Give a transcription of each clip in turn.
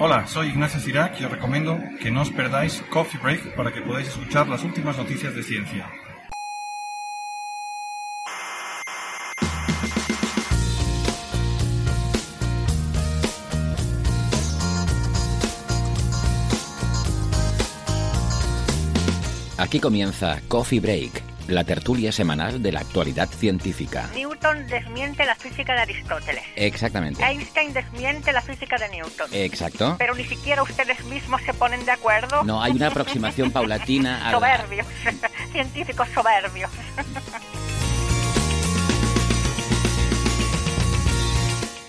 Hola, soy Ignacio Cirac y os recomiendo que no os perdáis Coffee Break para que podáis escuchar las últimas noticias de ciencia. Aquí comienza Coffee Break, la tertulia semanal de la actualidad científica. Newton desmiente la física de Aristóteles. Exactamente. Einstein desmiente la física de Newton. Exacto. Pero ni siquiera ustedes mismos se ponen de acuerdo. No, hay una aproximación paulatina a la- Soberbios. Científicos soberbios.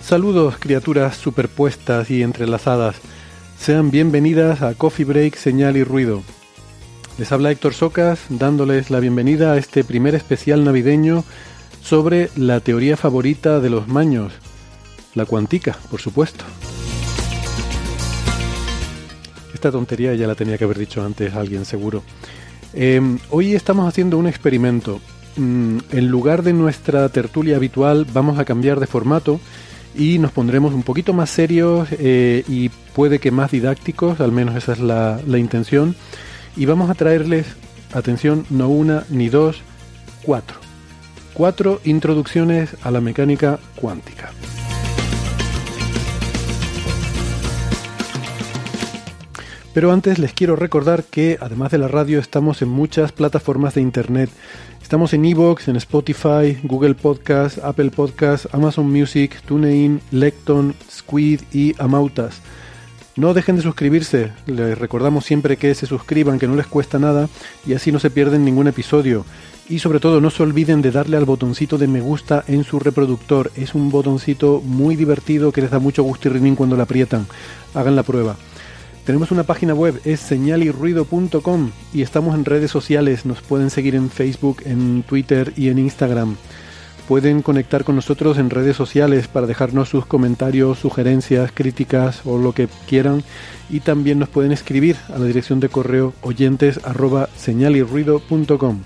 Saludos criaturas superpuestas y entrelazadas. Sean bienvenidas a Coffee Break, Señal y Ruido. Les habla Héctor Socas dándoles la bienvenida a este primer especial navideño sobre la teoría favorita de los maños, la cuántica, por supuesto. Esta tontería ya la tenía que haber dicho antes alguien seguro. Eh, hoy estamos haciendo un experimento. Mm, en lugar de nuestra tertulia habitual vamos a cambiar de formato y nos pondremos un poquito más serios eh, y puede que más didácticos, al menos esa es la intención. Y vamos a traerles, atención, no una ni dos, cuatro. Cuatro introducciones a la mecánica cuántica. Pero antes les quiero recordar que además de la radio estamos en muchas plataformas de internet. Estamos en Evox, en Spotify, Google Podcast, Apple Podcast, Amazon Music, TuneIn, Lecton, Squid y Amautas. No dejen de suscribirse, les recordamos siempre que se suscriban, que no les cuesta nada y así no se pierden ningún episodio. Y sobre todo no se olviden de darle al botoncito de me gusta en su reproductor. Es un botoncito muy divertido que les da mucho gusto y rinín cuando lo aprietan. Hagan la prueba. Tenemos una página web, es señalirruido.com y estamos en redes sociales, nos pueden seguir en Facebook, en Twitter y en Instagram. Pueden conectar con nosotros en redes sociales para dejarnos sus comentarios, sugerencias, críticas o lo que quieran. Y también nos pueden escribir a la dirección de correo oyentes señalirruido.com.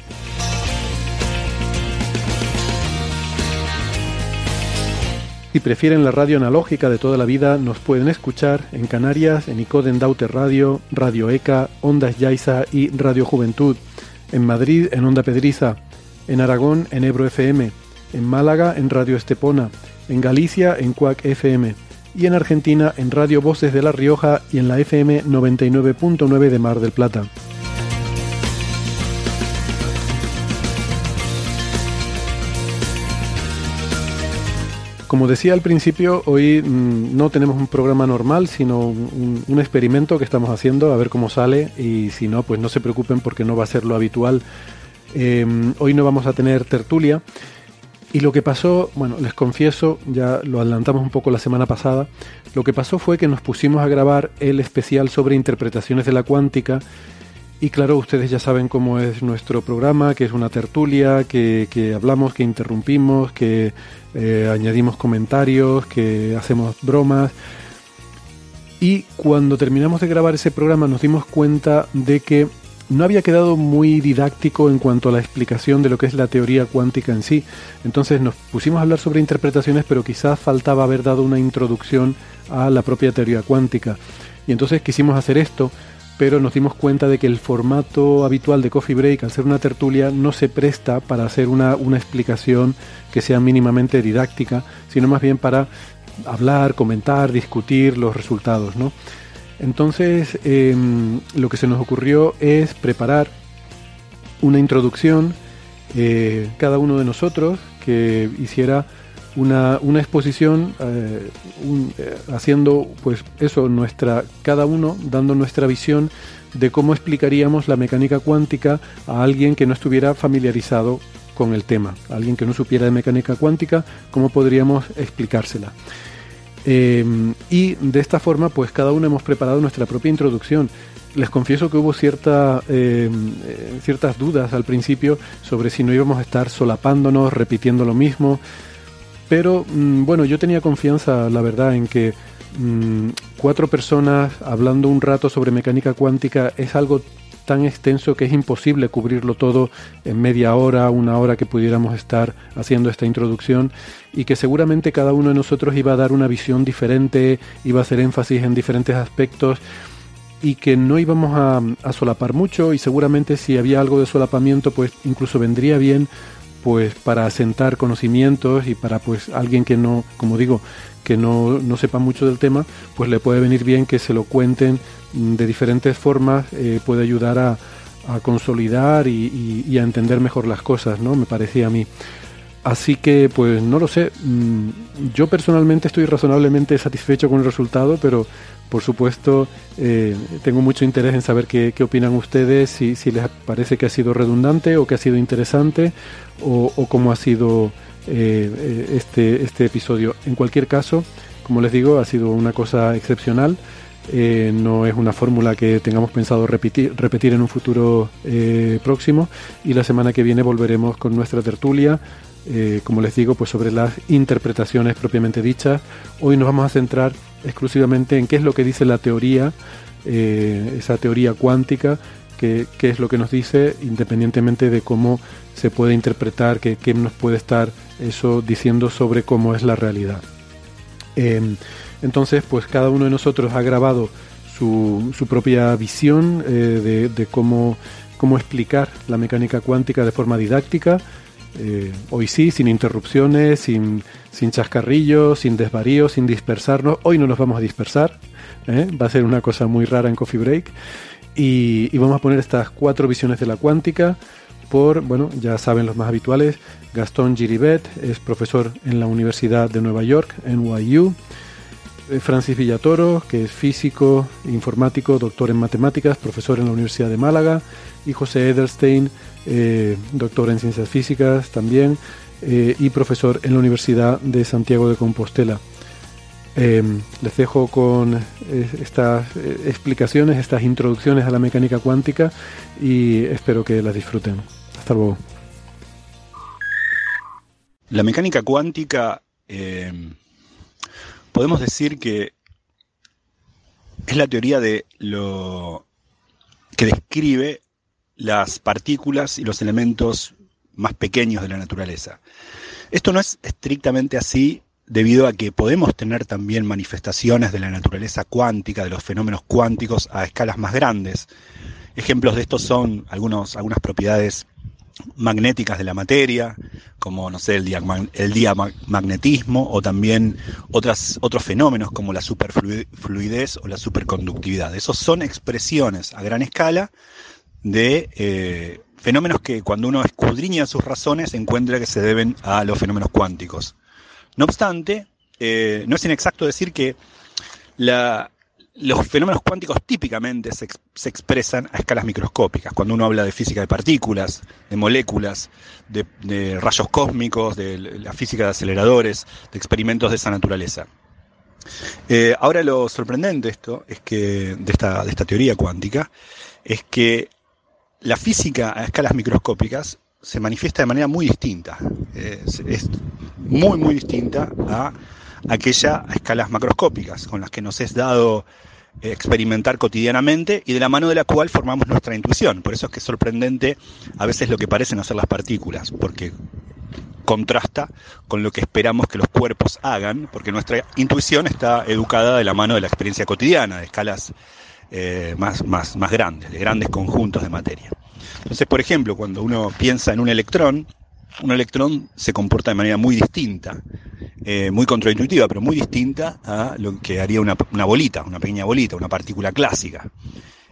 Si prefieren la radio analógica de toda la vida, nos pueden escuchar en Canarias, en Icoden Daute Radio, Radio ECA, Ondas Yaiza y Radio Juventud, en Madrid, en Onda Pedriza, en Aragón, en Ebro FM, en Málaga, en Radio Estepona, en Galicia, en Cuac FM, y en Argentina, en Radio Voces de La Rioja y en la FM 99.9 de Mar del Plata. Como decía al principio, hoy mm, no tenemos un programa normal, sino un, experimento que estamos haciendo, a ver cómo sale, y si no, pues no se preocupen porque no va a ser lo habitual. Eh, hoy no vamos a tener tertulia. Y lo que pasó, bueno, les confieso, ya lo adelantamos un poco la semana pasada, lo que pasó fue que nos pusimos a grabar el especial sobre interpretaciones de la cuántica y claro, ustedes ya saben cómo es nuestro programa, que es una tertulia, que, que hablamos, que interrumpimos, que eh, añadimos comentarios, que hacemos bromas. Y cuando terminamos de grabar ese programa nos dimos cuenta de que no había quedado muy didáctico en cuanto a la explicación de lo que es la teoría cuántica en sí. Entonces nos pusimos a hablar sobre interpretaciones, pero quizás faltaba haber dado una introducción a la propia teoría cuántica. Y entonces quisimos hacer esto, pero nos dimos cuenta de que el formato habitual de Coffee Break, al ser una tertulia, no se presta para hacer una, una explicación que sea mínimamente didáctica, sino más bien para hablar, comentar, discutir los resultados, ¿no? Entonces, eh, lo que se nos ocurrió es preparar una introducción, eh, cada uno de nosotros, que hiciera una, una exposición eh, eh, haciendo pues eso nuestra cada uno dando nuestra visión de cómo explicaríamos la mecánica cuántica a alguien que no estuviera familiarizado con el tema. Alguien que no supiera de mecánica cuántica, ¿cómo podríamos explicársela? Eh, y de esta forma, pues cada uno hemos preparado nuestra propia introducción. Les confieso que hubo cierta, eh, ciertas dudas al principio sobre si no íbamos a estar solapándonos, repitiendo lo mismo. Pero mm, bueno, yo tenía confianza, la verdad, en que mm, cuatro personas hablando un rato sobre mecánica cuántica es algo tan extenso que es imposible cubrirlo todo en media hora, una hora que pudiéramos estar haciendo esta introducción y que seguramente cada uno de nosotros iba a dar una visión diferente, iba a hacer énfasis en diferentes aspectos y que no íbamos a, solapar mucho y seguramente si había algo de solapamiento pues incluso vendría bien pues para asentar conocimientos y para pues alguien que no, como digo, que no, no, sepa mucho del tema, pues le puede venir bien que se lo cuenten de diferentes formas, eh, puede ayudar a, consolidar y, a entender mejor las cosas, ¿no? Me parecía a mí. Así que, pues no lo sé. Mm, yo personalmente estoy razonablemente satisfecho con el resultado, pero por supuesto eh, tengo mucho interés en saber qué, qué opinan ustedes, si, si, les parece que ha sido redundante o que ha sido interesante o, o cómo ha sido eh, este, este episodio. En cualquier caso, como les digo, ha sido una cosa excepcional. Eh, no es una fórmula que tengamos pensado repetir, en un futuro eh, próximo y la semana que viene volveremos con nuestra tertulia, eh, como les digo, pues sobre las interpretaciones propiamente dichas. Hoy nos vamos a centrar exclusivamente en qué es lo que dice la teoría, esa teoría cuántica, qué, es lo que nos dice, independientemente de cómo se puede interpretar, qué, qué nos puede estar eso diciendo sobre cómo es la realidad. Entonces, pues cada uno de nosotros ha grabado su, su propia visión eh, de, cómo, explicar la mecánica cuántica de forma didáctica. Eh, hoy sí, sin interrupciones, sin, chascarrillos, sin desvaríos, sin dispersarnos. Hoy no nos vamos a dispersar. ¿eh? Va a ser una cosa muy rara en Coffee Break. Y, y vamos a poner estas cuatro visiones de la cuántica por, bueno, ya saben los más habituales, Gastón Giribet, es profesor en la Universidad de Nueva York, NYU. Eh, Francis Villatoro, que es físico, informático, doctor en matemáticas, profesor en la Universidad de Málaga, y José Edelstein, eh, doctor en ciencias físicas también, eh, y profesor en la Universidad de Santiago de Compostela. Eh, les dejo con estas explicaciones, estas introducciones a la mecánica cuántica y espero que las disfruten. Hasta luego. La mecánica cuántica podemos decir que es la teoría de lo que describe las partículas y los elementos más pequeños de la naturaleza. Esto no es estrictamente así debido a que podemos tener también manifestaciones de la naturaleza cuántica, de los fenómenos cuánticos a escalas más grandes. Ejemplos de esto son algunas propiedades magnéticas de la materia, como no sé, el, diamag el diamagnetismo o también otros fenómenos como la superfluidez o la superconductividad. Esos son expresiones a gran escala de eh, fenómenos que cuando uno escudriña sus razones encuentra que se deben a los fenómenos cuánticos. No obstante, eh, no es inexacto decir que la, los fenómenos cuánticos típicamente se, expresan a escalas microscópicas. Cuando uno habla de física de partículas, de moléculas, de, rayos cósmicos, de la física de aceleradores, de experimentos de esa naturaleza. Eh, ahora lo sorprendente esto es que de esta, de esta teoría cuántica es que la física a escalas microscópicas se manifiesta de manera muy distinta. Es, es muy, muy distinta a aquella a escalas macroscópicas con las que nos es dado eh, experimentar cotidianamente y de la mano de la cual formamos nuestra intuición. Por eso es que es sorprendente a veces lo que parecen hacer las partículas, porque contrasta con lo que esperamos que los cuerpos hagan, porque nuestra intuición está educada de la mano de la experiencia cotidiana, de escalas eh, más, más, más grandes, de grandes conjuntos de materia. Entonces, por ejemplo, cuando uno piensa en un electrón, un electrón se comporta de manera muy distinta, eh, muy contraintuitiva, pero muy distinta a lo que haría una, bolita, una pequeña bolita, una partícula clásica.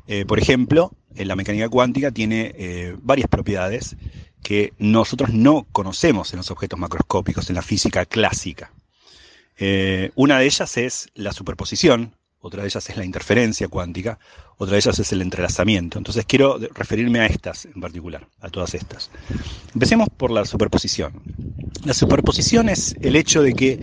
Eh, por ejemplo, en la mecánica cuántica tiene eh, varias propiedades que nosotros no conocemos en los objetos macroscópicos, en la física clásica. Eh, una de ellas es la superposición, otra de ellas es la interferencia cuántica, otra de ellas es el entrelazamiento. Entonces quiero referirme a estas en particular, a todas estas. Empecemos por la superposición. La superposición es el hecho de que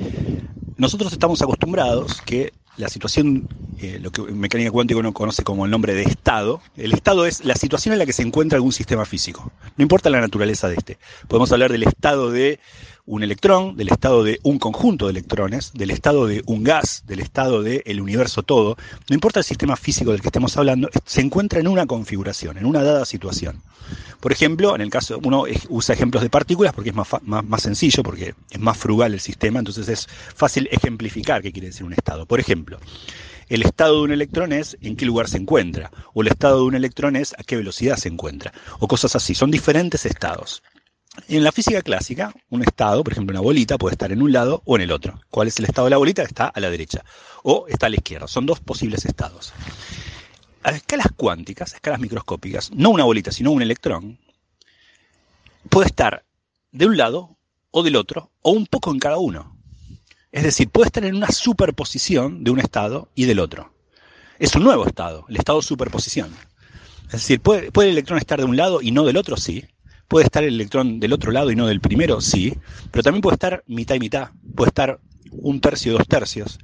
nosotros estamos acostumbrados que la situación, eh, lo que en mecánica cuántica uno conoce como el nombre de estado, el estado es la situación en la que se encuentra algún sistema físico, no importa la naturaleza de este. Podemos hablar del estado de un electrón, del estado de un conjunto de electrones, del estado de un gas, del estado del universo todo, no importa el sistema físico del que estemos hablando, se encuentra en una configuración, en una dada situación. Por ejemplo, en el caso, uno usa ejemplos de partículas porque es más, más, sencillo, porque es más frugal el sistema, entonces es fácil ejemplificar qué quiere decir un estado. Por ejemplo, el estado de un electrón es en qué lugar se encuentra, o el estado de un electrón es a qué velocidad se encuentra, o cosas así. Son diferentes estados. En la física clásica, un estado, por ejemplo una bolita, puede estar en un lado o en el otro. ¿Cuál es el estado de la bolita? Está a la derecha o está a la izquierda. Son dos posibles estados. A escalas cuánticas, escalas microscópicas, no una bolita, sino un electrón, puede estar de un lado o del otro o un poco en cada uno. Es decir, puede estar en una superposición de un estado y del otro. Es un nuevo estado, el estado superposición. Es decir, ¿puede, ¿puede el electrón estar de un lado y no del otro? Sí. Puede estar el electrón del otro lado y no del primero, sí, pero también puede estar mitad y mitad, puede estar un tercio, dos tercios,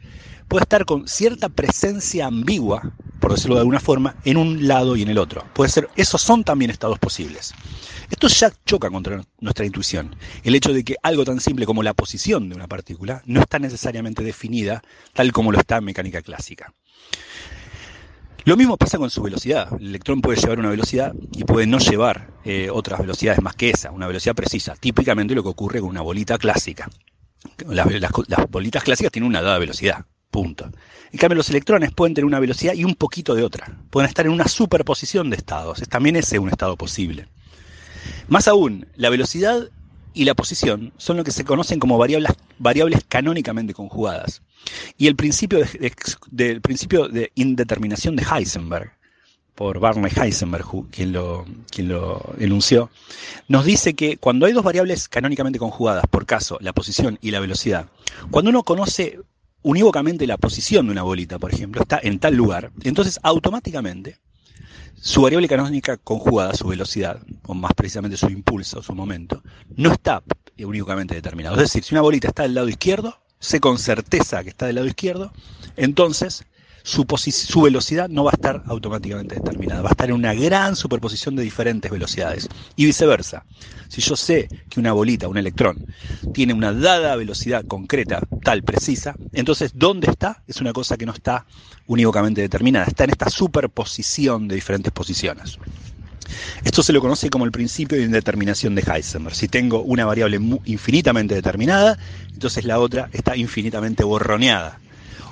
puede estar con cierta presencia ambigua, por decirlo de alguna forma, en un lado y en el otro. Puede ser, esos son también estados posibles. Esto ya choca contra nuestra intuición. El hecho de que algo tan simple como la posición de una partícula no está necesariamente definida tal como lo está en mecánica clásica. Lo mismo pasa con su velocidad. El electrón puede llevar una velocidad y puede no llevar eh, otras velocidades más que esa, una velocidad precisa. Típicamente lo que ocurre con una bolita clásica. Las, bolitas clásicas tienen una dada velocidad, punto. En cambio, los electrones pueden tener una velocidad y un poquito de otra. Pueden estar en una superposición de estados. También ese es un estado posible. Más aún, la velocidad y la posición son lo que se conocen como variables, variables canónicamente conjugadas. Y el principio de, principio de indeterminación de Heisenberg, por Barney Heisenberg, quien lo, quien lo enunció, nos dice que cuando hay dos variables canónicamente conjugadas, por caso, la posición y la velocidad, cuando uno conoce unívocamente la posición de una bolita, por ejemplo, está en tal lugar, entonces automáticamente su variable canónica conjugada, su velocidad, o más precisamente su impulso, su momento, no está unívocamente determinado. Es decir, si una bolita está del lado izquierdo, sé con certeza que está del lado izquierdo, entonces su, velocidad no va a estar automáticamente determinada, va a estar en una gran superposición de diferentes velocidades. Y viceversa, si yo sé que una bolita, un electrón, tiene una dada velocidad concreta, tal, precisa, entonces ¿dónde está? Es una cosa que no está unívocamente determinada, está en esta superposición de diferentes posiciones. Esto se lo conoce como el principio de indeterminación de Heisenberg. Si tengo una variable infinitamente determinada, entonces la otra está infinitamente borroneada.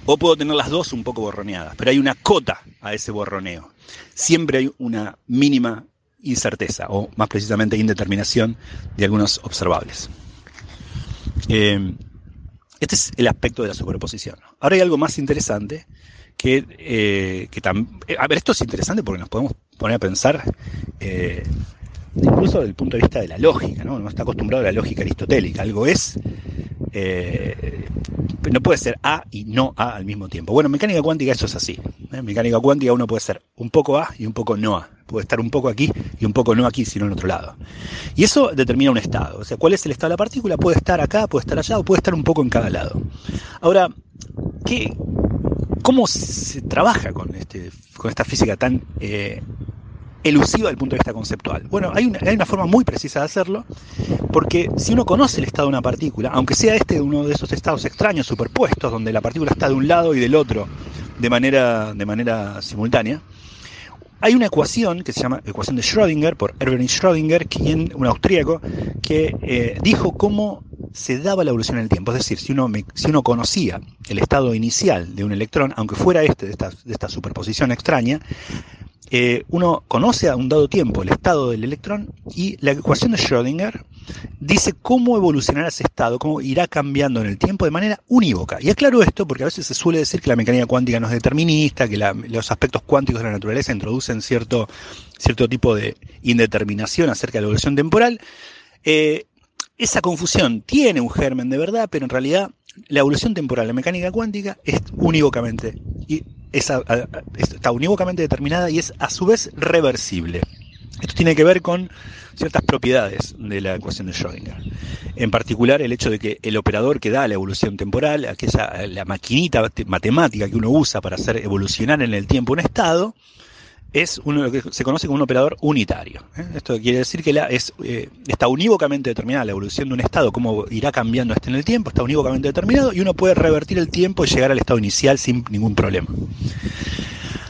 O puedo tener las dos un poco borroneadas, pero hay una cota a ese borroneo. Siempre hay una mínima incerteza, o más precisamente indeterminación de algunos observables. Eh, este es el aspecto de la superposición. Ahora hay algo más interesante que, eh, también... Eh, a ver, esto es interesante porque nos podemos poner a pensar eh, incluso desde el punto de vista de la lógica, ¿no? Uno está acostumbrado a la lógica aristotélica, algo es, eh, no puede ser A y no A al mismo tiempo. Bueno, en mecánica cuántica eso es así. ¿eh? En mecánica cuántica uno puede ser un poco A y un poco no A. Puede estar un poco aquí y un poco no aquí, sino en otro lado. Y eso determina un estado. O sea, ¿cuál es el estado de la partícula? Puede estar acá, puede estar allá o puede estar un poco en cada lado. Ahora, ¿qué, ¿cómo se trabaja con, este, con esta física tan eh, elusiva desde el punto de vista conceptual. Bueno, hay una, hay una, forma muy precisa de hacerlo, porque si uno conoce el estado de una partícula, aunque sea este uno de esos estados extraños superpuestos, donde la partícula está de un lado y del otro de manera, de manera simultánea, hay una ecuación que se llama ecuación de Schrödinger, por Erwin Schrödinger, quien, un austríaco, que eh, dijo cómo se daba la evolución en el tiempo. Es decir, si uno, si uno conocía el estado inicial de un electrón, aunque fuera este de esta, de esta superposición extraña, eh, uno conoce a un dado tiempo el estado del electrón y la ecuación de Schrödinger dice cómo evolucionará ese estado, cómo irá cambiando en el tiempo de manera unívoca. Y aclaro esto porque a veces se suele decir que la mecánica cuántica no es determinista, que los aspectos cuánticos de la naturaleza introducen cierto, cierto tipo de indeterminación acerca de la evolución temporal. Eh, esa confusión tiene un germen de verdad, pero en realidad la evolución temporal, la mecánica cuántica, es unívocamente es está unívocamente determinada y es a su vez reversible. Esto tiene que ver con ciertas propiedades de la ecuación de Schrödinger. En particular, el hecho de que el operador que da la evolución temporal, aquella, la maquinita te- matemática que uno usa para hacer evolucionar en el tiempo un estado, es uno, lo que se conoce como un operador unitario. ¿eh? Esto quiere decir que la, es, eh, está unívocamente determinada la evolución de un estado, cómo irá cambiando este en el tiempo, está unívocamente determinado y uno puede revertir el tiempo y llegar al estado inicial sin ningún problema.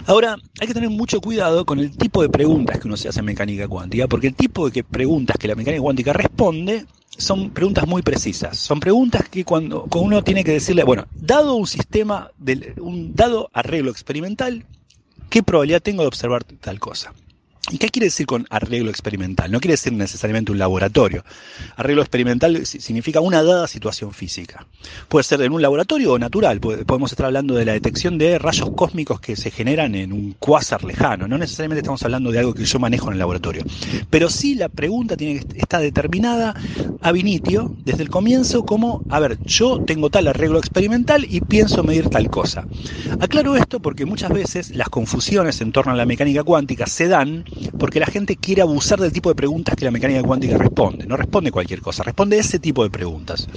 Ahora, hay que tener mucho cuidado con el tipo de preguntas que uno se hace en mecánica cuántica, porque el tipo de que preguntas que la mecánica cuántica responde son preguntas muy precisas. Son preguntas que cuando, cuando uno tiene que decirle, bueno, dado un sistema, de, un dado arreglo experimental, ¿qué probabilidad tengo de observar tal cosa? ¿Y qué quiere decir con arreglo experimental? No quiere decir necesariamente un laboratorio. Arreglo experimental si- significa una dada situación física. Puede ser en un laboratorio o natural. Podemos estar hablando de la detección de rayos cósmicos que se generan en un cuásar lejano. No necesariamente estamos hablando de algo que yo manejo en el laboratorio. Pero sí la pregunta tiene que está determinada ab initio desde el comienzo como, a ver, yo tengo tal arreglo experimental y pienso medir tal cosa. Aclaro esto porque muchas veces las confusiones en torno a la mecánica cuántica se dan porque la gente quiere abusar del tipo de preguntas que la mecánica cuántica responde. No responde cualquier cosa, responde ese tipo de preguntas.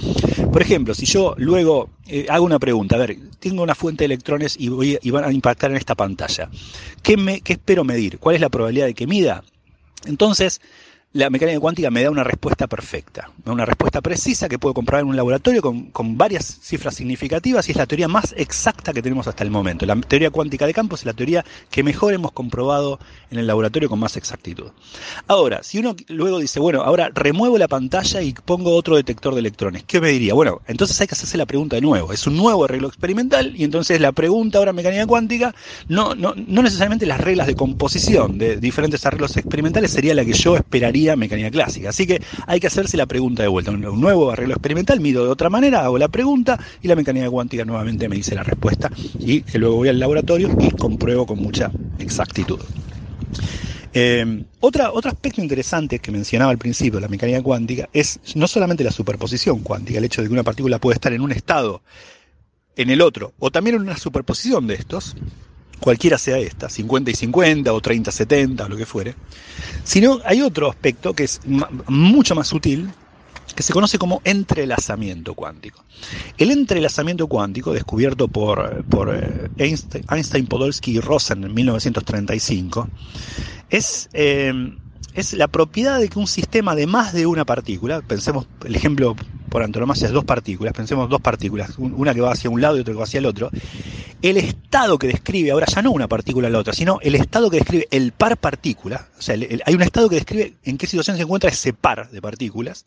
Por ejemplo, si yo luego eh, hago una pregunta, a ver, tengo una fuente de electrones y, voy, van a impactar en esta pantalla. ¿Qué, me, ¿Qué espero medir? ¿Cuál es la probabilidad de que mida? Entonces, la mecánica cuántica me da una respuesta perfecta, una respuesta precisa que puedo comprobar en un laboratorio con, con, varias cifras significativas y es la teoría más exacta que tenemos hasta el momento. La teoría cuántica de campos es la teoría que mejor hemos comprobado en el laboratorio con más exactitud. Ahora, si uno luego dice, bueno, ahora remuevo la pantalla y pongo otro detector de electrones, ¿qué me diría? Bueno, entonces hay que hacerse la pregunta de nuevo. Es un nuevo arreglo experimental y entonces la pregunta ahora mecánica cuántica, no, no, no necesariamente las reglas de composición de diferentes arreglos experimentales sería la que yo esperaría mecánica clásica. Así que hay que hacerse la pregunta de vuelta. Un nuevo arreglo experimental, mido de otra manera, hago la pregunta y la mecánica cuántica nuevamente me dice la respuesta y luego voy al laboratorio y compruebo con mucha exactitud. Otra, otro aspecto interesante que mencionaba al principio de la mecánica cuántica es no solamente la superposición cuántica, el hecho de que una partícula puede estar en un estado, en el otro, o también en una superposición de estos, cualquiera sea esta, 50 y 50 o 30 70 o lo que fuere, sino hay otro aspecto que es mucho más sutil, que se conoce como entrelazamiento cuántico. El entrelazamiento cuántico, descubierto por, por Einstein, Einstein, Podolsky y Rosen en 1935, es, eh, es la propiedad de que un sistema de más de una partícula, pensemos el ejemplo por antonomasia es dos partículas, pensemos dos partículas, una que va hacia un lado y otra que va hacia el otro, el estado que describe, ahora ya no una partícula a la otra, sino el estado que describe el par partícula, o sea, hay un estado que describe en qué situación se encuentra ese par de partículas,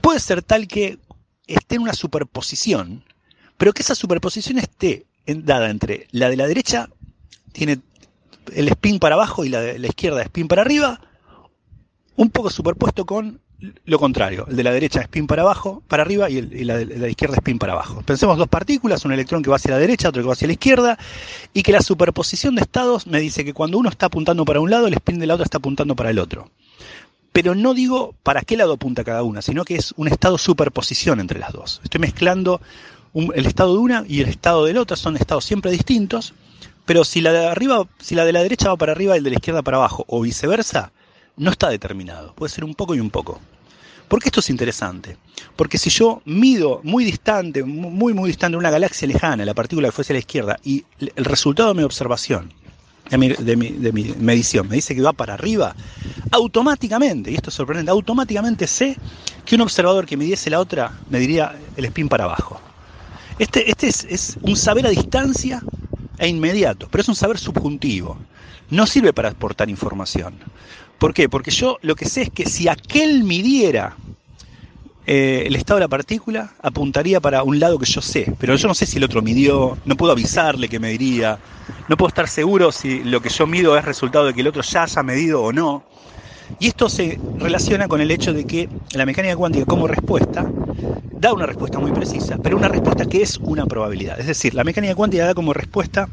puede ser tal que esté en una superposición, pero que esa superposición esté dada entre la de la derecha, tiene el spin para abajo y la de la izquierda spin para arriba, un poco superpuesto con lo contrario, el de la derecha spin para abajo, para arriba y, el, la de la izquierda spin para abajo. Pensemos dos partículas, un electrón que va hacia la derecha, otro que va hacia la izquierda, y que la superposición de estados me dice que cuando uno está apuntando para un lado, el spin de la otra está apuntando para el otro. Pero no digo para qué lado apunta cada una, sino que es un estado superposición entre las dos. Estoy mezclando el estado de una y el estado de la otra, son estados siempre distintos, pero si la de arriba, si la de la derecha va para arriba y el de la izquierda para abajo, o viceversa, no está determinado. Puede ser un poco y un poco. ¿Por qué esto es interesante? Porque si yo mido muy distante, muy, muy distante, una galaxia lejana, la partícula que fuese a la izquierda, y el resultado de mi observación, de mi, medición, me dice que va para arriba, automáticamente, y esto es sorprendente, automáticamente sé que un observador que midiese la otra me diría el spin para abajo. Este, este es, es un saber a distancia e inmediato, pero es un saber subjuntivo. No sirve para aportar información. ¿Por qué? Porque yo lo que sé es que si aquel midiera eh, el estado de la partícula, apuntaría para un lado que yo sé, pero yo no sé si el otro midió, no puedo avisarle que me diría, no puedo estar seguro si lo que yo mido es resultado de que el otro ya haya medido o no. Y esto se relaciona con el hecho de que la mecánica cuántica como respuesta da una respuesta muy precisa, pero una respuesta que es una probabilidad. Es decir, la mecánica cuántica da como respuesta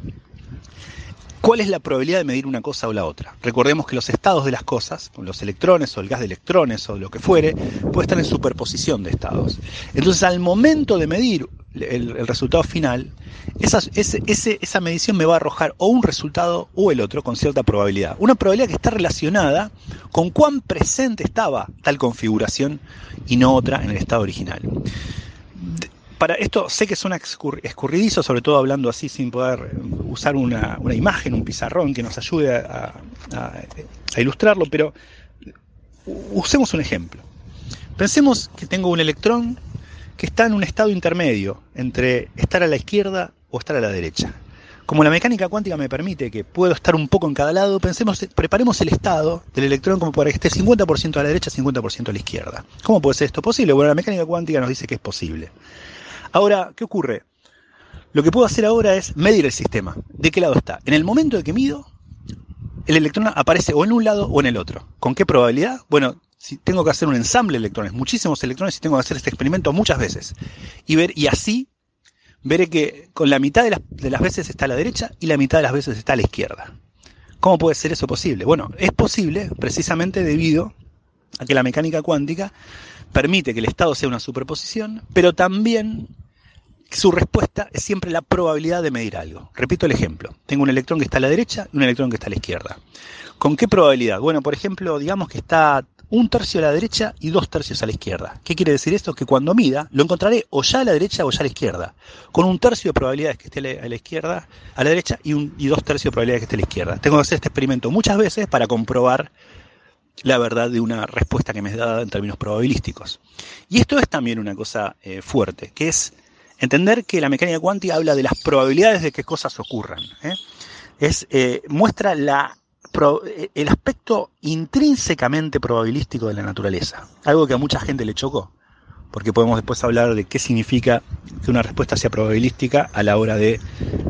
¿Cuál es la probabilidad de medir una cosa o la otra? Recordemos que los estados de las cosas, los electrones o el gas de electrones o lo que fuere, puede estar en superposición de estados. Entonces, al momento de medir el, resultado final, esa, esa medición me va a arrojar o un resultado o el otro con cierta probabilidad. Una probabilidad que está relacionada con cuán presente estaba tal configuración y no otra en el estado original. Para esto sé que suena escurridizo, sobre todo hablando así sin poder usar una, imagen, un pizarrón que nos ayude a ilustrarlo, pero usemos un ejemplo. Pensemos que tengo un electrón que está en un estado intermedio entre estar a la izquierda o estar a la derecha. Como la mecánica cuántica me permite que puedo estar un poco en cada lado, pensemos, preparemos el estado del electrón como para que esté 50% a la derecha, 50% a la izquierda. ¿Cómo puede ser esto posible? Bueno, la mecánica cuántica nos dice que es posible. Ahora, ¿qué ocurre? Lo que puedo hacer ahora es medir el sistema. ¿De qué lado está? En el momento de que mido, el electrón aparece o en un lado o en el otro. ¿Con qué probabilidad? Bueno, si tengo que hacer un ensamble de electrones, muchísimos electrones, y tengo que hacer este experimento muchas veces. Y, ver, y así veré que con la mitad de las, de las veces está a la derecha y la mitad de las veces está a la izquierda. ¿Cómo puede ser eso posible? Bueno, es posible precisamente debido a que la mecánica cuántica permite que el estado sea una superposición, pero también su respuesta es siempre la probabilidad de medir algo. Repito el ejemplo. Tengo un electrón que está a la derecha y un electrón que está a la izquierda. ¿Con qué probabilidad? Bueno, por ejemplo, digamos que está un tercio a la derecha y dos tercios a la izquierda. ¿Qué quiere decir esto? Que cuando mida, lo encontraré o ya a la derecha o ya a la izquierda, con un tercio de probabilidades que esté a la izquierda, a la derecha y, dos tercios de probabilidades que esté a la izquierda. Tengo que hacer este experimento muchas veces para comprobar la verdad de una respuesta que me es dada en términos probabilísticos. Y esto es también una cosa eh, fuerte, que es entender que la mecánica cuántica habla de las probabilidades de que cosas ocurran. ¿eh? Eh, muestra la el aspecto intrínsecamente probabilístico de la naturaleza, algo que a mucha gente le chocó, porque podemos después hablar de qué significa que una respuesta sea probabilística a la hora de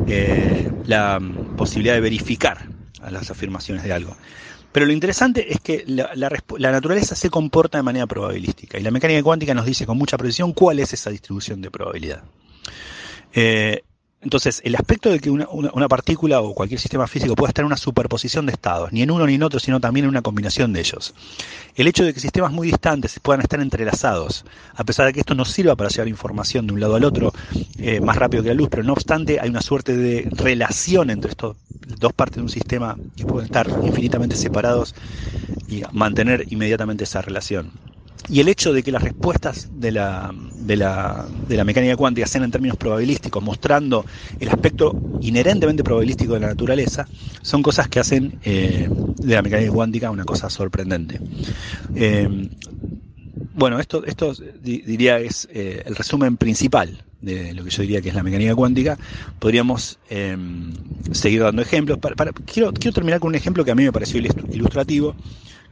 eh, la posibilidad de verificar las afirmaciones de algo. Pero lo interesante es que la, la, naturaleza se comporta de manera probabilística y la mecánica cuántica nos dice con mucha precisión cuál es esa distribución de probabilidad. Eh, entonces, el aspecto de que una, partícula o cualquier sistema físico pueda estar en una superposición de estados, ni en uno ni en otro, sino también en una combinación de ellos. El hecho de que sistemas muy distantes puedan estar entrelazados, a pesar de que esto no sirva para llevar información de un lado al otro eh, más rápido que la luz, pero no obstante hay una suerte de relación entre estas dos partes de un sistema que pueden estar infinitamente separados y mantener inmediatamente esa relación. Y el hecho de que las respuestas de la, de, la, de la, mecánica cuántica sean en términos probabilísticos, mostrando el aspecto inherentemente probabilístico de la naturaleza, son cosas que hacen eh, de la mecánica cuántica una cosa sorprendente. Eh, bueno, esto, esto diría es eh, el resumen principal de lo que yo diría que es la mecánica cuántica. Podríamos eh, seguir dando ejemplos. Para, para, quiero, quiero terminar con un ejemplo que a mí me pareció ilustrativo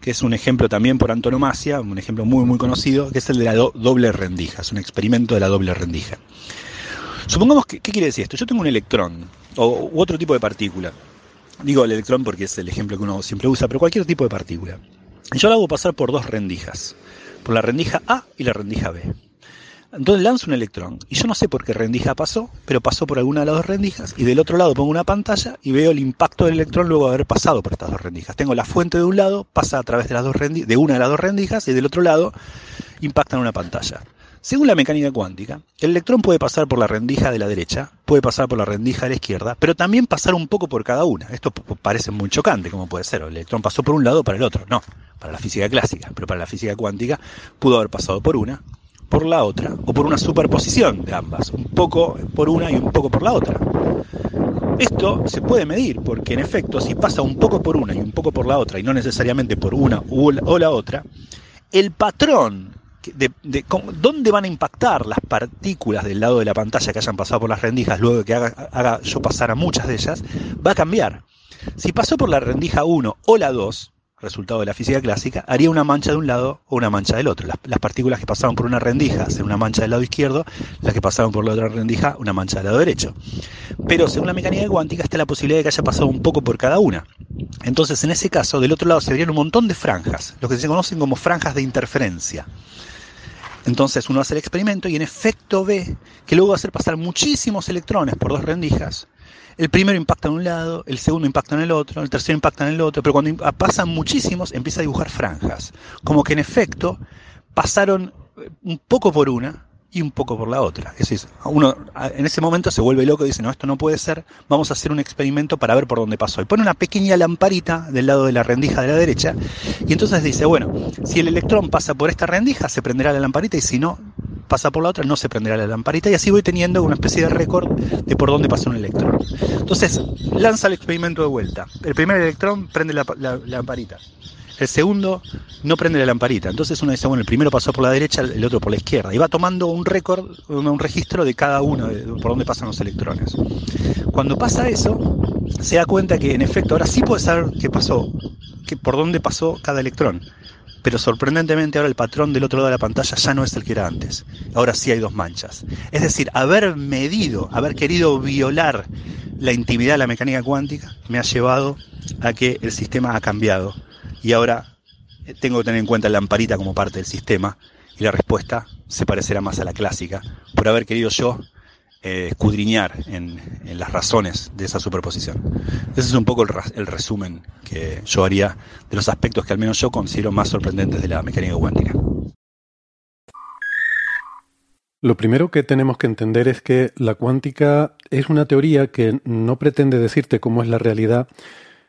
que es un ejemplo también por antonomasia, un ejemplo muy muy conocido, que es el de la do doble rendija, es un experimento de la doble rendija. Supongamos que, ¿qué quiere decir esto? Yo tengo un electrón o u otro tipo de partícula. Digo el electrón porque es el ejemplo que uno siempre usa, pero cualquier tipo de partícula. Yo la hago pasar por dos rendijas, por la rendija A y la rendija B. Entonces lanzo un electrón y yo no sé por qué rendija pasó, pero pasó por alguna de las dos rendijas y del otro lado pongo una pantalla y veo el impacto del electrón luego de haber pasado por estas dos rendijas. Tengo la fuente de un lado, pasa a través de, las dos de una de las dos rendijas y del otro lado impacta en una pantalla. Según la mecánica cuántica, el electrón puede pasar por la rendija de la derecha, puede pasar por la rendija de la izquierda, pero también pasar un poco por cada una. Esto parece muy chocante, como puede ser. El electrón pasó por un lado para el otro. No, para la física clásica, pero para la física cuántica pudo haber pasado por una, por la otra, o por una superposición de ambas, un poco por una y un poco por la otra. Esto se puede medir, porque en efecto, si pasa un poco por una y un poco por la otra, y no necesariamente por una o la otra, el patrón de, de, de, dónde van a impactar las partículas del lado de la pantalla que hayan pasado por las rendijas luego de que haga, haga yo pasar a muchas de ellas, va a cambiar. Si pasó por la rendija 1 o la 2, resultado de la física clásica, haría una mancha de un lado o una mancha del otro. Las, las, partículas que pasaban por una rendija hacen una mancha del lado izquierdo, las que pasaban por la otra rendija una mancha del lado derecho. Pero según la mecánica cuántica está la posibilidad de que haya pasado un poco por cada una. Entonces, en ese caso, del otro lado se verían un montón de franjas, lo que se conocen como franjas de interferencia. Entonces uno hace el experimento y en efecto ve que luego va a hacer pasar muchísimos electrones por dos rendijas el primero impacta en un lado, el segundo impacta en el otro, el tercero impacta en el otro, pero cuando pasan muchísimos empieza a dibujar franjas, como que en efecto pasaron eh, un poco por una y un poco por la otra. Es decir, uno en ese momento se vuelve loco y dice, no, esto no puede ser, vamos a hacer un experimento para ver por dónde pasó. Y pone una pequeña lamparita del lado de la rendija de la derecha y entonces dice, bueno, si el electrón pasa por esta rendija, se prenderá la lamparita y si no pasa por la otra, no se prenderá la lamparita y así voy teniendo una especie de récord de por dónde pasó un electrón. Entonces, lanza el experimento de vuelta. El primer electrón prende la, la lamparita. El segundo no prende la lamparita. Entonces uno dice, bueno, el primero pasó por la derecha, el otro por la izquierda. Y va tomando un récord, un registro de cada uno, por dónde pasan los electrones. Cuando pasa eso, se da cuenta que en efecto ahora sí puede saber qué pasó, que por dónde pasó cada electrón. Pero sorprendentemente ahora el patrón del otro lado de la pantalla ya no es el que era antes. Ahora sí hay dos manchas. Es decir, haber medido, haber querido violar la intimidad de la mecánica cuántica me ha llevado a que el sistema ha cambiado y ahora eh, tengo que tener en cuenta la lamparita como parte del sistema y la respuesta se parecerá más a la clásica por haber querido yo eh, escudriñar en, las razones de esa superposición. Ese es un poco el, resumen que yo haría de los aspectos que al menos yo considero más sorprendentes de la mecánica cuántica. Lo primero que tenemos que entender es que la cuántica es una teoría que no pretende decirte cómo es la realidad,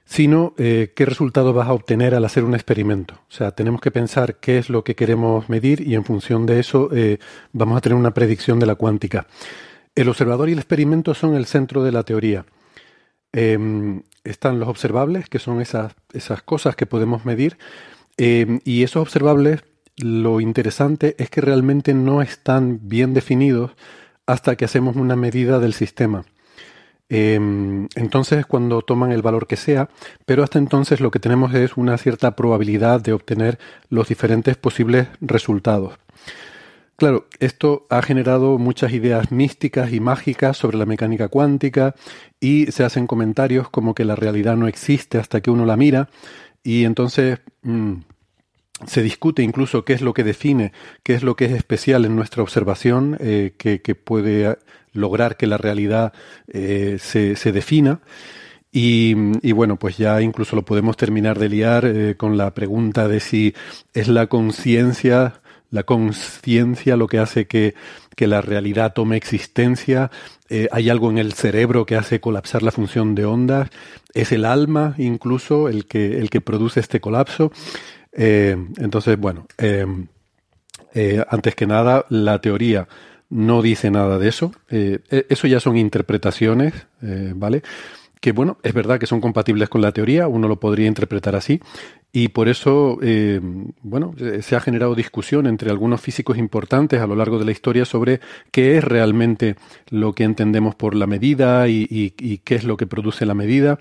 sino eh, qué resultado vas a obtener al hacer un experimento. O sea, tenemos que pensar qué es lo que queremos medir y en función de eso eh, vamos a tener una predicción de la cuántica. El observador y el experimento son el centro de la teoría. Em, están los observables, que son esas, esas cosas que podemos medir, em, y esos observables, lo interesante es que realmente no están bien definidos hasta que hacemos una medida del sistema. Em, entonces, cuando toman el valor que sea, pero hasta entonces lo que tenemos es una cierta probabilidad de obtener los diferentes posibles resultados. Claro, esto ha generado muchas ideas místicas y mágicas sobre la mecánica cuántica y se hacen comentarios como que la realidad no existe hasta que uno la mira y entonces mm, se discute incluso qué es lo que define, qué es lo que es especial en nuestra observación, eh, que, puede lograr que la realidad eh, se, se, defina. Y, bueno, pues ya incluso lo podemos terminar de liar eh, con la pregunta de si es la conciencia, la conciencia lo que hace que, que, la realidad tome existencia. hay algo en el cerebro que hace colapsar la función de ondas. Es el alma incluso el que, el que produce este colapso. Eh, entonces, bueno, eh, eh, antes que nada, la teoría no dice nada de eso. E, eso ya son interpretaciones, ¿vale? Que bueno, es verdad que son compatibles con la teoría, uno lo podría interpretar así, y por eso, bueno, se ha generado discusión entre algunos físicos importantes a lo largo de la historia sobre qué es realmente lo que entendemos por la medida y qué es lo que produce la medida.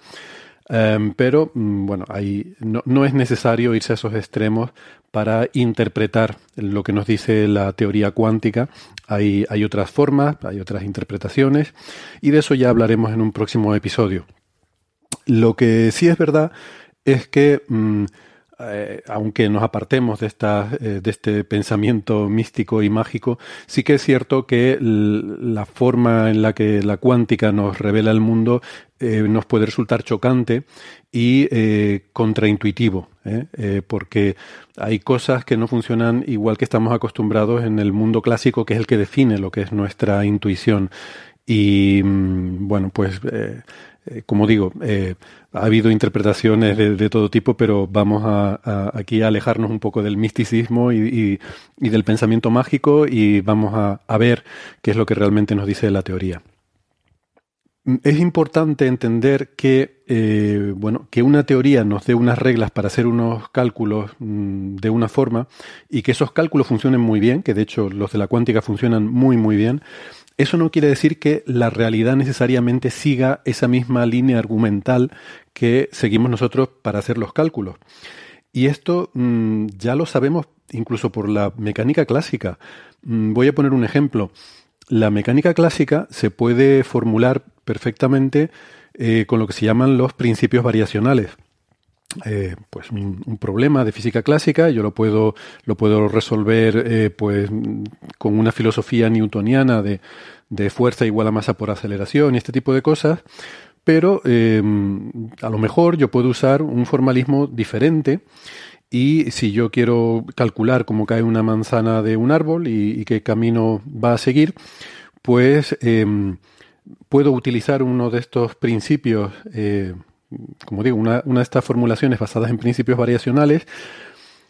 Em, pero mm, bueno, ahí no, es necesario irse a esos extremos para interpretar lo que nos dice la teoría cuántica. Hay, otras formas, hay otras interpretaciones y de eso ya hablaremos en un próximo episodio. Lo que sí es verdad es que mm, eh, aunque nos apartemos de, esta, eh, de este pensamiento místico y mágico, sí que es cierto que la forma en la que la cuántica nos revela el mundo eh, nos puede resultar chocante y contraintuitivo, porque hay cosas que no funcionan igual que estamos acostumbrados en el mundo clásico, que es el que define lo que es nuestra intuición. Y mm, bueno, pues como digo, ha habido interpretaciones de, todo tipo, pero vamos a, aquí a alejarnos un poco del misticismo y, del pensamiento mágico y vamos a, ver qué es lo que realmente nos dice la teoría. Es importante entender que, eh, bueno, que una teoría nos dé unas reglas para hacer unos cálculos mm, de una forma y que esos cálculos funcionen muy bien, que de hecho los de la cuántica funcionan muy, muy bien, eso no quiere decir que la realidad necesariamente siga esa misma línea argumental que seguimos nosotros para hacer los cálculos. Y esto mm, ya lo sabemos incluso por la mecánica clásica. Mm, voy a poner un ejemplo. La mecánica clásica se puede formular perfectamente eh, con lo que se llaman los principios variacionales. Eh, pues un, problema de física clásica, yo lo puedo, lo puedo resolver eh, pues con una filosofía newtoniana de, de, fuerza igual a masa por aceleración y este tipo de cosas, pero a lo mejor yo puedo usar un formalismo diferente y si yo quiero calcular cómo cae una manzana de un árbol y, qué camino va a seguir, pues em, puedo utilizar uno de estos principios, eh, como digo, una, de estas formulaciones basadas en principios variacionales,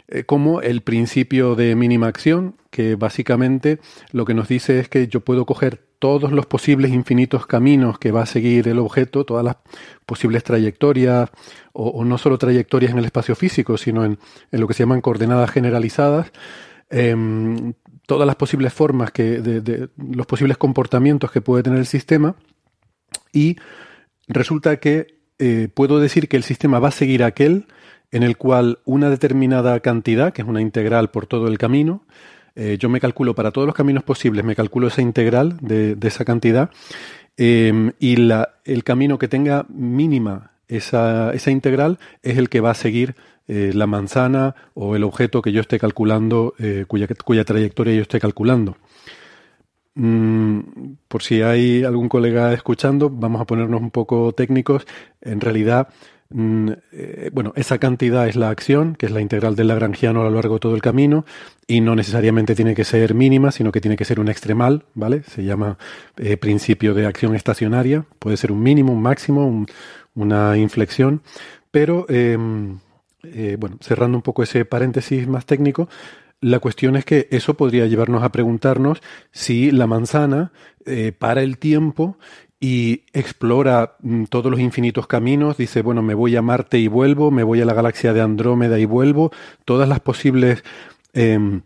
eh, como el principio de mínima acción, que básicamente lo que nos dice es que yo puedo coger todos los posibles infinitos caminos que va a seguir el objeto, todas las posibles trayectorias, o, no solo trayectorias en el espacio físico, sino en, lo que se llaman coordenadas generalizadas, em, todas las posibles formas que, de, los posibles comportamientos que puede tener el sistema, y resulta que eh, puedo decir que el sistema va a seguir aquel en el cual una determinada cantidad, que es una integral por todo el camino, eh, yo me calculo para todos los caminos posibles, me calculo esa integral de, esa cantidad em, y el camino que tenga mínima esa, esa, integral es el que va a seguir eh, la manzana o el objeto que yo esté calculando, eh, cuya, trayectoria yo esté calculando. Mm, por si hay algún colega escuchando, vamos a ponernos un poco técnicos. En realidad, bueno, esa cantidad es la acción, que es la integral del lagrangiano a lo largo de todo el camino, y no necesariamente tiene que ser mínima, sino que tiene que ser un extremal, ¿vale? Se llama eh, principio de acción estacionaria, puede ser un mínimo, un máximo, una inflexión, pero, em, eh, bueno, cerrando un poco ese paréntesis más técnico, la cuestión es que eso podría llevarnos a preguntarnos si la manzana para el tiempo y explora mm, todos los infinitos caminos, dice, bueno, me voy a Marte y vuelvo, me voy a la galaxia de Andrómeda y vuelvo, todas las posibles em,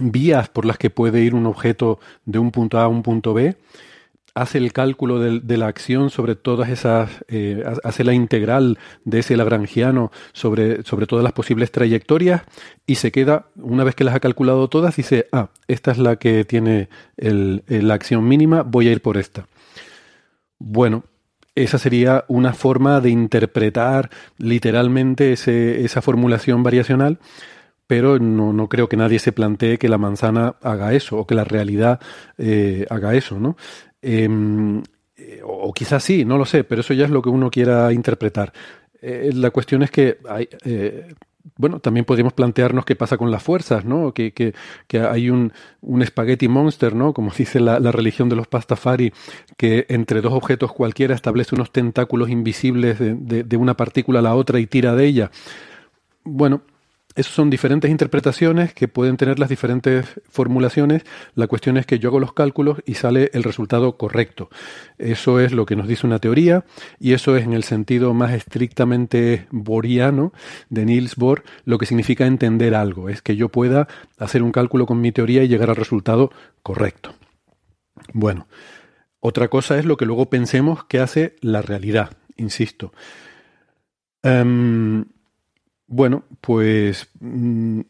vías por las que puede ir un objeto de un punto A a un punto B, hace el cálculo de, la acción sobre todas esas, eh, hace la integral de ese lagrangiano sobre, sobre todas las posibles trayectorias y se queda, una vez que las ha calculado todas, dice, ah, esta es la que tiene la acción mínima, voy a ir por esta. Bueno, esa sería una forma de interpretar literalmente esa formulación variacional, pero no, creo que nadie se plantee que la manzana haga eso o que la realidad eh, haga eso, ¿no? Em, o quizás sí, no lo sé, pero eso ya es lo que uno quiera interpretar. Eh, la cuestión es que hay, eh, bueno, también podríamos plantearnos qué pasa con las fuerzas, ¿no? Que, que, que hay un, un spaghetti monster, ¿no? Como dice la, la, religión de los pastafari, que entre dos objetos cualquiera establece unos tentáculos invisibles de, de, de una partícula a la otra y tira de ella. Bueno, esas son diferentes interpretaciones que pueden tener las diferentes formulaciones. La cuestión es que yo hago los cálculos y sale el resultado correcto. Eso es lo que nos dice una teoría y eso es en el sentido más estrictamente bohriano de Niels Bohr lo que significa entender algo. Es que yo pueda hacer un cálculo con mi teoría y llegar al resultado correcto. Bueno, otra cosa es lo que luego pensemos que hace la realidad, insisto. Em, bueno, pues mm,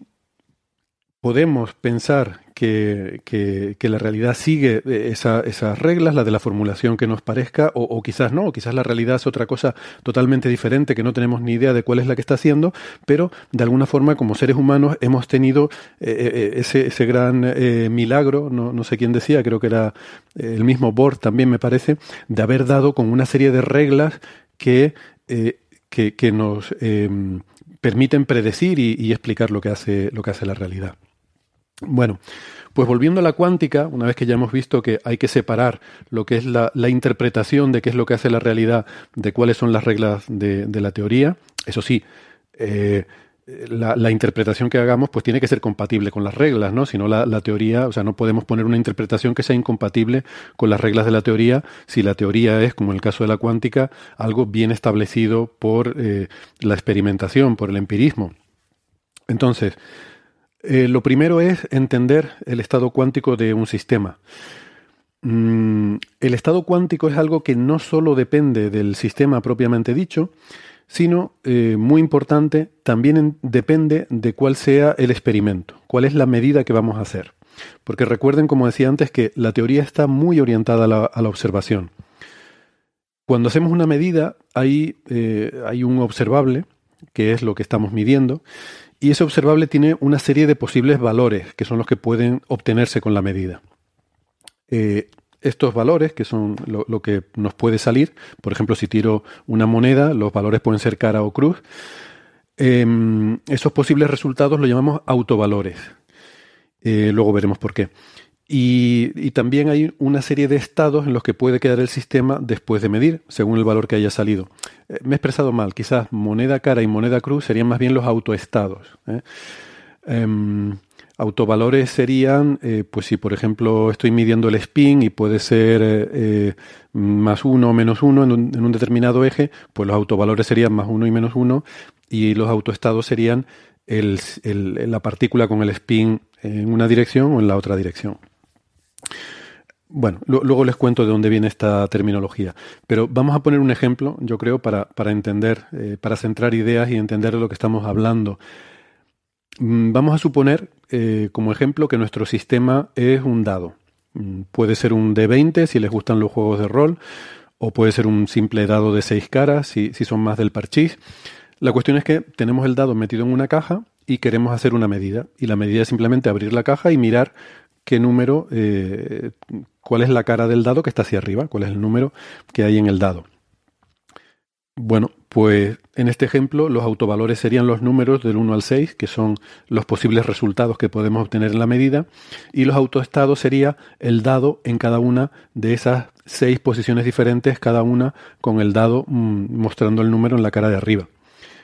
podemos pensar que, la realidad sigue esas reglas, la de la formulación que nos parezca, o, quizás no, o quizás la realidad es otra cosa totalmente diferente, que no tenemos ni idea de cuál es la que está haciendo, pero de alguna forma como seres humanos hemos tenido eh, eh, eh, ese, gran milagro, no, sé quién decía, creo que era el mismo Bohr también me parece, de haber dado con una serie de reglas que, que, que nos em, permiten predecir y, explicar lo que, hace, lo que hace la realidad. Bueno, pues volviendo a la cuántica, una vez que ya hemos visto que hay que separar lo que es la, interpretación de qué es lo que hace la realidad de cuáles son las reglas de, la teoría, eso sí, eh, la, interpretación que hagamos pues tiene que ser compatible con las reglas, ¿no? Si no la, teoría, o sea, no podemos poner una interpretación que sea incompatible con las reglas de la teoría si la teoría es, como en el caso de la cuántica, algo bien establecido por eh, la experimentación, por el empirismo. Entonces, eh, lo primero es entender el estado cuántico de un sistema. Mm, el estado cuántico es algo que no solo depende del sistema propiamente dicho, sino, eh, muy importante, también depende de cuál sea el experimento, cuál es la medida que vamos a hacer. Porque recuerden, como decía antes, que la teoría está muy orientada a la, observación. Cuando hacemos una medida, hay, eh, hay, un observable, que es lo que estamos midiendo, y ese observable tiene una serie de posibles valores, que son los que pueden obtenerse con la medida. Eh, estos valores, que son lo, que nos puede salir, por ejemplo, si tiro una moneda, los valores pueden ser cara o cruz, em, esos posibles resultados lo llamamos autovalores. Eh, luego veremos por qué. Y, también hay una serie de estados en los que puede quedar el sistema después de medir, según el valor que haya salido. Eh, me he expresado mal, quizás moneda cara y moneda cruz serían más bien los autoestados. ¿Eh? Autovalores serían, eh, pues si por ejemplo estoy midiendo el spin y puede ser más uno o menos uno en un, determinado eje, pues los autovalores serían más uno y menos uno y los autoestados serían la partícula con el spin en una dirección o en la otra dirección. Bueno, luego les cuento de dónde viene esta terminología, pero vamos a poner un ejemplo, yo creo, para, entender, eh, para centrar ideas y entender de lo que estamos hablando. Mm, vamos a suponer, eh, como ejemplo, que nuestro sistema es un dado. Mm, puede ser un D20 si les gustan los juegos de rol, o puede ser un simple dado de seis caras si, son más del parchís. La cuestión es que tenemos el dado metido en una caja y queremos hacer una medida. Y la medida es simplemente abrir la caja y mirar qué número, eh, cuál es la cara del dado que está hacia arriba, cuál es el número que hay en el dado. Bueno, pues en este ejemplo los autovalores serían los números del 1 al 6, que son los posibles resultados que podemos obtener en la medida, y los autoestados sería el dado en cada una de esas seis posiciones diferentes, cada una con el dado mm, mostrando el número en la cara de arriba.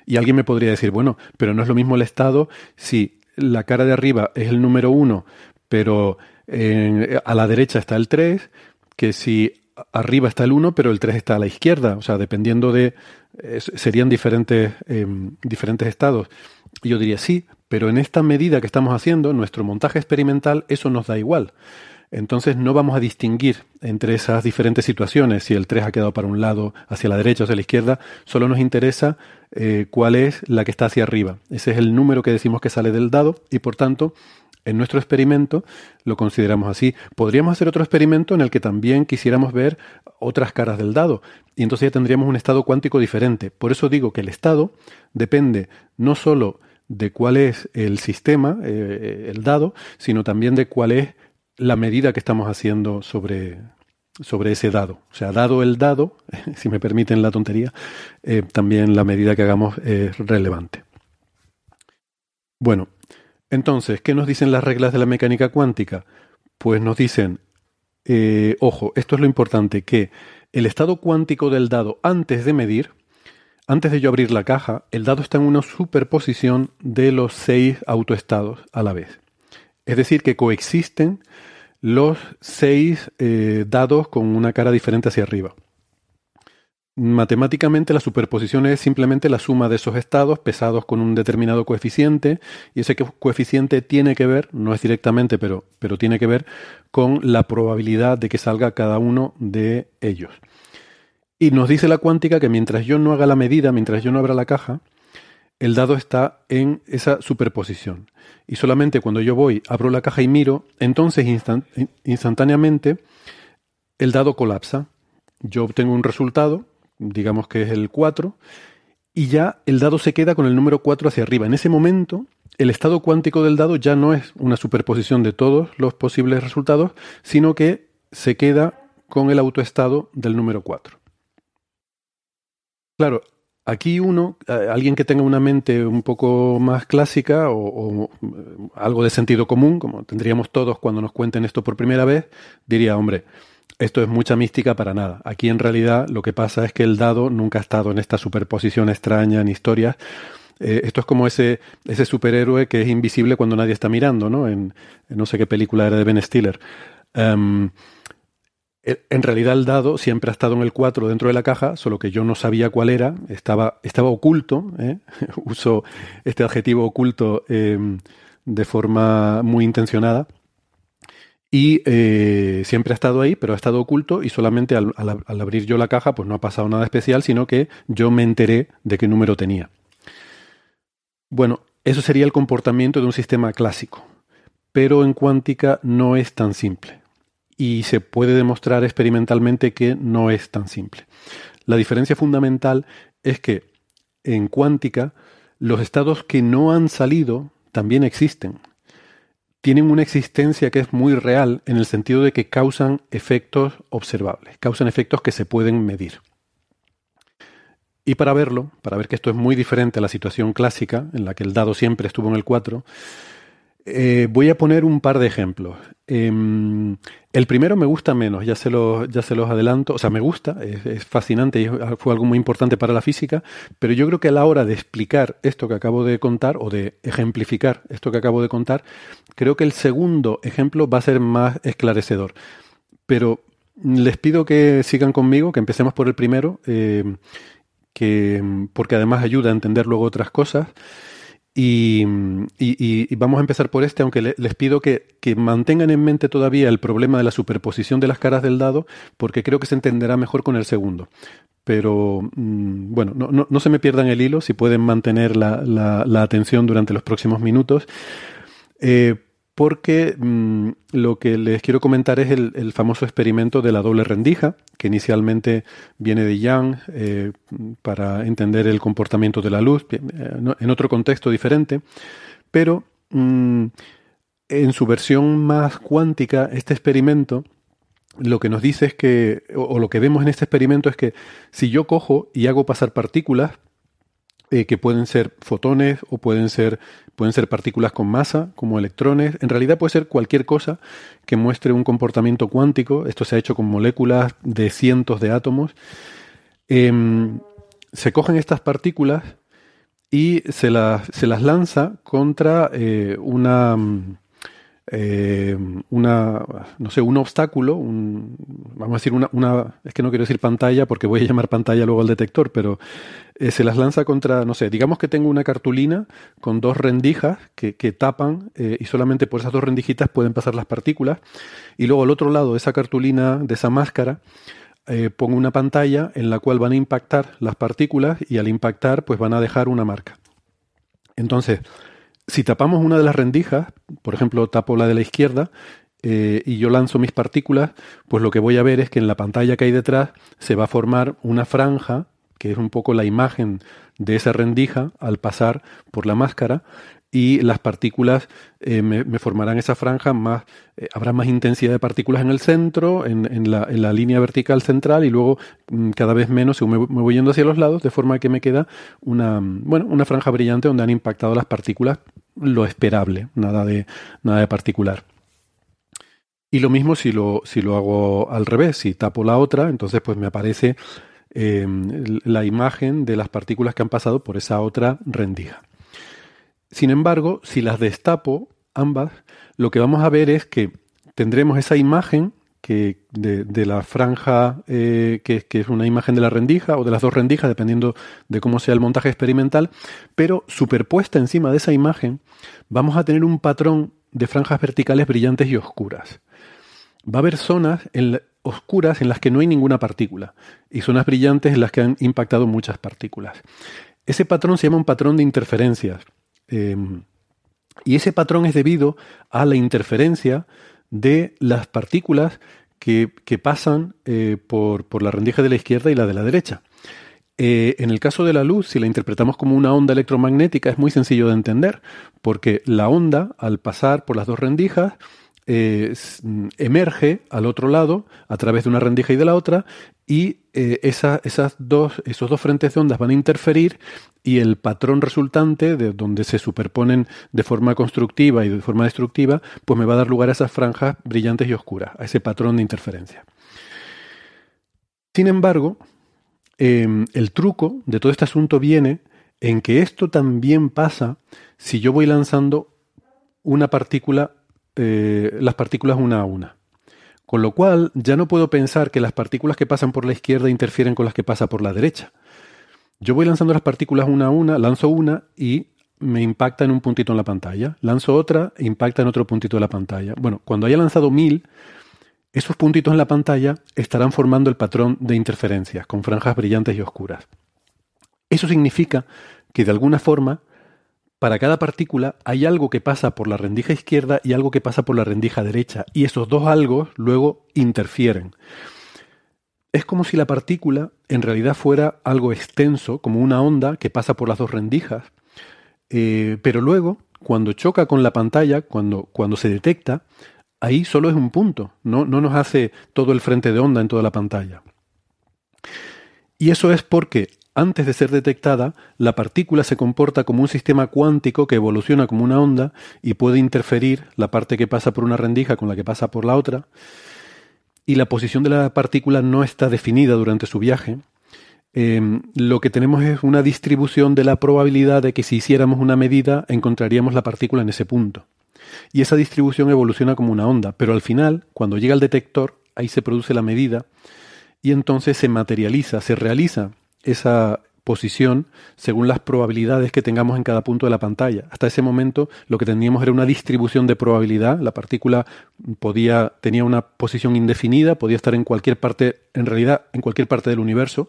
Y alguien me podría decir, bueno, pero no es lo mismo el estado si la cara de arriba es el número 1, pero a la derecha está el 3, que si arriba está el 1, pero el 3 está a la izquierda, o sea, dependiendo de... serían diferentes, em, diferentes estados. yo diría sí, pero en esta medida que estamos haciendo, nuestro montaje experimental, eso nos da igual. Entonces no vamos a distinguir entre esas diferentes situaciones, si el 3 ha quedado para un lado, hacia la derecha o hacia la izquierda, solo nos interesa eh, cuál es la que está hacia arriba. Ese es el número que decimos que sale del dado y por tanto en nuestro experimento lo consideramos así. Podríamos hacer otro experimento en el que también quisiéramos ver otras caras del dado y entonces ya tendríamos un estado cuántico diferente. Por eso digo que el estado depende no solo de cuál es el sistema, eh, el dado, sino también de cuál es la medida que estamos haciendo sobre, sobre ese dado. O sea, dado el dado, si me permiten la tontería, eh, también la medida que hagamos es relevante. Bueno, entonces, ¿qué nos dicen las reglas de la mecánica cuántica? Pues nos dicen, eh, ojo, esto es lo importante, que el estado cuántico del dado antes de medir, antes de yo abrir la caja, el dado está en una superposición de los seis autoestados a la vez. Es decir, que coexisten los seis eh, dados con una cara diferente hacia arriba. Matemáticamente la superposición es simplemente la suma de esos estados pesados con un determinado coeficiente y ese coeficiente tiene que ver, no es directamente, pero, pero tiene que ver con la probabilidad de que salga cada uno de ellos. Y nos dice la cuántica que mientras yo no haga la medida, mientras yo no abra la caja, el dado está en esa superposición. Y solamente cuando yo voy, abro la caja y miro, entonces instantáneamente el dado colapsa. Yo obtengo un resultado digamos que es el 4, y ya el dado se queda con el número 4 hacia arriba. En ese momento, el estado cuántico del dado ya no es una superposición de todos los posibles resultados, sino que se queda con el autoestado del número 4. Claro, aquí uno, alguien que tenga una mente un poco más clásica o, o, algo de sentido común, como tendríamos todos cuando nos cuenten esto por primera vez, diría, hombre, esto es mucha mística para nada. Aquí en realidad lo que pasa es que el dado nunca ha estado en esta superposición extraña en historias. Eh, esto es como ese, ese superhéroe que es invisible cuando nadie está mirando, ¿no? En, no sé qué película era de Ben Stiller. Em, en realidad el dado siempre ha estado en el 4 dentro de la caja, solo que yo no sabía cuál era, estaba, estaba oculto, ¿eh? uso este adjetivo oculto em, de forma muy intencionada y eh, siempre ha estado ahí, pero ha estado oculto y solamente al, abrir yo la caja pues no ha pasado nada especial, sino que yo me enteré de qué número tenía. Bueno, eso sería el comportamiento de un sistema clásico, pero en cuántica no es tan simple y se puede demostrar experimentalmente que no es tan simple. La diferencia fundamental es que en cuántica los estados que no han salido también existen tienen una existencia que es muy real en el sentido de que causan efectos observables, causan efectos que se pueden medir. Y para verlo, para ver que esto es muy diferente a la situación clásica, en la que el dado siempre estuvo en el 4, eh, voy a poner un par de ejemplos. Em, el primero me gusta menos, ya se, los, ya se los adelanto. O sea, me gusta, es, fascinante y fue algo muy importante para la física, pero yo creo que a la hora de explicar esto que acabo de contar o de ejemplificar esto que acabo de contar, creo que el segundo ejemplo va a ser más esclarecedor. Pero les pido que sigan conmigo, que empecemos por el primero, eh, que, porque además ayuda a entender luego otras cosas. Y, vamos a empezar por este, aunque les pido que, mantengan en mente todavía el problema de la superposición de las caras del dado, porque creo que se entenderá mejor con el segundo. Pero mm, bueno, no, se me pierdan el hilo si pueden mantener la, atención durante los próximos minutos. Eh, porque mm, lo que les quiero comentar es el, famoso experimento de la doble rendija, que inicialmente viene de Young eh, para entender el comportamiento de la luz, eh, en otro contexto diferente, pero mm, en su versión más cuántica, este experimento lo que nos dice es que, o lo que vemos en este experimento es que si yo cojo y hago pasar partículas, eh, que pueden ser fotones o pueden ser, pueden ser partículas con masa, como electrones. En realidad puede ser cualquier cosa que muestre un comportamiento cuántico. Esto se ha hecho con moléculas de cientos de átomos. Em, se cogen estas partículas y se las, se las lanza contra eh, una eh, una, no sé, un obstáculo, un, vamos a decir una, una, es que no quiero decir pantalla porque voy a llamar pantalla luego al detector, pero eh, se las lanza contra, no sé, digamos que tengo una cartulina con dos rendijas que, tapan eh, y solamente por esas dos rendijitas pueden pasar las partículas y luego al otro lado de esa cartulina, de esa máscara, pongo una pantalla en la cual van a impactar las partículas y al impactar pues van a dejar una marca. Entonces, si tapamos una de las rendijas, por ejemplo, tapo la de la izquierda, eh, y yo lanzo mis partículas, pues lo que voy a ver es que en la pantalla que hay detrás se va a formar una franja, que es un poco la imagen de esa rendija al pasar por la máscara, y las partículas eh, me, formarán esa franja, más, eh, habrá más intensidad de partículas en el centro, en, la, en la, línea vertical central y luego mm, cada vez menos me, me, voy yendo hacia los lados, de forma que me queda una, bueno, una franja brillante donde han impactado las partículas lo esperable, nada de, nada de particular. Y lo mismo si lo, si lo hago al revés, si tapo la otra, entonces pues me aparece eh, la imagen de las partículas que han pasado por esa otra rendija. Sin embargo, si las destapo ambas, lo que vamos a ver es que tendremos esa imagen que de, la franja, eh, que, es una imagen de la rendija o de las dos rendijas, dependiendo de cómo sea el montaje experimental, pero superpuesta encima de esa imagen vamos a tener un patrón de franjas verticales brillantes y oscuras. Va a haber zonas oscuras en las que no hay ninguna partícula y zonas brillantes en las que han impactado muchas partículas. Ese patrón se llama un patrón de interferencias. Em, y ese patrón es debido a la interferencia de las partículas que, pasan eh, por, la rendija de la izquierda y la de la derecha. Eh, en el caso de la luz, si la interpretamos como una onda electromagnética, es muy sencillo de entender, porque la onda, al pasar por las dos rendijas, emerge al otro lado a través de una rendija y de la otra y eh, esas dos, esos dos frentes de ondas van a interferir y el patrón resultante de donde se superponen de forma constructiva y de forma destructiva pues me va a dar lugar a esas franjas brillantes y oscuras, a ese patrón de interferencia. Sin embargo, em, el truco de todo este asunto viene en que esto también pasa si yo voy lanzando una partícula eh, las partículas una a una. Con lo cual, ya no puedo pensar que las partículas que pasan por la izquierda interfieren con las que pasan por la derecha. Yo voy lanzando las partículas una a una, lanzo una y me impacta en un puntito en la pantalla. Lanzo otra, e impacta en otro puntito de la pantalla. Bueno, cuando haya lanzado mil, esos puntitos en la pantalla estarán formando el patrón de interferencias con franjas brillantes y oscuras. Eso significa que de alguna forma para cada partícula hay algo que pasa por la rendija izquierda y algo que pasa por la rendija derecha, y esos dos algo luego interfieren. Es como si la partícula en realidad fuera algo extenso, como una onda que pasa por las dos rendijas, eh, pero luego, cuando choca con la pantalla, cuando, cuando se detecta, ahí solo es un punto, no, no nos hace todo el frente de onda en toda la pantalla. Y eso es porque antes de ser detectada, la partícula se comporta como un sistema cuántico que evoluciona como una onda y puede interferir la parte que pasa por una rendija con la que pasa por la otra. Y la posición de la partícula no está definida durante su viaje. Em, lo que tenemos es una distribución de la probabilidad de que si hiciéramos una medida encontraríamos la partícula en ese punto. Y esa distribución evoluciona como una onda, pero al final, cuando llega al detector, ahí se produce la medida y entonces se materializa, se realiza esa posición según las probabilidades que tengamos en cada punto de la pantalla. Hasta ese momento lo que teníamos era una distribución de probabilidad. La partícula podía, tenía una posición indefinida, podía estar en cualquier parte, en realidad en cualquier parte del universo,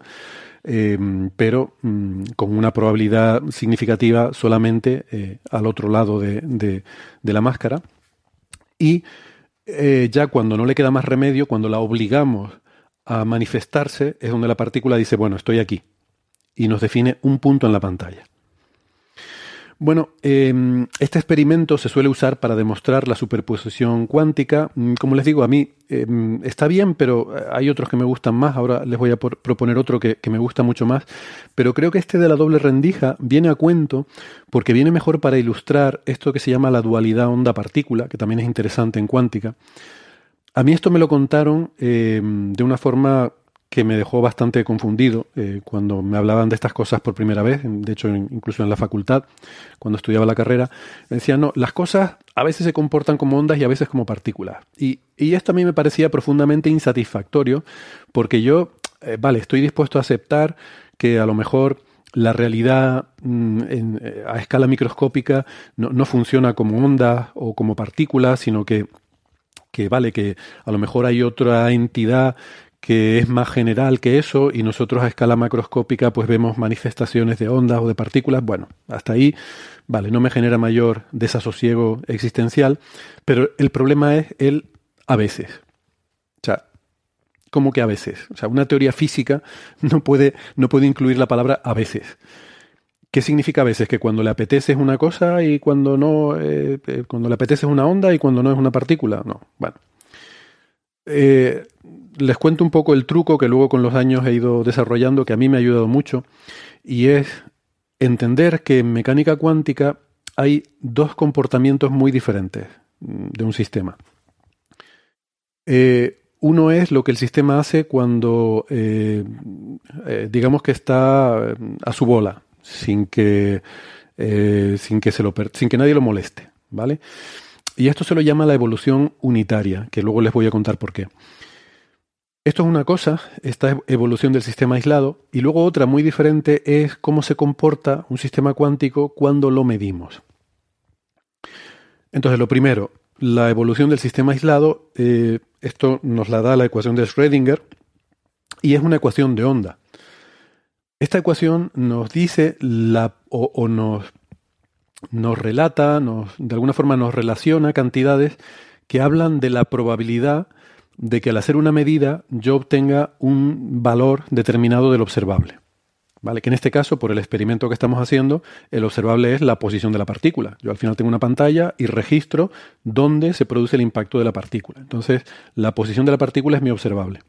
eh, pero mm, con una probabilidad significativa solamente eh, al otro lado de, la máscara. Y eh, ya cuando no le queda más remedio, cuando la obligamos a manifestarse, es donde la partícula dice, bueno, estoy aquí, y nos define un punto en la pantalla. Bueno, em, este experimento se suele usar para demostrar la superposición cuántica. Mm, como les digo, a mí em, está bien, pero eh, hay otros que me gustan más. Ahora les voy a proponer otro que, que, me gusta mucho más. Pero creo que este de la doble rendija viene a cuento porque viene mejor para ilustrar esto que se llama la dualidad onda-partícula, que también es interesante en cuántica. A mí esto me lo contaron em, de una forma que me dejó bastante confundido eh, cuando me hablaban de estas cosas por primera vez, de hecho incluso en la facultad, cuando estudiaba la carrera, me decían, no, las cosas a veces se comportan como ondas y a veces como partículas. Y, esto a mí me parecía profundamente insatisfactorio, porque yo, eh, vale, estoy dispuesto a aceptar que a lo mejor la realidad mm, eh, a escala microscópica no, no funciona como ondas o como partículas, sino que que vale, que a lo mejor hay otra entidad que es más general que eso y nosotros a escala macroscópica pues vemos manifestaciones de ondas o de partículas. Bueno, hasta ahí, vale, no me genera mayor desasosiego existencial, pero el problema es el a veces. O sea, ¿cómo que a veces? O sea, una teoría física no puede, no puede incluir la palabra a veces. ¿Qué significa a veces? Que cuando le apetece es una cosa y cuando no, eh, eh, cuando le apetece es una onda y cuando no es una partícula. No, bueno. Eh, les cuento un poco el truco que luego con los años he ido desarrollando, que a mí me ha ayudado mucho, y es entender que en mecánica cuántica hay dos comportamientos muy diferentes mm, de un sistema. Uno es lo que el sistema hace cuando, digamos que está a su bola, sin que, sin que, se lo sin que nadie lo moleste, ¿vale? Y esto se lo llama la evolución unitaria, que luego les voy a contar por qué. Esto es una cosa, esta evolución del sistema aislado, y luego otra muy diferente es cómo se comporta un sistema cuántico cuando lo medimos. Entonces, lo primero, la evolución del sistema aislado, eh, esto nos la da la ecuación de Schrödinger, y es una ecuación de onda. Esta ecuación nos dice la, o, nos, nos relata, de alguna forma nos relaciona cantidades que hablan de la probabilidad de que al hacer una medida yo obtenga un valor determinado del observable. ¿Vale? Que en este caso, por el experimento que estamos haciendo, el observable es la posición de la partícula. Yo al final tengo una pantalla y registro dónde se produce el impacto de la partícula. Entonces, la posición de la partícula es mi observable.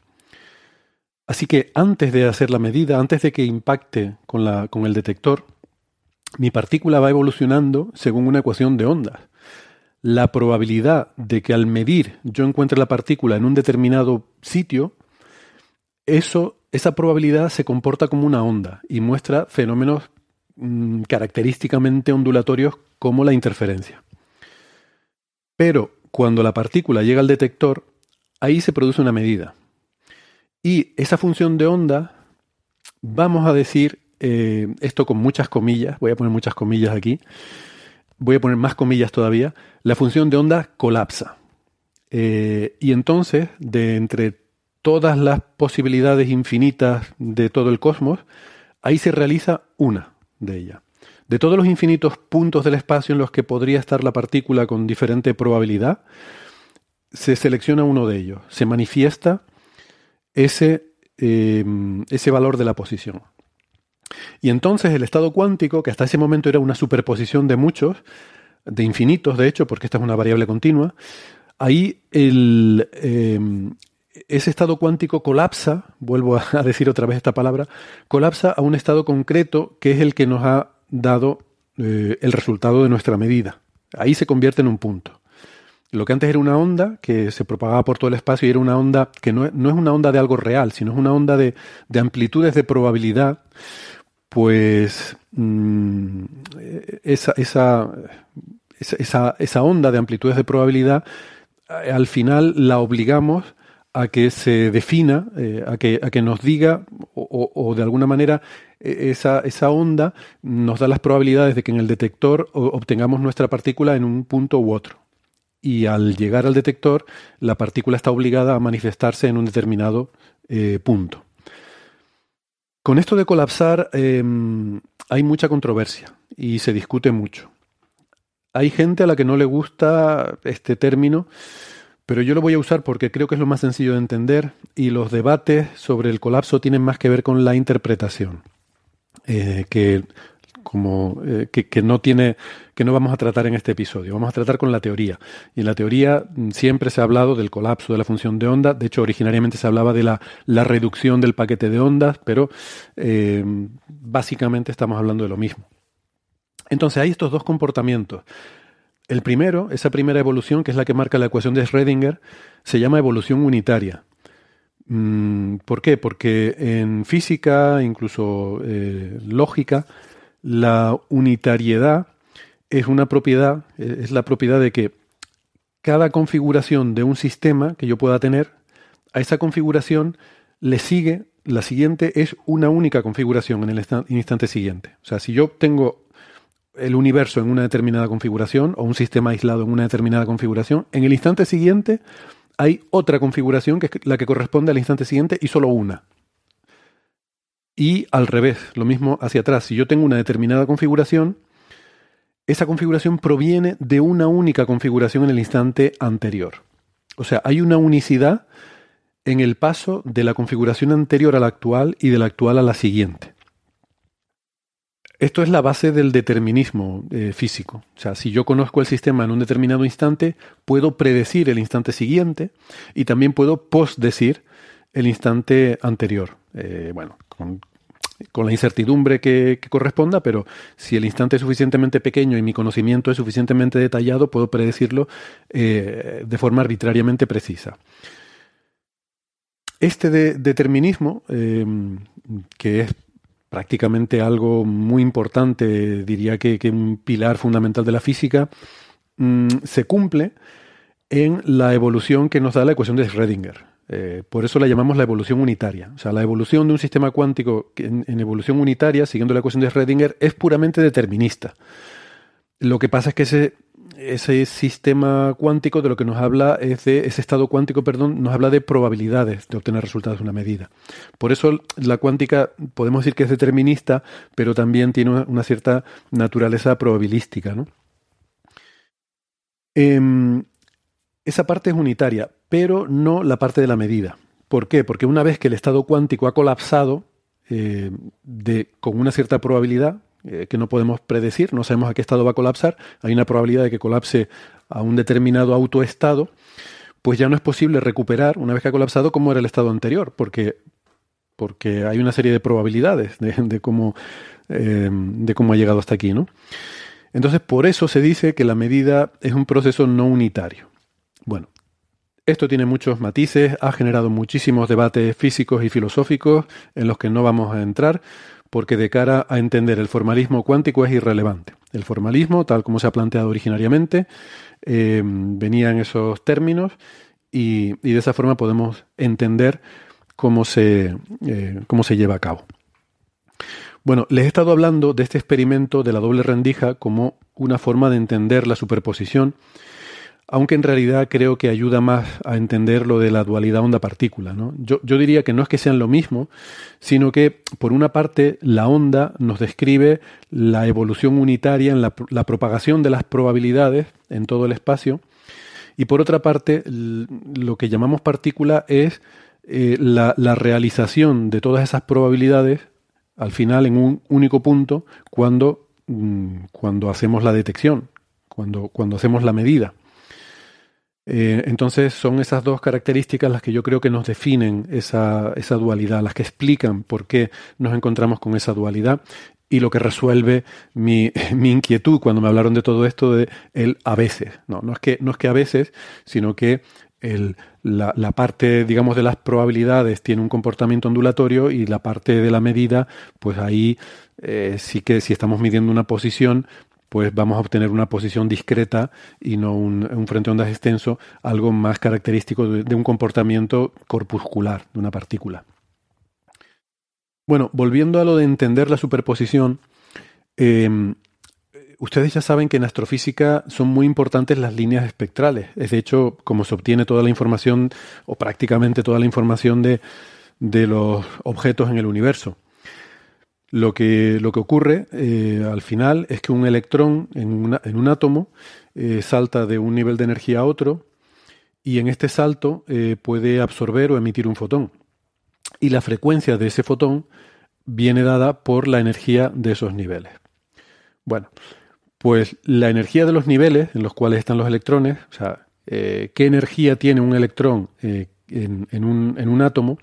Así que antes de hacer la medida, antes de que impacte con, el detector, mi partícula va evolucionando según una ecuación de ondas la probabilidad de que al medir yo encuentre la partícula en un determinado sitio, eso, esa probabilidad se comporta como una onda y muestra fenómenos mm, característicamente ondulatorios como la interferencia. Pero cuando la partícula llega al detector, ahí se produce una medida. Y esa función de onda, vamos a decir eh, esto con muchas comillas, voy a poner muchas comillas aquí, voy a poner más comillas todavía, la función de onda colapsa. Eh, y entonces, de entre todas las posibilidades infinitas de todo el cosmos, ahí se realiza una de ellas. De todos los infinitos puntos del espacio en los que podría estar la partícula con diferente probabilidad, se selecciona uno de ellos, se manifiesta ese, eh, ese valor de la posición. Y entonces el estado cuántico, que hasta ese momento era una superposición de muchos, de infinitos de hecho, porque esta es una variable continua, ahí em, ese estado cuántico colapsa, vuelvo a decir otra vez esta palabra, colapsa a un estado concreto que es el que nos ha dado eh, el resultado de nuestra medida. Ahí se convierte en un punto. Lo que antes era una onda que se propagaba por todo el espacio y era una onda que no, es una onda de algo real, sino es una onda de, amplitudes de probabilidad, pues mm, esa, esa, esa, esa onda de amplitudes de probabilidad eh, al final la obligamos a que se defina, eh, a, que, a que nos diga o, de alguna manera e, esa, esa, onda nos da las probabilidades de que en el detector obtengamos nuestra partícula en un punto u otro. Y al llegar al detector, la partícula está obligada a manifestarse en un determinado eh, punto. Con esto de colapsar em, hay mucha controversia y se discute mucho. Hay gente a la que no le gusta este término pero yo lo voy a usar porque creo que es lo más sencillo de entender y los debates sobre el colapso tienen más que ver con la interpretación, eh, que como eh, que, no tiene que no vamos a tratar en este episodio. Vamos a tratar con la teoría. Y en la teoría mm, siempre se ha hablado del colapso de la función de onda. De hecho originariamente se hablaba de la, reducción del paquete de ondas pero eh, básicamente estamos hablando de lo mismo. Entonces hay estos dos comportamientos. El primero, esa primera evolución, que es la que marca la ecuación de Schrödinger, se llama evolución unitaria. Mm, ¿Por qué? Porque en física, incluso eh, lógica, la unitariedad es una propiedad, eh, es la propiedad de que cada configuración de un sistema que yo pueda tener, a esa configuración le sigue, la siguiente es una única configuración en el instante siguiente. O sea, si yo tengo el universo en una determinada configuración o un sistema aislado en una determinada configuración, en el instante siguiente hay otra configuración que es la que corresponde al instante siguiente y solo una. Y al revés, lo mismo hacia atrás. Si yo tengo una determinada configuración, esa configuración proviene de una única configuración en el instante anterior. O sea, hay una unicidad en el paso de la configuración anterior a la actual y de la actual a la siguiente. Esto es la base del determinismo eh, físico. O sea, si yo conozco el sistema en un determinado instante, puedo predecir el instante siguiente y también puedo postdecir el instante anterior. Eh, bueno, con, la incertidumbre que, corresponda, pero si el instante es suficientemente pequeño y mi conocimiento es suficientemente detallado, puedo predecirlo eh, de forma arbitrariamente precisa. Este determinismo, que es prácticamente algo muy importante, diría que, un pilar fundamental de la física, mm, se cumple en la evolución que nos da la ecuación de Schrödinger. Eh, por eso la llamamos la evolución unitaria. O sea, la evolución de un sistema cuántico en, evolución unitaria, siguiendo la ecuación de Schrödinger, es puramente determinista. Lo que pasa es que ese ese sistema cuántico de lo que nos habla es de ese estado cuántico, perdón, nos habla de probabilidades de obtener resultados de una medida. Por eso la cuántica podemos decir que es determinista, pero también tiene una, cierta naturaleza probabilística, ¿no? Em, esa parte es unitaria, pero no la parte de la medida. ¿Por qué? Porque una vez que el estado cuántico ha colapsado eh, con una cierta probabilidad, eh, que no podemos predecir, no sabemos a qué estado va a colapsar, hay una probabilidad de que colapse a un determinado autoestado, pues ya no es posible recuperar, una vez que ha colapsado, cómo era el estado anterior, porque, porque hay una serie de probabilidades de, cómo, eh, de cómo ha llegado hasta aquí. ¿no? Entonces, por eso se dice que la medida es un proceso no unitario. Bueno, esto tiene muchos matices, ha generado muchísimos debates físicos y filosóficos en los que no vamos a entrar, porque de cara a entender el formalismo cuántico es irrelevante. El formalismo, tal como se ha planteado originariamente, eh, venía en esos términos y, de esa forma podemos entender cómo se, eh, cómo se lleva a cabo. Bueno, les he estado hablando de este experimento de la doble rendija como una forma de entender la superposición aunque en realidad creo que ayuda más a entender lo de la dualidad onda-partícula. Yo, diría que no es que sean lo mismo, sino que por una parte la onda nos describe la evolución unitaria en la, propagación de las probabilidades en todo el espacio, y por otra parte lo que llamamos partícula es eh, la, realización de todas esas probabilidades al final en un único punto cuando, mm, cuando hacemos la detección, cuando, cuando hacemos la medida. Eh, entonces son esas dos características las que yo creo que nos definen esa, dualidad, las que explican por qué nos encontramos con esa dualidad y lo que resuelve mi, inquietud cuando me hablaron de todo esto de el a veces. No, no es que, no es que a veces, sino que la, parte, digamos, de las probabilidades tiene un comportamiento ondulatorio y la parte de la medida, pues ahí eh, sí que si estamos midiendo una posición, pues vamos a obtener una posición discreta y no un, frente de ondas extenso, algo más característico de, un comportamiento corpuscular de una partícula. Bueno, volviendo a lo de entender la superposición, eh, ustedes ya saben que en astrofísica son muy importantes las líneas espectrales. Es de hecho como se obtiene toda la información, o prácticamente toda la información de, de los objetos en el universo. Lo que, lo que ocurre eh, al final es que un electrón en, una, en un átomo eh, salta de un nivel de energía a otro y en este salto eh, puede absorber o emitir un fotón. Y la frecuencia de ese fotón viene dada por la energía de esos niveles. Bueno, pues la energía de los niveles en los cuales están los electrones, o sea, qué energía tiene un electrón en, en, un, en un átomo,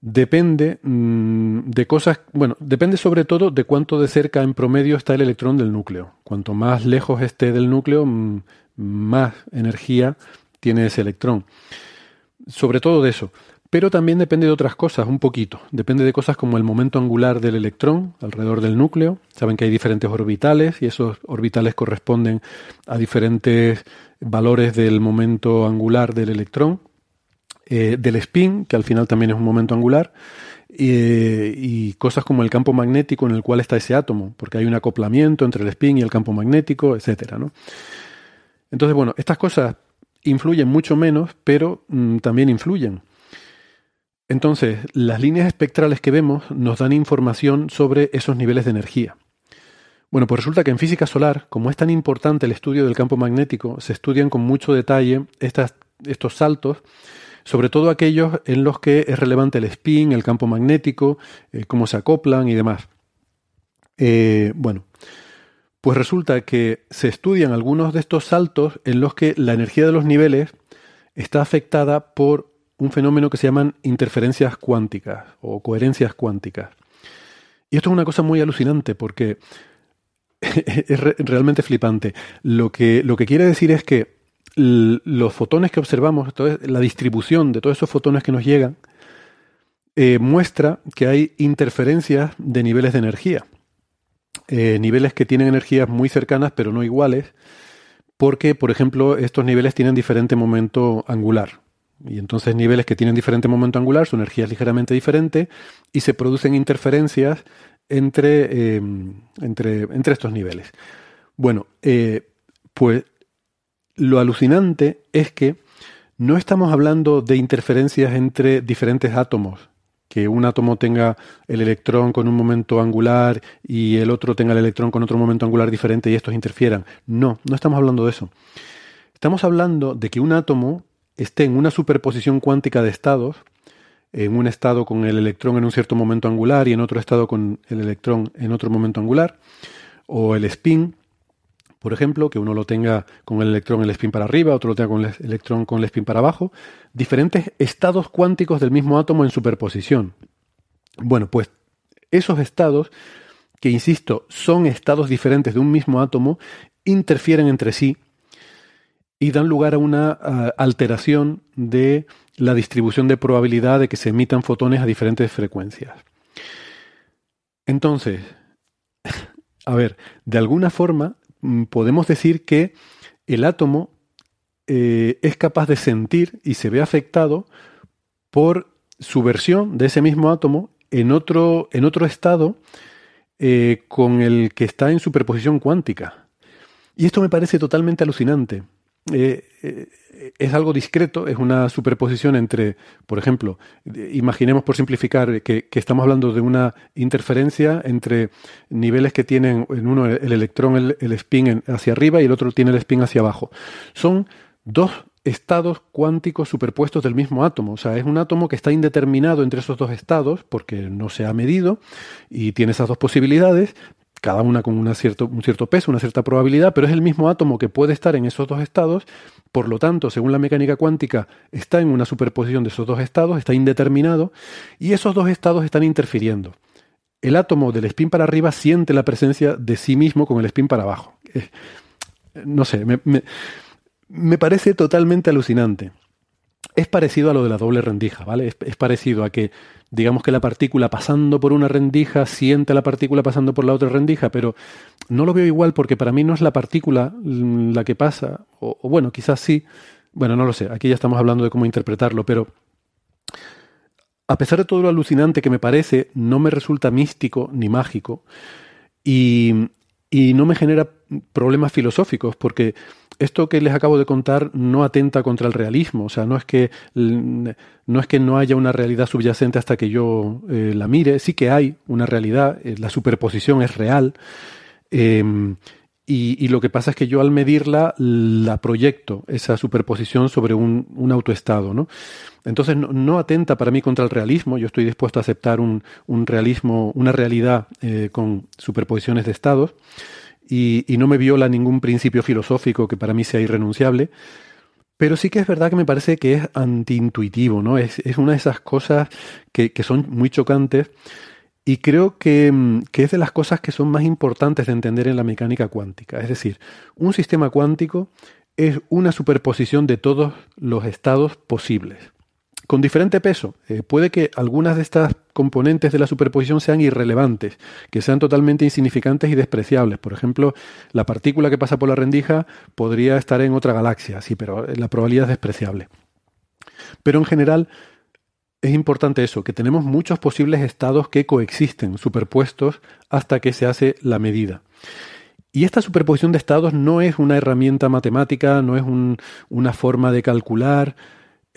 depende mmm, de cosas, bueno, depende sobre todo de cuánto de cerca en promedio está el electrón del núcleo. Cuanto más lejos esté del núcleo, mmm, más energía tiene ese electrón. Sobre todo de eso. Pero también depende de otras cosas, un poquito. Depende de cosas como el momento angular del electrón alrededor del núcleo. Saben que hay diferentes orbitales y esos orbitales corresponden a diferentes valores del momento angular del electrón eh, del spin, que al final también es un momento angular, eh, y cosas como el campo magnético en el cual está ese átomo, porque hay un acoplamiento entre el spin y el campo magnético, etcétera, ¿no? Entonces, bueno, estas cosas influyen mucho menos, pero mmm, también influyen. Entonces, las líneas espectrales que vemos nos dan información sobre esos niveles de energía. Bueno, pues resulta que en física solar, como es tan importante el estudio del campo magnético, se estudian con mucho detalle estas, estos saltos sobre todo aquellos en los que es relevante el spin, el campo magnético, eh, cómo se acoplan y demás. Eh, bueno, pues resulta que se estudian algunos de estos saltos en los que la energía de los niveles está afectada por un fenómeno que se llaman interferencias cuánticas o coherencias cuánticas. Y esto es una cosa muy alucinante porque es re realmente flipante. Lo que, lo que quiere decir es que los fotones que observamos, la distribución de todos esos fotones que nos llegan, eh, muestra que hay interferencias de niveles de energía. Eh, niveles que tienen energías muy cercanas pero no iguales, porque, por ejemplo, estos niveles tienen diferente momento angular. Y entonces niveles que tienen diferente momento angular, su energía es ligeramente diferente y se producen interferencias entre, eh, entre, entre estos niveles. Bueno, pues lo alucinante es que no estamos hablando de interferencias entre diferentes átomos, que un átomo tenga el electrón con un momento angular y el otro tenga el electrón con otro momento angular diferente y estos interfieran. No, no estamos hablando de eso. Estamos hablando de que un átomo esté en una superposición cuántica de estados, en un estado con el electrón en un cierto momento angular y en otro estado con el electrón en otro momento angular, o el spin, por ejemplo, que uno lo tenga con el electrón el spin para arriba, otro lo tenga con el electrón con el spin para abajo, diferentes estados cuánticos del mismo átomo en superposición. Bueno, pues esos estados, que insisto, son estados diferentes de un mismo átomo, interfieren entre sí y dan lugar a una alteración de la distribución de probabilidad de que se emitan fotones a diferentes frecuencias. Entonces, a ver, de alguna forma podemos decir que el átomo eh, es capaz de sentir y se ve afectado por su versión de ese mismo átomo en otro, en otro estado eh, con el que está en superposición cuántica. Y esto me parece totalmente alucinante. Eh, eh, es algo discreto, es una superposición entre, por ejemplo, imaginemos por simplificar que, estamos hablando de una interferencia entre niveles que tienen en uno el electrón, el, el spin hacia arriba y el otro tiene el spin hacia abajo. Son dos estados cuánticos superpuestos del mismo átomo. O sea, es un átomo que está indeterminado entre esos dos estados porque no se ha medido y tiene esas dos posibilidades, cada una con cierto, un cierto peso, una cierta probabilidad, pero es el mismo átomo que puede estar en esos dos estados, por lo tanto, según la mecánica cuántica, está en una superposición de esos dos estados, está indeterminado, y esos dos estados están interfiriendo. El átomo del spin para arriba siente la presencia de sí mismo con el spin para abajo. Eh, no sé, me, me parece totalmente alucinante. Es parecido a lo de la doble rendija, ¿vale? Es, parecido a que, digamos que la partícula pasando por una rendija siente la partícula pasando por la otra rendija, pero no lo veo igual porque para mí no es la partícula la que pasa, o, o bueno, quizás sí, bueno, no lo sé, aquí ya estamos hablando de cómo interpretarlo, pero a pesar de todo lo alucinante que me parece, no me resulta místico ni mágico y, y no me genera problemas filosóficos, porque esto que les acabo de contar no atenta contra el realismo, o sea, no es que no, es que no haya una realidad subyacente hasta que yo eh, la mire, sí que hay una realidad, eh, la superposición es real, em, y, lo que pasa es que yo al medirla la proyecto, esa superposición sobre un, un autoestado, ¿no? Entonces no, atenta para mí contra el realismo, yo estoy dispuesto a aceptar un, un realismo, una realidad eh, con superposiciones de estados, y, no me viola ningún principio filosófico que para mí sea irrenunciable, pero sí que es verdad que me parece que es antiintuitivo, ¿no? Es, es una de esas cosas que, que, son muy chocantes y creo que, mm, que, es de las cosas que son más importantes de entender en la mecánica cuántica. Es decir, un sistema cuántico es una superposición de todos los estados posibles con diferente peso. Eh, puede que algunas de estas componentes de la superposición sean irrelevantes, que sean totalmente insignificantes y despreciables. Por ejemplo, la partícula que pasa por la rendija podría estar en otra galaxia, sí, pero la probabilidad es despreciable. Pero en general es importante eso, que tenemos muchos posibles estados que coexisten, superpuestos, hasta que se hace la medida. Y esta superposición de estados no es una herramienta matemática, no es una forma de calcular,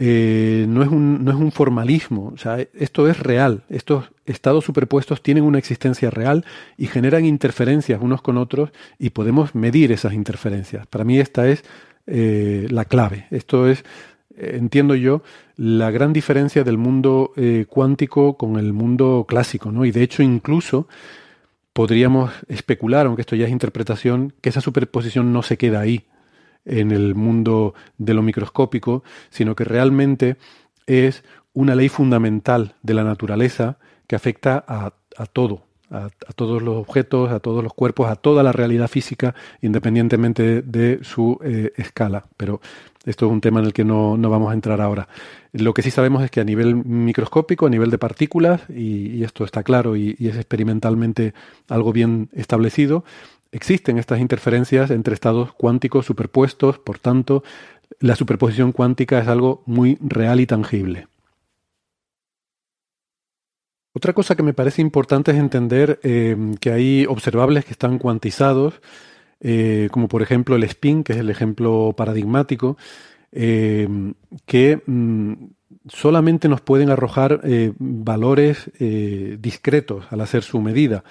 eh, no, es un, no es un formalismo, o sea, esto es real, estos estados superpuestos tienen una existencia real y generan interferencias unos con otros y podemos medir esas interferencias. Para mí esta es eh, la clave, esto es, eh, entiendo yo, la gran diferencia del mundo cuántico con el mundo clásico, ¿no? Y de hecho incluso podríamos especular, aunque esto ya es interpretación, que esa superposición no se queda ahí, en el mundo de lo microscópico, sino que realmente es una ley fundamental de la naturaleza que afecta a, todo, a, todos los objetos, a todos los cuerpos, a toda la realidad física, independientemente de, su eh, escala. Pero esto es un tema en el que no, vamos a entrar ahora. Lo que sí sabemos es que a nivel microscópico, a nivel de partículas, y, esto está claro y, es experimentalmente algo bien establecido, Existen estas interferencias entre estados cuánticos superpuestos, por tanto, la superposición cuántica es algo muy real y tangible. Otra cosa que me parece importante es entender eh, que hay observables que están cuantizados, eh, como por ejemplo el spin, que es el ejemplo paradigmático, eh, que mm, solamente nos pueden arrojar valores discretos al hacer su medida.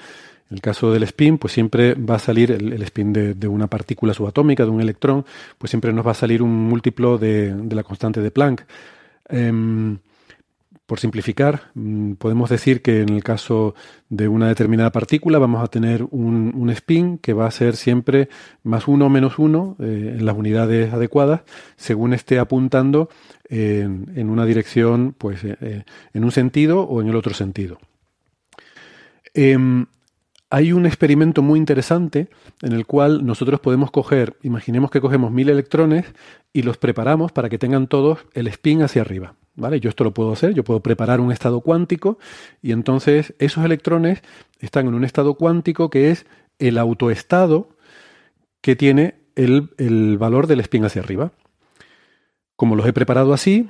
En el caso del spin, pues siempre va a salir el, spin de, una partícula subatómica, de un electrón, pues siempre nos va a salir un múltiplo de, la constante de Planck. Em, por simplificar, mm, podemos decir que en el caso de una determinada partícula vamos a tener un, spin que va a ser siempre más uno o menos uno eh, en las unidades adecuadas, según esté apuntando en, una dirección, pues eh, eh, en un sentido o en el otro sentido. Em, hay un experimento muy interesante en el cual nosotros podemos coger, imaginemos que cogemos mil electrones y los preparamos para que tengan todos el spin hacia arriba. ¿Vale? Yo esto lo puedo hacer, yo puedo preparar un estado cuántico y entonces esos electrones están en un estado cuántico que es el autoestado que tiene el, valor del spin hacia arriba. Como los he preparado así,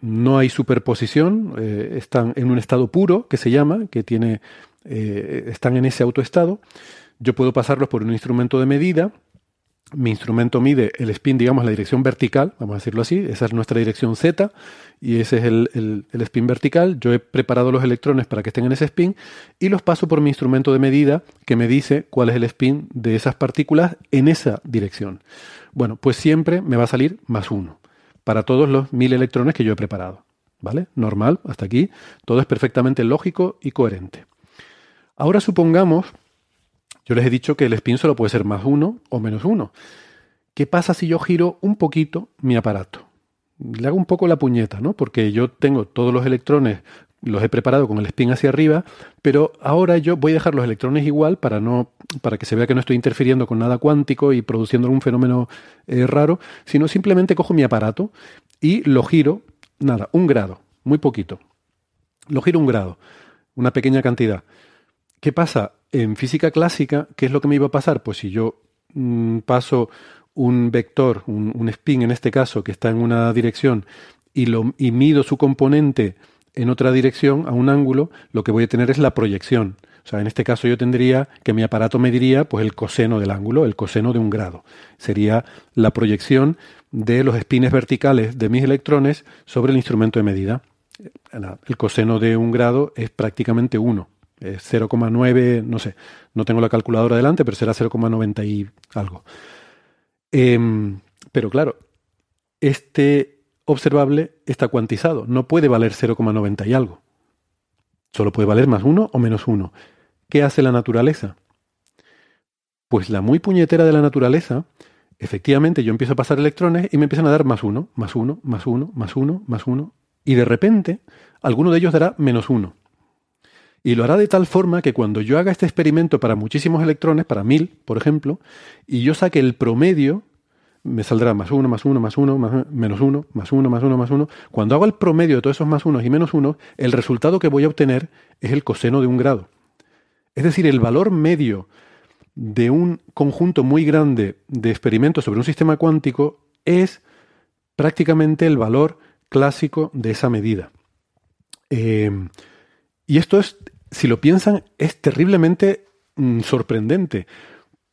no hay superposición, eh, están en un estado puro que se llama, que tiene eh, están en ese autoestado, yo puedo pasarlos por un instrumento de medida. Mi instrumento mide el spin, digamos, la dirección vertical, vamos a decirlo así, esa es nuestra dirección Z y ese es el, spin vertical. Yo he preparado los electrones para que estén en ese spin y los paso por mi instrumento de medida que me dice cuál es el spin de esas partículas en esa dirección. Bueno, pues siempre me va a salir más uno para todos los mil electrones que yo he preparado. ¿Vale? Normal, hasta aquí. Todo es perfectamente lógico y coherente. Ahora supongamos Yo les he dicho que el spin solo puede ser más uno o menos uno. ¿Qué pasa si yo giro un poquito mi aparato? Le hago un poco la puñeta, ¿no? Porque yo tengo todos los electrones, los he preparado con el spin hacia arriba, pero ahora yo voy a dejar los electrones igual para no, para que se vea que no estoy interfiriendo con nada cuántico y produciendo algún fenómeno eh, raro, sino simplemente cojo mi aparato y lo giro, nada, un grado, muy poquito. Lo giro un grado, una pequeña cantidad. ¿Qué pasa? En física clásica, ¿qué es lo que me iba a pasar? Pues si yo mm, paso un vector, un, spin en este caso, que está en una dirección, y, lo, y mido su componente en otra dirección, a un ángulo, lo que voy a tener es la proyección. O sea, en este caso yo tendría que mi aparato mediría pues el coseno del ángulo, el coseno de un grado. Sería la proyección de los espines verticales de mis electrones sobre el instrumento de medida. El coseno de un grado es prácticamente 1. Es 0,9, no sé, no tengo la calculadora delante, pero será 0,90 y algo. Em, pero claro, este observable está cuantizado, no puede valer 0,90 y algo. Solo puede valer más 1 o menos 1. ¿Qué hace la naturaleza? Pues la muy puñetera de la naturaleza, efectivamente yo empiezo a pasar electrones y me empiezan a dar más 1, más 1, más 1, más 1, más 1, y de repente alguno de ellos dará menos 1. Y lo hará de tal forma que cuando yo haga este experimento para muchísimos electrones, para mil, por ejemplo, y yo saque el promedio, me saldrá más uno, más uno, más uno, más, menos uno, más uno, más uno, más uno. Cuando hago el promedio de todos esos más unos y menos uno, el resultado que voy a obtener es el coseno de un grado. Es decir, el valor medio de un conjunto muy grande de experimentos sobre un sistema cuántico es prácticamente el valor clásico de esa medida. Eh, y esto es si lo piensan, es terriblemente mm, sorprendente,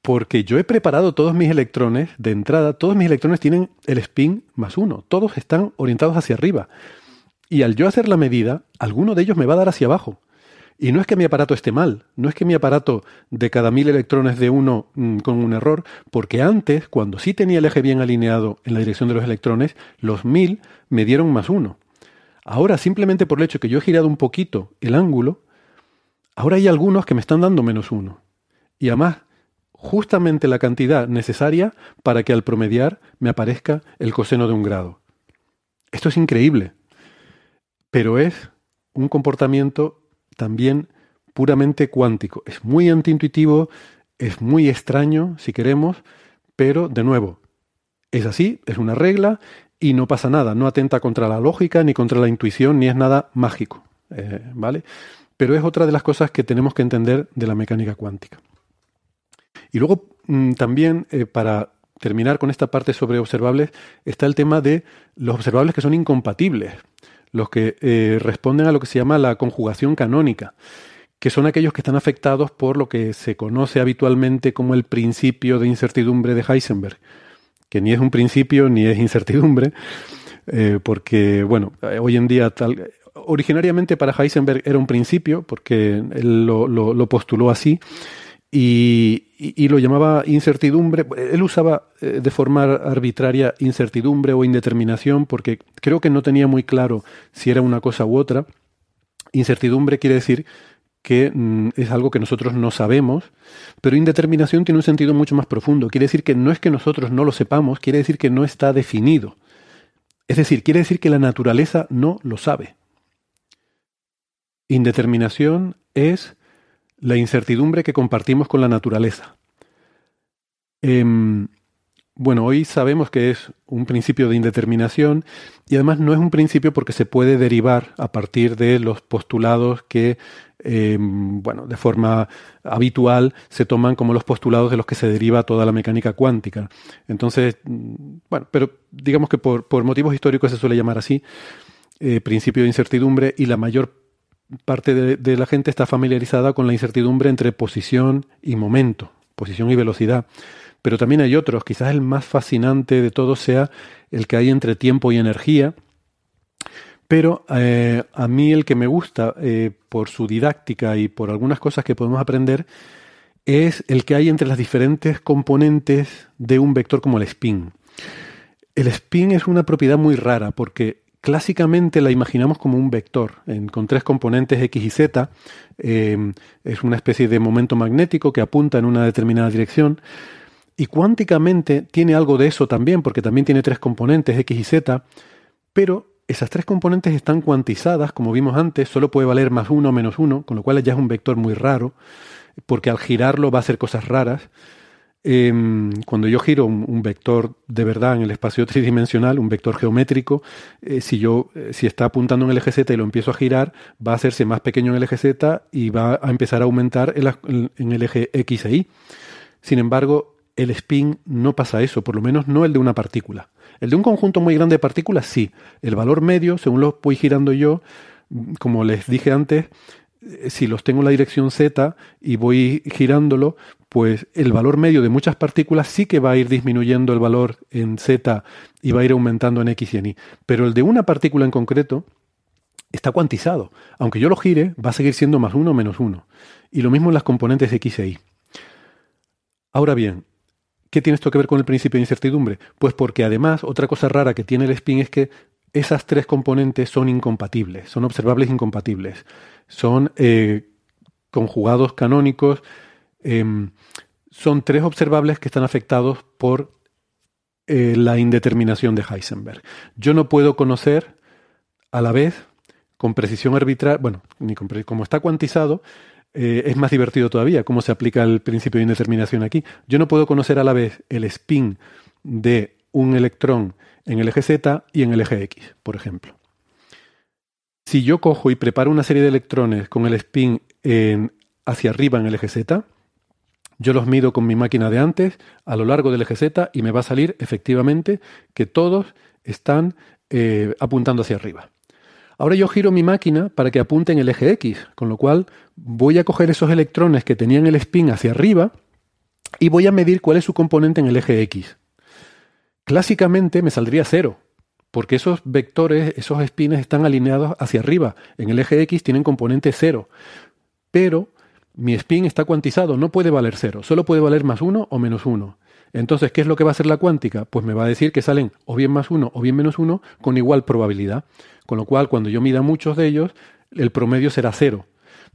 porque yo he preparado todos mis electrones de entrada, todos mis electrones tienen el spin más uno, todos están orientados hacia arriba. Y al yo hacer la medida, alguno de ellos me va a dar hacia abajo. Y no es que mi aparato esté mal, no es que mi aparato de cada mil electrones de uno mm, con un error, porque antes, cuando sí tenía el eje bien alineado en la dirección de los electrones, los mil me dieron más uno. Ahora, simplemente por el hecho que yo he girado un poquito el ángulo, Ahora hay algunos que me están dando menos uno. Y además, justamente la cantidad necesaria para que al promediar me aparezca el coseno de un grado. Esto es increíble, pero es un comportamiento también puramente cuántico. Es muy antiintuitivo, es muy extraño, si queremos, pero de nuevo, es así, es una regla y no pasa nada, no atenta contra la lógica, ni contra la intuición, ni es nada mágico. Eh, ¿Vale? Pero es otra de las cosas que tenemos que entender de la mecánica cuántica. Y luego mm, también, eh, para terminar con esta parte sobre observables, está el tema de los observables que son incompatibles, los que eh, responden a lo que se llama la conjugación canónica, que son aquellos que están afectados por lo que se conoce habitualmente como el principio de incertidumbre de Heisenberg, que ni es un principio ni es incertidumbre, eh, porque, bueno, hoy en día tal, originariamente para Heisenberg era un principio, porque él lo, postuló así, y, lo llamaba incertidumbre. Él usaba eh, de forma arbitraria incertidumbre o indeterminación, porque creo que no tenía muy claro si era una cosa u otra. Incertidumbre quiere decir que mm, es algo que nosotros no sabemos, pero indeterminación tiene un sentido mucho más profundo. Quiere decir que no es que nosotros no lo sepamos, quiere decir que no está definido. Es decir, quiere decir que la naturaleza no lo sabe. Indeterminación es la incertidumbre que compartimos con la naturaleza. Em, bueno, hoy sabemos que es un principio de indeterminación y además no es un principio porque se puede derivar a partir de los postulados que, em, bueno, de forma habitual se toman como los postulados de los que se deriva toda la mecánica cuántica. Entonces, bueno, pero digamos que por, motivos históricos se suele llamar así, eh, principio de incertidumbre y la mayor parte de, la gente está familiarizada con la incertidumbre entre posición y momento, posición y velocidad. Pero también hay otros, quizás el más fascinante de todos sea el que hay entre tiempo y energía. Pero eh, a mí el que me gusta eh, por su didáctica y por algunas cosas que podemos aprender es el que hay entre las diferentes componentes de un vector como el spin. El spin es una propiedad muy rara porque clásicamente la imaginamos como un vector, con tres componentes X y Z. Eh, es una especie de momento magnético que apunta en una determinada dirección. Y cuánticamente tiene algo de eso también, porque también tiene tres componentes X y Z, pero esas tres componentes están cuantizadas, como vimos antes, solo puede valer más uno o menos uno, con lo cual ya es un vector muy raro, porque al girarlo va a hacer cosas raras. Em, cuando yo giro un, vector de verdad en el espacio tridimensional, un vector geométrico, eh, si yo eh, si está apuntando en el eje Z y lo empiezo a girar, va a hacerse más pequeño en el eje Z y va a empezar a aumentar en, el eje X e Y. Sin embargo, el spin no pasa eso, por lo menos no el de una partícula. El de un conjunto muy grande de partículas, sí. El valor medio, según lo voy girando yo, como les dije antes, eh, si los tengo en la dirección z y voy girándolo, pues el valor medio de muchas partículas sí que va a ir disminuyendo el valor en z y va a ir aumentando en x y en y. Pero el de una partícula en concreto está cuantizado. Aunque yo lo gire, va a seguir siendo más 1 o menos 1. Y lo mismo en las componentes x e y. Ahora bien, ¿qué tiene esto que ver con el principio de incertidumbre? Pues porque además otra cosa rara que tiene el spin es que esas tres componentes son incompatibles, son observables incompatibles son eh, conjugados canónicos, em, son tres observables que están afectados por eh, la indeterminación de Heisenberg. Yo no puedo conocer a la vez con precisión arbitral, bueno, ni como está cuantizado, eh, es más divertido todavía cómo se aplica el principio de indeterminación aquí. Yo no puedo conocer a la vez el spin de un electrón en el eje Z y en el eje X, por ejemplo. Si yo cojo y preparo una serie de electrones con el spin hacia arriba en el eje Z, yo los mido con mi máquina de antes a lo largo del eje Z y me va a salir efectivamente que todos están eh, apuntando hacia arriba. Ahora yo giro mi máquina para que apunte en el eje X, con lo cual voy a coger esos electrones que tenían el spin hacia arriba y voy a medir cuál es su componente en el eje X. Clásicamente me saldría cero, porque esos vectores, esos espines están alineados hacia arriba. En el eje X tienen componente cero, pero mi spin está cuantizado, no puede valer cero, solo puede valer más uno o menos uno. Entonces, ¿qué es lo que va a hacer la cuántica? Pues me va a decir que salen o bien más uno o bien menos uno con igual probabilidad. Con lo cual, cuando yo mida muchos de ellos, el promedio será cero.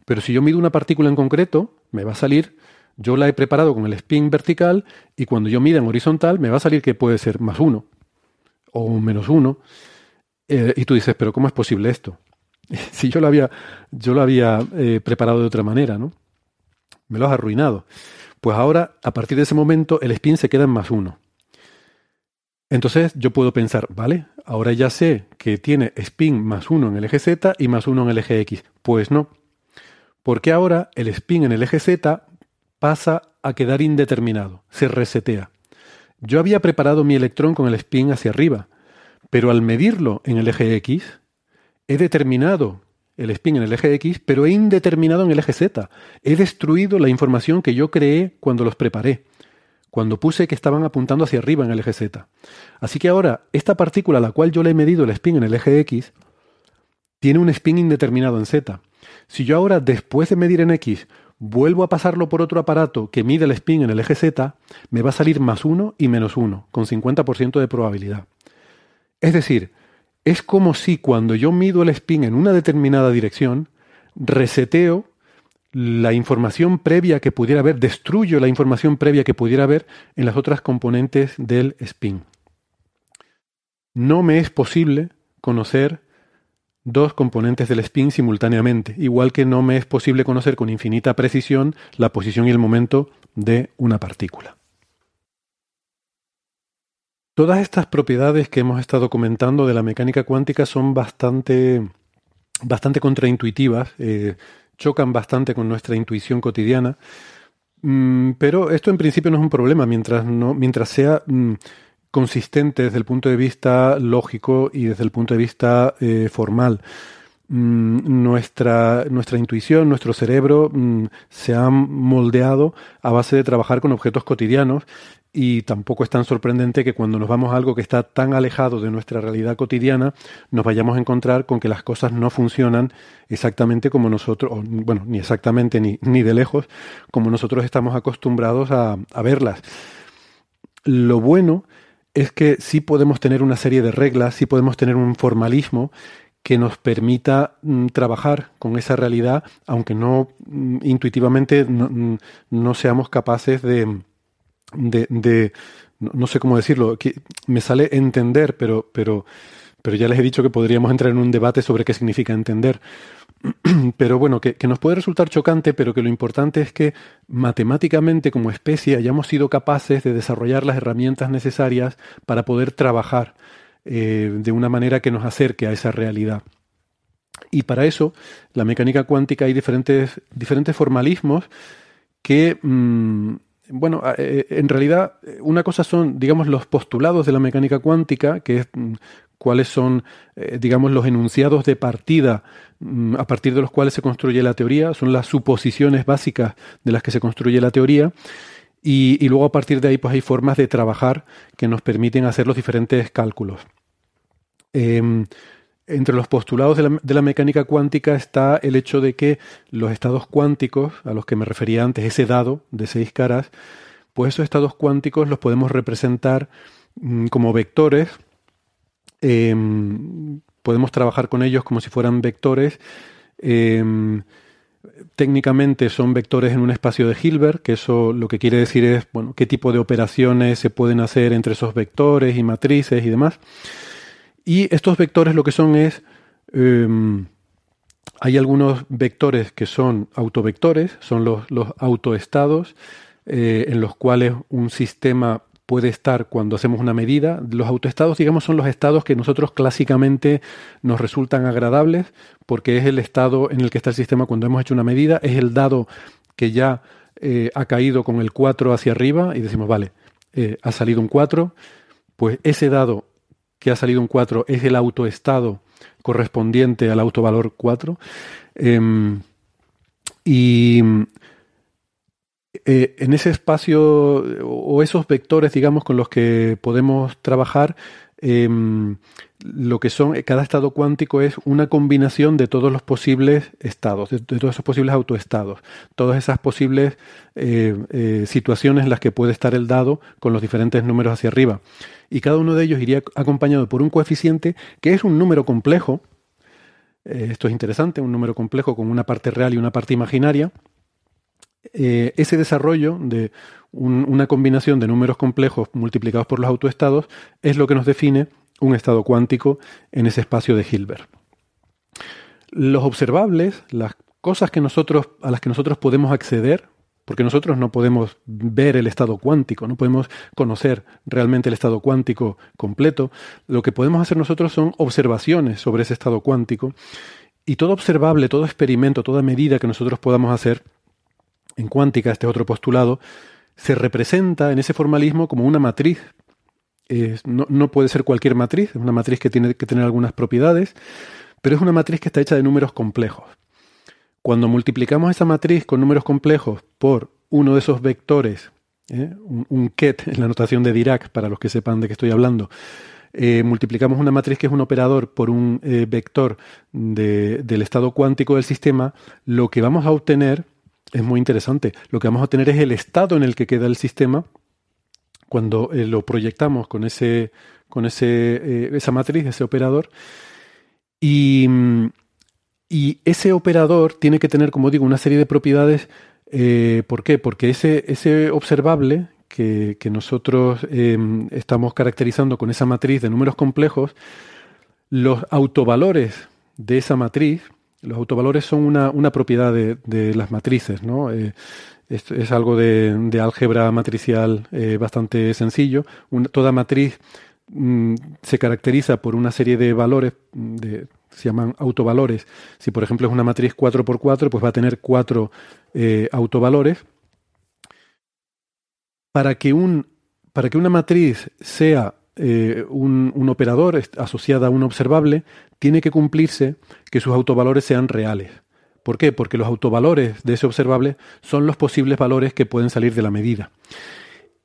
Pero si yo mido una partícula en concreto, me va a salir, yo la he preparado con el spin vertical y cuando yo mida en horizontal, me va a salir que puede ser más uno o menos uno. Eh, y tú dices, pero ¿cómo es posible esto? si yo lo había, yo lo había eh, preparado de otra manera, ¿no? Me lo has arruinado. Pues ahora, a partir de ese momento, el spin se queda en más uno. Entonces yo puedo pensar, vale, ahora ya sé que tiene spin más uno en el eje Z y más uno en el eje X. Pues no, porque ahora el spin en el eje Z pasa a quedar indeterminado, se resetea. Yo había preparado mi electrón con el spin hacia arriba, pero al medirlo en el eje X, he determinado el spin en el eje X, pero he indeterminado en el eje Z. He destruido la información que yo creé cuando los preparé, cuando puse que estaban apuntando hacia arriba en el eje Z. Así que ahora, esta partícula a la cual yo le he medido el spin en el eje X, tiene un spin indeterminado en Z. Si yo ahora, después de medir en X, vuelvo a pasarlo por otro aparato que mide el spin en el eje Z, me va a salir más 1 y menos 1, con 50% de probabilidad. Es decir, es como si cuando yo mido el spin en una determinada dirección, reseteo la información previa que pudiera haber, destruyo la información previa que pudiera haber en las otras componentes del spin. No me es posible conocer dos componentes del spin simultáneamente, igual que no me es posible conocer con infinita precisión la posición y el momento de una partícula. Todas estas propiedades que hemos estado comentando de la mecánica cuántica son bastante, bastante contraintuitivas, eh, chocan bastante con nuestra intuición cotidiana, mm, pero esto en principio no es un problema mientras, mientras sea mm, consistente desde el punto de vista lógico y desde el punto de vista eh, formal. Mm, nuestra, nuestra intuición, nuestro cerebro se ha moldeado a base de trabajar con objetos cotidianos y tampoco es tan sorprendente que cuando nos vamos a algo que está tan alejado de nuestra realidad cotidiana, nos vayamos a encontrar con que las cosas no funcionan exactamente como nosotros, bueno, ni exactamente ni, ni de lejos, como nosotros estamos acostumbrados a, verlas. Lo bueno es que sí podemos tener una serie de reglas, sí podemos tener un formalismo que nos permita mm, trabajar con esa realidad, aunque no mm, intuitivamente mm, no, seamos capaces de, de, de no, sé cómo decirlo, que me sale entender, pero, pero, pero ya les he dicho que podríamos entrar en un debate sobre qué significa entender. pero bueno, que, que, nos puede resultar chocante, pero que lo importante es que matemáticamente como especie hayamos sido capaces de desarrollar las herramientas necesarias para poder trabajar eh, de una manera que nos acerque a esa realidad. Y para eso, la mecánica cuántica hay diferentes, diferentes formalismos que, mmm, bueno, eh, en realidad una cosa son, digamos, los postulados de la mecánica cuántica, que es mm, cuáles son, eh, digamos, los enunciados de partida mm, a partir de los cuales se construye la teoría, son las suposiciones básicas de las que se construye la teoría. Y, luego a partir de ahí pues hay formas de trabajar que nos permiten hacer los diferentes cálculos. Eh, entre los postulados de la, mecánica cuántica está el hecho de que los estados cuánticos, a los que me refería antes, ese dado de seis caras, pues esos estados cuánticos los podemos representar mmm, como vectores eh, podemos trabajar con ellos como si fueran vectores. Eh, técnicamente son vectores en un espacio de Hilbert, que eso lo que quiere decir es bueno, qué tipo de operaciones se pueden hacer entre esos vectores y matrices y demás. Y estos vectores lo que son es, eh, hay algunos vectores que son autovectores, son los, los autoestados, eh, en los cuales un sistema puede estar cuando hacemos una medida. Los autoestados, digamos, son los estados que nosotros clásicamente nos resultan agradables, porque es el estado en el que está el sistema cuando hemos hecho una medida, es el dado que ya eh, ha caído con el 4 hacia arriba y decimos, vale, eh, ha salido un 4, pues ese dado que ha salido un 4 es el autoestado correspondiente al autovalor 4. Eh, y eh, en ese espacio o esos vectores, digamos, con los que podemos trabajar, eh, lo que son, cada estado cuántico es una combinación de todos los posibles estados, de, todos esos posibles autoestados, todas esas posibles eh, eh, situaciones en las que puede estar el dado con los diferentes números hacia arriba. Y cada uno de ellos iría acompañado por un coeficiente que es un número complejo. Eh, esto es interesante, un número complejo con una parte real y una parte imaginaria ese desarrollo de un, una combinación de números complejos multiplicados por los autoestados es lo que nos define un estado cuántico en ese espacio de Hilbert. Los observables, las cosas que a las que nosotros podemos acceder, porque nosotros no podemos ver el estado cuántico, no podemos conocer realmente el estado cuántico completo, lo que podemos hacer nosotros son observaciones sobre ese estado cuántico y todo observable, todo experimento, toda medida que nosotros podamos hacer en cuántica, este otro postulado, se representa en ese formalismo como una matriz. No, puede ser cualquier matriz, es una matriz que tiene que tener algunas propiedades, pero es una matriz que está hecha de números complejos. Cuando multiplicamos esa matriz con números complejos por uno de esos vectores, ¿eh? un, ket en la notación de Dirac, para los que sepan de qué estoy hablando, eh, multiplicamos una matriz que es un operador por un eh, vector de, del estado cuántico del sistema, lo que vamos a obtener es muy interesante. Lo que vamos a tener es el estado en el que queda el sistema cuando eh, lo proyectamos con, ese, con ese, eh, esa matriz, ese operador. Y, y, ese operador tiene que tener, como digo, una serie de propiedades. Eh, ¿Por qué? Porque ese, ese observable que, que nosotros em, estamos caracterizando con esa matriz de números complejos, los autovalores de esa matriz, los autovalores son una, una propiedad de, de, las matrices, ¿no? Es, es, algo de, álgebra matricial eh, bastante sencillo. Toda matriz mm, se caracteriza por una serie de valores, de, se llaman autovalores. Si, por ejemplo, es una matriz 4x4, pues va a tener cuatro eh, autovalores. Para que, un, para que una matriz sea eh, un, un, operador asociada a un observable, tiene que cumplirse que sus autovalores sean reales. ¿Por qué? Porque los autovalores de ese observable son los posibles valores que pueden salir de la medida.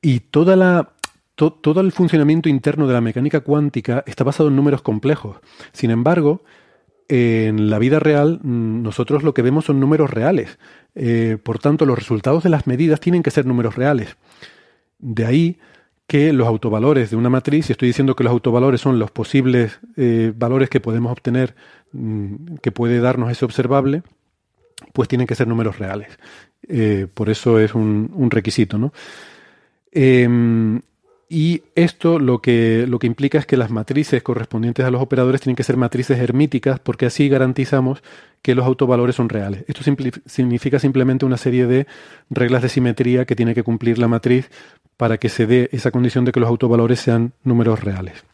Y toda la, to, todo el funcionamiento interno de la mecánica cuántica está basado en números complejos. Sin embargo, en la vida real mm, nosotros lo que vemos son números reales. Eh, por tanto, los resultados de las medidas tienen que ser números reales. De ahí que los autovalores de una matriz, y estoy diciendo que los autovalores son los posibles eh, valores que podemos obtener, mm, que puede darnos ese observable, pues tienen que ser números reales. Eh, por eso es un, requisito, ¿no? Em, y esto lo que, lo que implica es que las matrices correspondientes a los operadores tienen que ser matrices hermíticas porque así garantizamos que los autovalores son reales. Esto significa simplemente una serie de reglas de simetría que tiene que cumplir la matriz para que se dé esa condición de que los autovalores sean números reales.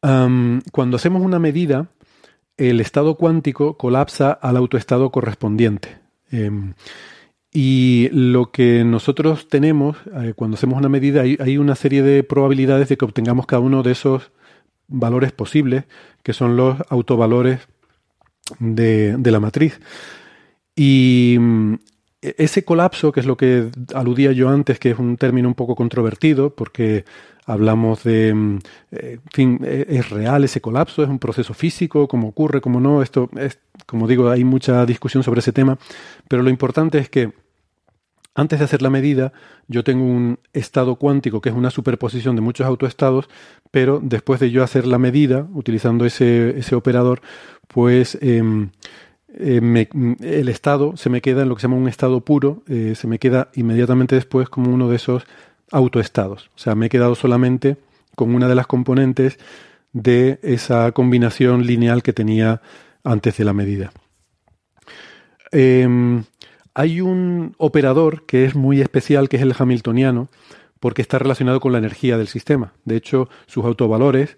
cuando hacemos una medida, el estado cuántico colapsa al autoestado correspondiente. Em, y lo que nosotros tenemos, eh, cuando hacemos una medida, hay, una serie de probabilidades de que obtengamos cada uno de esos valores posibles, que son los autovalores de, de la matriz. Y mm, ese colapso, que es lo que aludía yo antes, que es un término un poco controvertido, porque hablamos de, mm, eh, en fin, e, es real ese colapso, es un proceso físico, cómo ocurre, cómo no, esto es, como digo, hay mucha discusión sobre ese tema, pero lo importante es que antes de hacer la medida, yo tengo un estado cuántico que es una superposición de muchos autoestados, pero después de yo hacer la medida, utilizando ese, ese operador, pues em, eh, el estado se me queda en lo que se llama un estado puro, eh, se me queda inmediatamente después como uno de esos autoestados. O sea, me he quedado solamente con una de las componentes de esa combinación lineal que tenía antes de la medida. Em, hay un operador que es muy especial, que es el hamiltoniano, porque está relacionado con la energía del sistema. De hecho, sus autovalores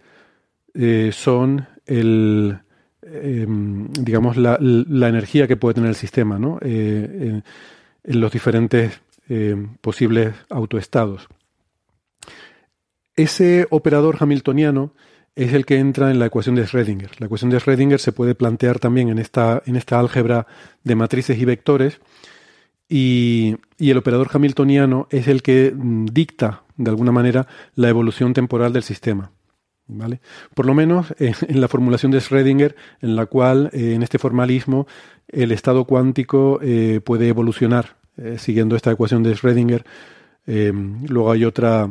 eh, son el, em, digamos, la, energía que puede tener el sistema, ¿no? Eh, en los diferentes eh, posibles autoestados. Ese operador hamiltoniano es el que entra en la ecuación de Schrödinger. La ecuación de Schrödinger se puede plantear también en esta, en esta álgebra de matrices y vectores y, el operador hamiltoniano es el que mm, dicta, de alguna manera, la evolución temporal del sistema. ¿Vale? Por lo menos en la formulación de Schrödinger, en la cual, eh, en este formalismo, el estado cuántico eh, puede evolucionar eh, siguiendo esta ecuación de Schrödinger. luego hay otra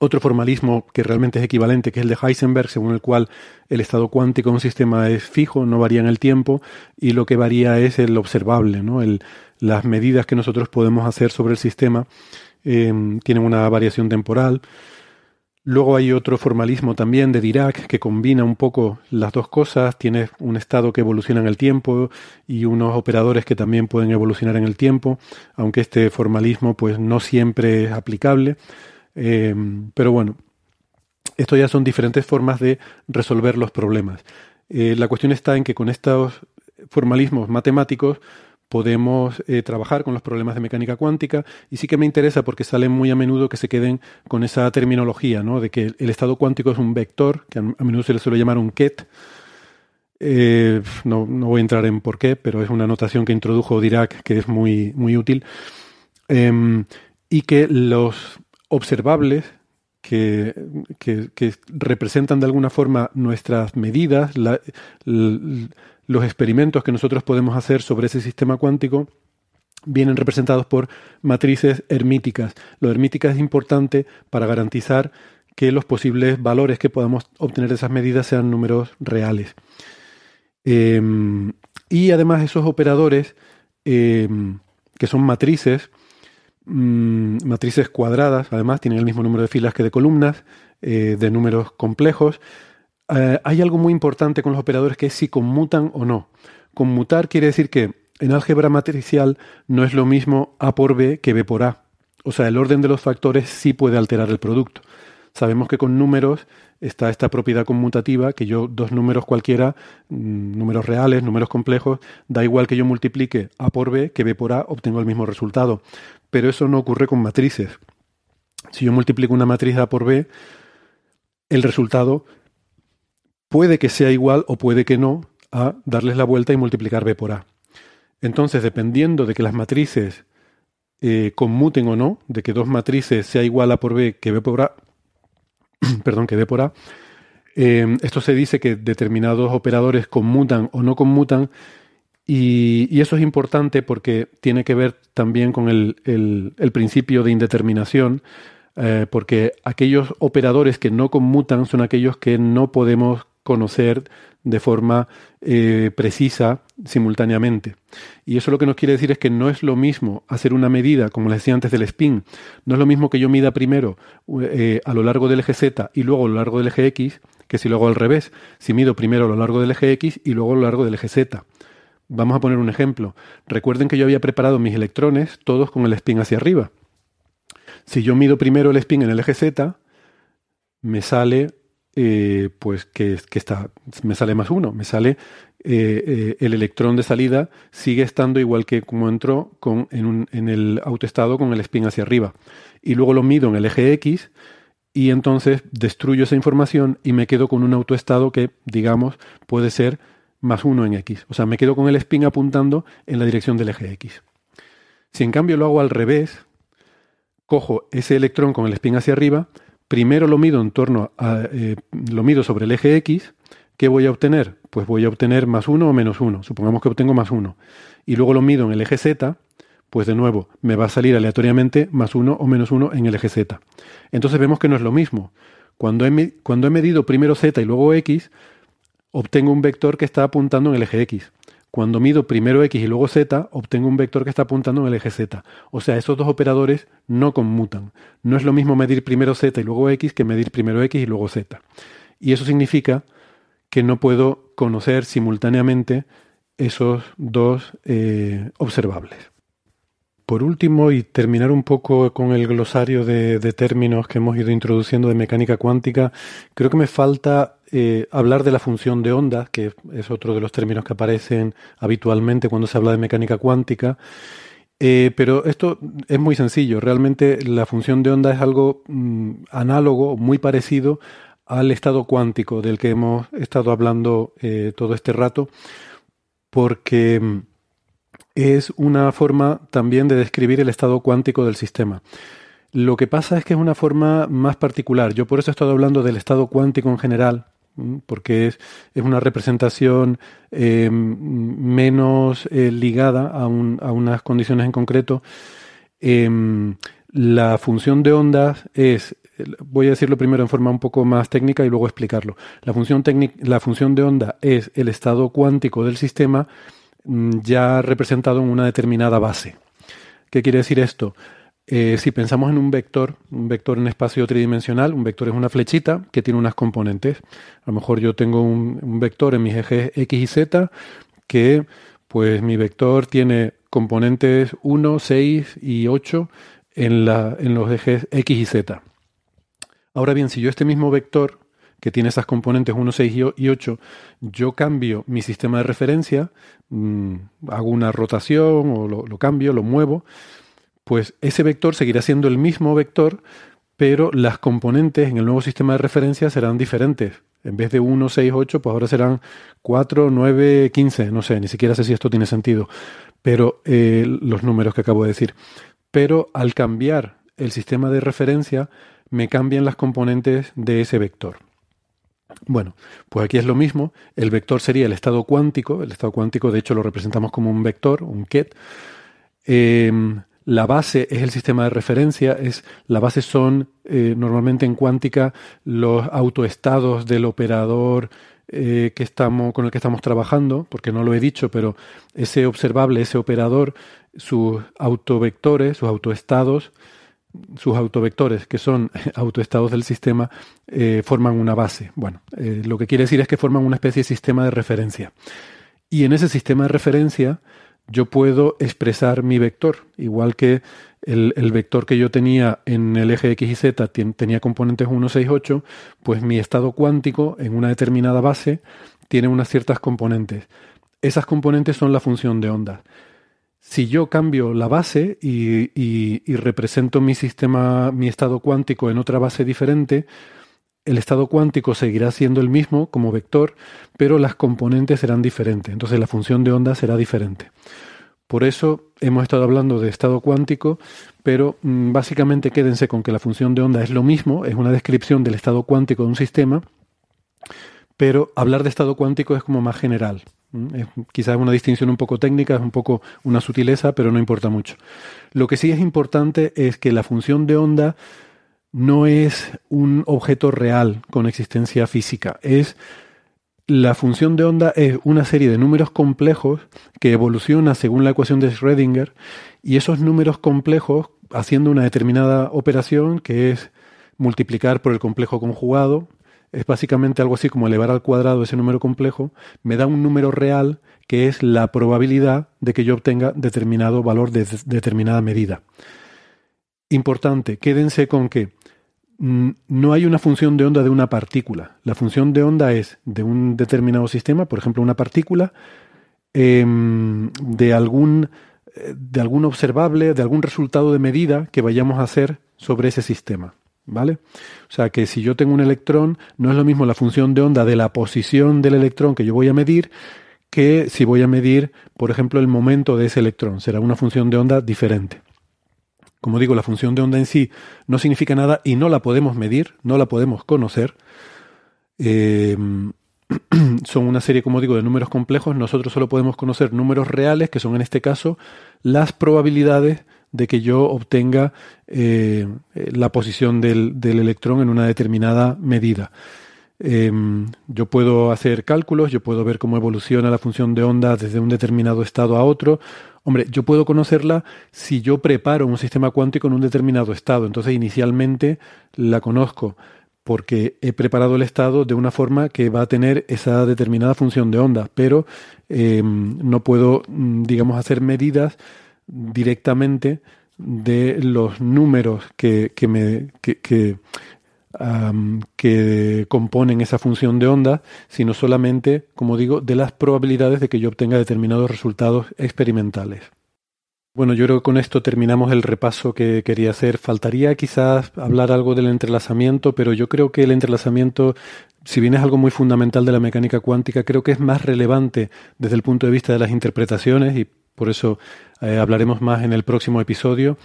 otro formalismo que realmente es equivalente, que es el de Heisenberg, según el cual el estado cuántico de un sistema es fijo, no varía en el tiempo, y lo que varía es el observable, ¿no? El, las medidas que nosotros podemos hacer sobre el sistema eh, tienen una variación temporal. Luego hay otro formalismo también de Dirac que combina un poco las dos cosas. Tiene un estado que evoluciona en el tiempo y unos operadores que también pueden evolucionar en el tiempo, aunque este formalismo pues no siempre es aplicable. Em, pero bueno, esto ya son diferentes formas de resolver los problemas. Eh, la cuestión está en que con estos formalismos matemáticos podemos eh, trabajar con los problemas de mecánica cuántica y sí que me interesa porque salen muy a menudo que se queden con esa terminología, ¿no? De que el estado cuántico es un vector, que a menudo se le suele llamar un ket. Eh, no, no, voy a entrar en por qué, pero es una notación que introdujo Dirac que es muy, muy útil. Em, y que los observables que, representan de alguna forma nuestras medidas, los experimentos que nosotros podemos hacer sobre ese sistema cuántico, vienen representados por matrices hermíticas. Lo hermítica es importante para garantizar que los posibles valores que podamos obtener de esas medidas sean números reales. Em, y además esos operadores, em, que son matrices, Mm, matrices cuadradas, además tienen el mismo número de filas que de columnas, eh, de números complejos. Eh, hay algo muy importante con los operadores que es si conmutan o no. Conmutar quiere decir que en álgebra matricial no es lo mismo A por B que B por A. O sea, el orden de los factores sí puede alterar el producto. Sabemos que con números está esta propiedad conmutativa, que yo dos números cualquiera, mm, números reales, números complejos, da igual que yo multiplique A por B que B por A, obtengo el mismo resultado pero eso no ocurre con matrices. Si yo multiplico una matriz A por B, el resultado puede que sea igual o puede que no a darles la vuelta y multiplicar B por A. Entonces, dependiendo de que las matrices eh, conmuten o no, de que dos matrices sea igual A por B que B por A, perdón, que B por A, eh, esto se dice que determinados operadores conmutan o no conmutan Y, eso es importante porque tiene que ver también con el, el, principio de indeterminación, eh, porque aquellos operadores que no conmutan son aquellos que no podemos conocer de forma eh, precisa simultáneamente. Y eso lo que nos quiere decir es que no es lo mismo hacer una medida, como les decía antes del spin, no es lo mismo que yo mida primero eh, a lo largo del eje Z y luego a lo largo del eje X, que si lo hago al revés, si mido primero a lo largo del eje X y luego a lo largo del eje Z. Vamos a poner un ejemplo. Recuerden que yo había preparado mis electrones todos con el spin hacia arriba. Si yo mido primero el spin en el eje Z, me sale eh, pues que, está, me sale más uno, me sale eh, eh, el electrón de salida sigue estando igual que como entró con, en, un, en el autoestado con el spin hacia arriba. Y luego lo mido en el eje X y entonces destruyo esa información y me quedo con un autoestado que, digamos, puede ser más 1 en X. O sea, me quedo con el spin apuntando en la dirección del eje X. Si en cambio lo hago al revés, cojo ese electrón con el spin hacia arriba, primero lo mido en torno a, eh, lo mido sobre el eje X, ¿qué voy a obtener? Pues voy a obtener más 1 o menos 1. Supongamos que obtengo más 1. Y luego lo mido en el eje Z, pues de nuevo, me va a salir aleatoriamente más 1 o menos 1 en el eje Z. Entonces vemos que no es lo mismo. Cuando cuando he medido primero Z y luego X, obtengo un vector que está apuntando en el eje X. Cuando mido primero X y luego Z, obtengo un vector que está apuntando en el eje Z. O sea, esos dos operadores no conmutan. No es lo mismo medir primero Z y luego X que medir primero X y luego Z. Y eso significa que no puedo conocer simultáneamente esos dos eh, observables. Por último, y terminar un poco con el glosario de, términos que hemos ido introduciendo de mecánica cuántica, creo que me falta eh, hablar de la función de onda, que es otro de los términos que aparecen habitualmente cuando se habla de mecánica cuántica. Eh, pero esto es muy sencillo. Realmente la función de onda es algo mm, análogo, muy parecido al estado cuántico del que hemos estado hablando eh, todo este rato, porque mm, es una forma también de describir el estado cuántico del sistema. Lo que pasa es que es una forma más particular. Yo por eso he estado hablando del estado cuántico en general, porque es, es una representación eh, menos eh, ligada a, a, unas condiciones en concreto. Em, la función de ondas es, voy a decirlo primero en forma un poco más técnica y luego explicarlo. La función, la función de onda es el estado cuántico del sistema Mm, ya representado en una determinada base. ¿Qué quiere decir esto? Eh, si pensamos en un vector, un vector en espacio tridimensional, un vector es una flechita que tiene unas componentes. A lo mejor yo tengo un, vector en mis ejes X y Z que, pues mi vector tiene componentes 1, 6 y 8 en, la, en los ejes X y Z. Ahora bien, si yo este mismo vector que tiene esas componentes 1, 6 y 8, yo cambio mi sistema de referencia, mm, hago una rotación o lo, cambio, lo muevo, pues ese vector seguirá siendo el mismo vector, pero las componentes en el nuevo sistema de referencia serán diferentes. En vez de 1, 6, 8, pues ahora serán 4, 9, 15, no sé, ni siquiera sé si esto tiene sentido, pero eh, los números que acabo de decir. Pero al cambiar el sistema de referencia, me cambian las componentes de ese vector. Bueno, pues aquí es lo mismo. El vector sería el estado cuántico. El estado cuántico, de hecho, lo representamos como un vector, un ket. Em, la base es el sistema de referencia. Es, la base son eh, normalmente en cuántica los autoestados del operador eh, que estamos, con el que estamos trabajando, porque no lo he dicho, pero ese observable, ese operador, sus autovectores, sus autoestados, sus autovectores, que son autoestados del sistema, eh, forman una base. Bueno, eh, lo que quiere decir es que forman una especie de sistema de referencia. Y en ese sistema de referencia yo puedo expresar mi vector, igual que el, vector que yo tenía en el eje X y Z tenía componentes 1, 6, 8, pues mi estado cuántico en una determinada base tiene unas ciertas componentes. Esas componentes son la función de onda si yo cambio la base y, represento mi sistema, mi estado cuántico en otra base diferente, el estado cuántico seguirá siendo el mismo como vector, pero las componentes serán diferentes. Entonces la función de onda será diferente. Por eso hemos estado hablando de estado cuántico, pero mm, básicamente quédense con que la función de onda es lo mismo, es una descripción del estado cuántico de un sistema, pero hablar de estado cuántico es como más general. Es quizás una distinción un poco técnica, es un poco una sutileza, pero no importa mucho. Lo que sí es importante es que la función de onda no es un objeto real con existencia física, es la función de onda es una serie de números complejos que evoluciona según la ecuación de Schrödinger y esos números complejos haciendo una determinada operación que es multiplicar por el complejo conjugado, es básicamente algo así como elevar al cuadrado ese número complejo, me da un número real que es la probabilidad de que yo obtenga determinado valor de determinada medida. Importante, quédense con que mm, no hay una función de onda de una partícula. La función de onda es de un determinado sistema, por ejemplo, una partícula, em, de, algún, eh, de algún observable, de algún resultado de medida que vayamos a hacer sobre ese sistema. ¿Vale? O sea que si yo tengo un electrón, no es lo mismo la función de onda de la posición del electrón que yo voy a medir que si voy a medir, por ejemplo, el momento de ese electrón. Será una función de onda diferente. Como digo, la función de onda en sí no significa nada y no la podemos medir, no la podemos conocer. Em, son una serie, como digo, de números complejos. Nosotros solo podemos conocer números reales, que son en este caso las probabilidades de que yo obtenga eh, la posición del, electrón en una determinada medida. Em, yo puedo hacer cálculos, yo puedo ver cómo evoluciona la función de onda desde un determinado estado a otro. Hombre, yo puedo conocerla si yo preparo un sistema cuántico en un determinado estado. Entonces, inicialmente la conozco porque he preparado el estado de una forma que va a tener esa determinada función de onda, pero em, no puedo, mm, digamos, hacer medidas directamente de los números que, que me, que, que, componen esa función de onda, sino solamente, como digo, de las probabilidades de que yo obtenga determinados resultados experimentales. Bueno, yo creo que con esto terminamos el repaso que quería hacer. Faltaría quizás hablar algo del entrelazamiento, pero yo creo que el entrelazamiento, si bien es algo muy fundamental de la mecánica cuántica, creo que es más relevante desde el punto de vista de las interpretaciones y por eso eh, hablaremos más en el próximo episodio.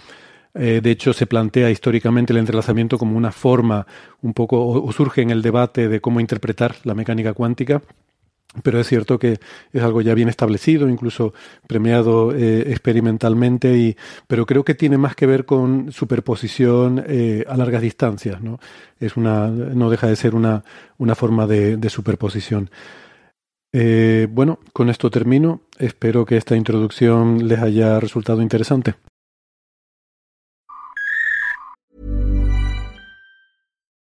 Eh, de hecho, se plantea históricamente el entrelazamiento como una forma, un poco, o, surge en el debate de cómo interpretar la mecánica cuántica. Pero es cierto que es algo ya bien establecido, incluso premiado eh, experimentalmente, y, pero creo que tiene más que ver con superposición a largas distancias. ¿no? Es una, no deja de ser una, una forma de, de superposición. Eh, bueno, con esto termino. Espero que esta introducción les haya resultado interesante.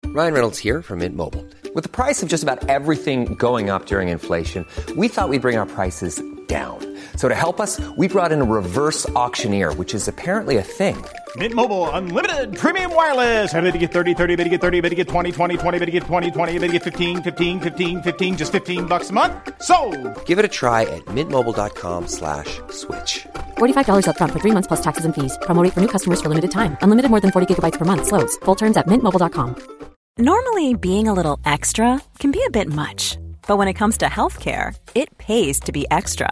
Ryan Reynolds here from Mint Mobile. With the price of just about everything going up during inflation, we thought we'd bring our prices down. So to help us, we brought in a reverse auctioneer, which is apparently a thing. Mint Mobile unlimited premium wireless. Ready to get 30, 30, bit to get 30, bit to get 20, 20, 20, bit to get 20, 20, bit to get 15, 15, 15, 15 just 15 bucks a month. So, Give it a try at mintmobile.com/switch. slash $45 up front for 3 months plus taxes and fees. Promo for new customers for limited time. Unlimited more than 40 gigabytes per month slows. Full terms at mintmobile.com. Normally, being a little extra can be a bit much, but when it comes to healthcare, it pays to be extra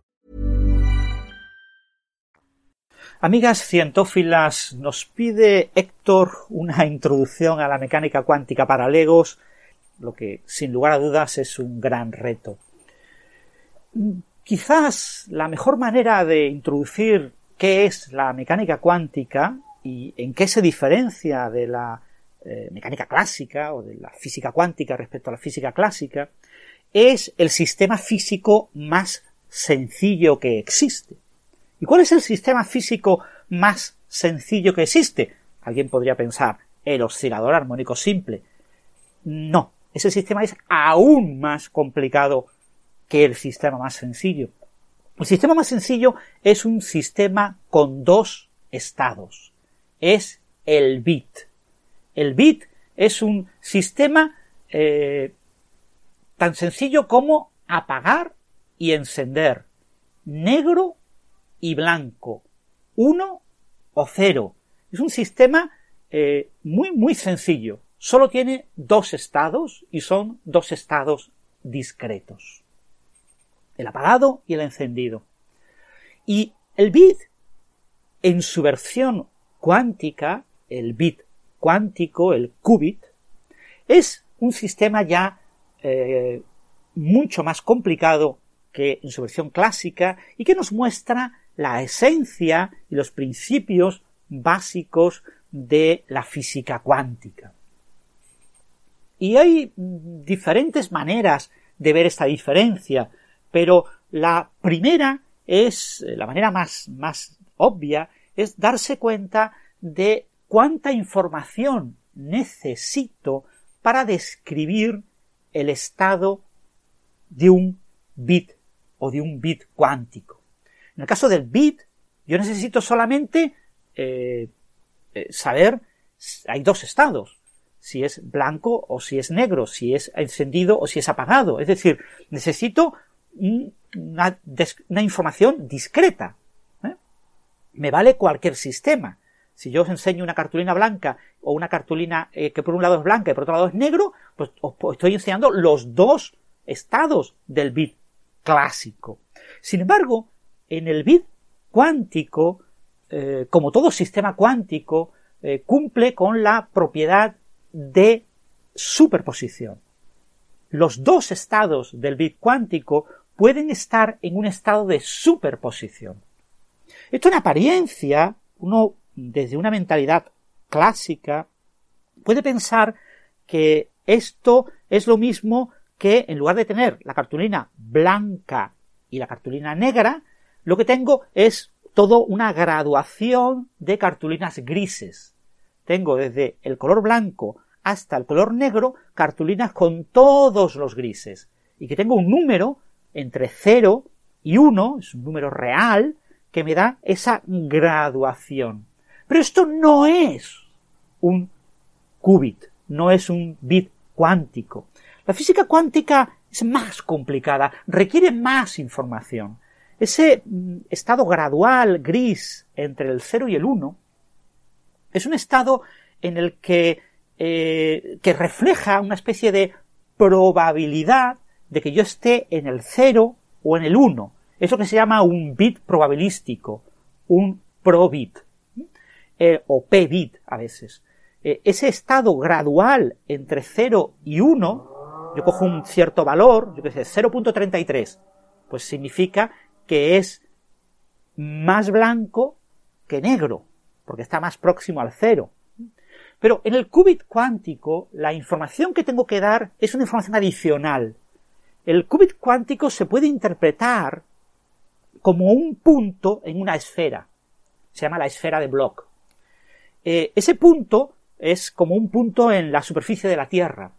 Amigas cientófilas, nos pide Héctor una introducción a la mecánica cuántica para Legos, lo que sin lugar a dudas es un gran reto. Quizás la mejor manera de introducir qué es la mecánica cuántica y en qué se diferencia de la eh, mecánica clásica o de la física cuántica respecto a la física clásica es el sistema físico más sencillo que existe. ¿Y cuál es el sistema físico más sencillo que existe? Alguien podría pensar, el oscilador armónico simple. No, ese sistema es aún más complicado que el sistema más sencillo. El sistema más sencillo es un sistema con dos estados. Es el bit. El bit es un sistema eh, tan sencillo como apagar y encender, negro y blanco, uno o cero, Es un sistema eh, muy, muy sencillo. Solo tiene dos estados y son dos estados discretos. El apagado y el encendido. Y el bit, en su versión cuántica, el bit cuántico, el qubit, es un sistema ya eh, mucho más complicado que en su versión clásica y que nos muestra la esencia y los principios básicos de la física cuántica. Y hay diferentes maneras de ver esta diferencia, pero la primera es, la manera más, más obvia, es darse cuenta de cuánta información necesito para describir el estado de un bit o de un bit cuántico. En el caso del bit, yo necesito solamente eh, eh, saber, hay dos estados, si es blanco o si es negro, si es encendido o si es apagado. Es decir, necesito una, información discreta. ¿eh? Me vale cualquier sistema. Si yo os enseño una cartulina blanca o una cartulina que por un lado es blanca y por otro lado es negro, pues os estoy enseñando los dos estados del bit clásico. Sin embargo, en el bit cuántico, eh, como todo sistema cuántico, eh, cumple con la propiedad de superposición. Los dos estados del bit cuántico pueden estar en un estado de superposición. Esto en apariencia, uno desde una mentalidad clásica puede pensar que esto es lo mismo que en lugar de tener la cartulina blanca y la cartulina negra, lo que tengo es todo una graduación de cartulinas grises. Tengo desde el color blanco hasta el color negro cartulinas con todos los grises. Y que tengo un número entre 0 y 1, es un número real, que me da esa graduación. Pero esto no es un qubit, no es un bit cuántico. La física cuántica es más complicada, requiere más información. Ese mm, estado gradual gris entre el 0 y el 1 es un estado en el que, eh, que refleja una especie de probabilidad de que yo esté en el 0 o en el 1. Eso que se llama un bit probabilístico, un probit, eh, o p-bit a veces. Eh, ese estado gradual entre 0 y 1 yo cojo un cierto valor, yo qué sé, 0.33, pues significa que es más blanco que negro, porque está más próximo al cero. Pero en el qubit cuántico, la información que tengo que dar es una información adicional. El qubit cuántico se puede interpretar como un punto en una esfera. Se llama la esfera de Bloch. Eh, ese punto es como un punto en la superficie de la Tierra.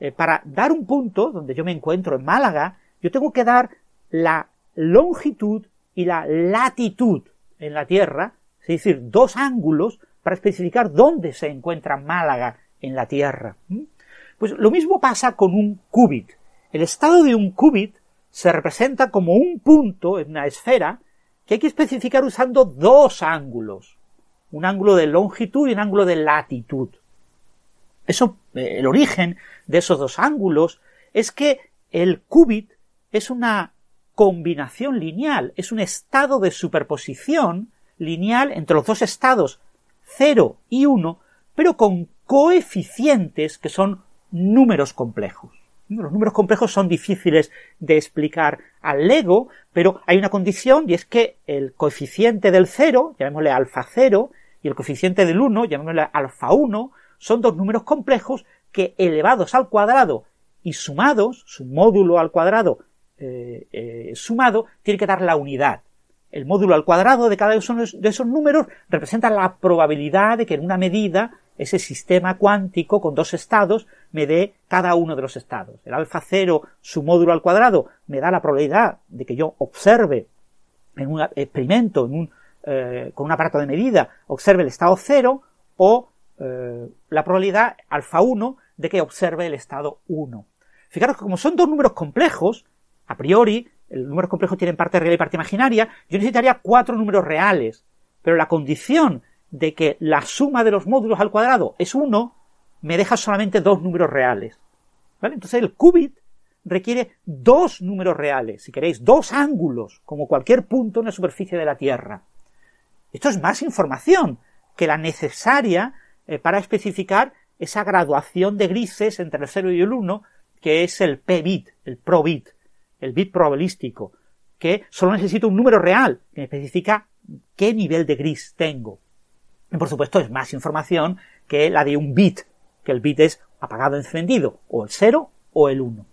Eh, para dar un punto donde yo me encuentro en Málaga, yo tengo que dar la longitud y la latitud en la Tierra, es decir, dos ángulos para especificar dónde se encuentra Málaga en la Tierra. Pues lo mismo pasa con un qubit. El estado de un qubit se representa como un punto en una esfera que hay que especificar usando dos ángulos, un ángulo de longitud y un ángulo de latitud. Eso, eh, el origen de esos dos ángulos es que el qubit es una combinación lineal, es un estado de superposición lineal entre los dos estados 0 y 1, pero con coeficientes que son números complejos. Los números complejos son difíciles de explicar al Lego, pero hay una condición y es que el coeficiente del 0, llamémosle alfa 0, y el coeficiente del 1, llamémosle alfa 1, son dos números complejos que elevados al cuadrado y sumados, su módulo al cuadrado eh, eh, sumado, tiene que dar la unidad. El módulo al cuadrado de cada uno de esos números representa la probabilidad de que en una medida ese sistema cuántico con dos estados me dé cada uno de los estados. El alfa cero, su módulo al cuadrado, me da la probabilidad de que yo observe en un experimento, eh, con un aparato de medida, observe el estado cero o la probabilidad alfa 1 de que observe el estado 1. Fijaros que como son dos números complejos, a priori, el números complejos tienen parte real y parte imaginaria, yo necesitaría cuatro números reales, pero la condición de que la suma de los módulos al cuadrado es 1, me deja solamente dos números reales. ¿Vale? Entonces el qubit requiere dos números reales, si queréis, dos ángulos, como cualquier punto en la superficie de la Tierra. Esto es más información que la necesaria eh, para especificar esa graduación de grises entre el 0 y el 1, que es el p-bit, el pro-bit, el bit probabilístico, que solo necesito un número real que me especifica qué nivel de gris tengo. Y por supuesto es más información que la de un bit, que el bit es apagado encendido, o el 0 o el 1.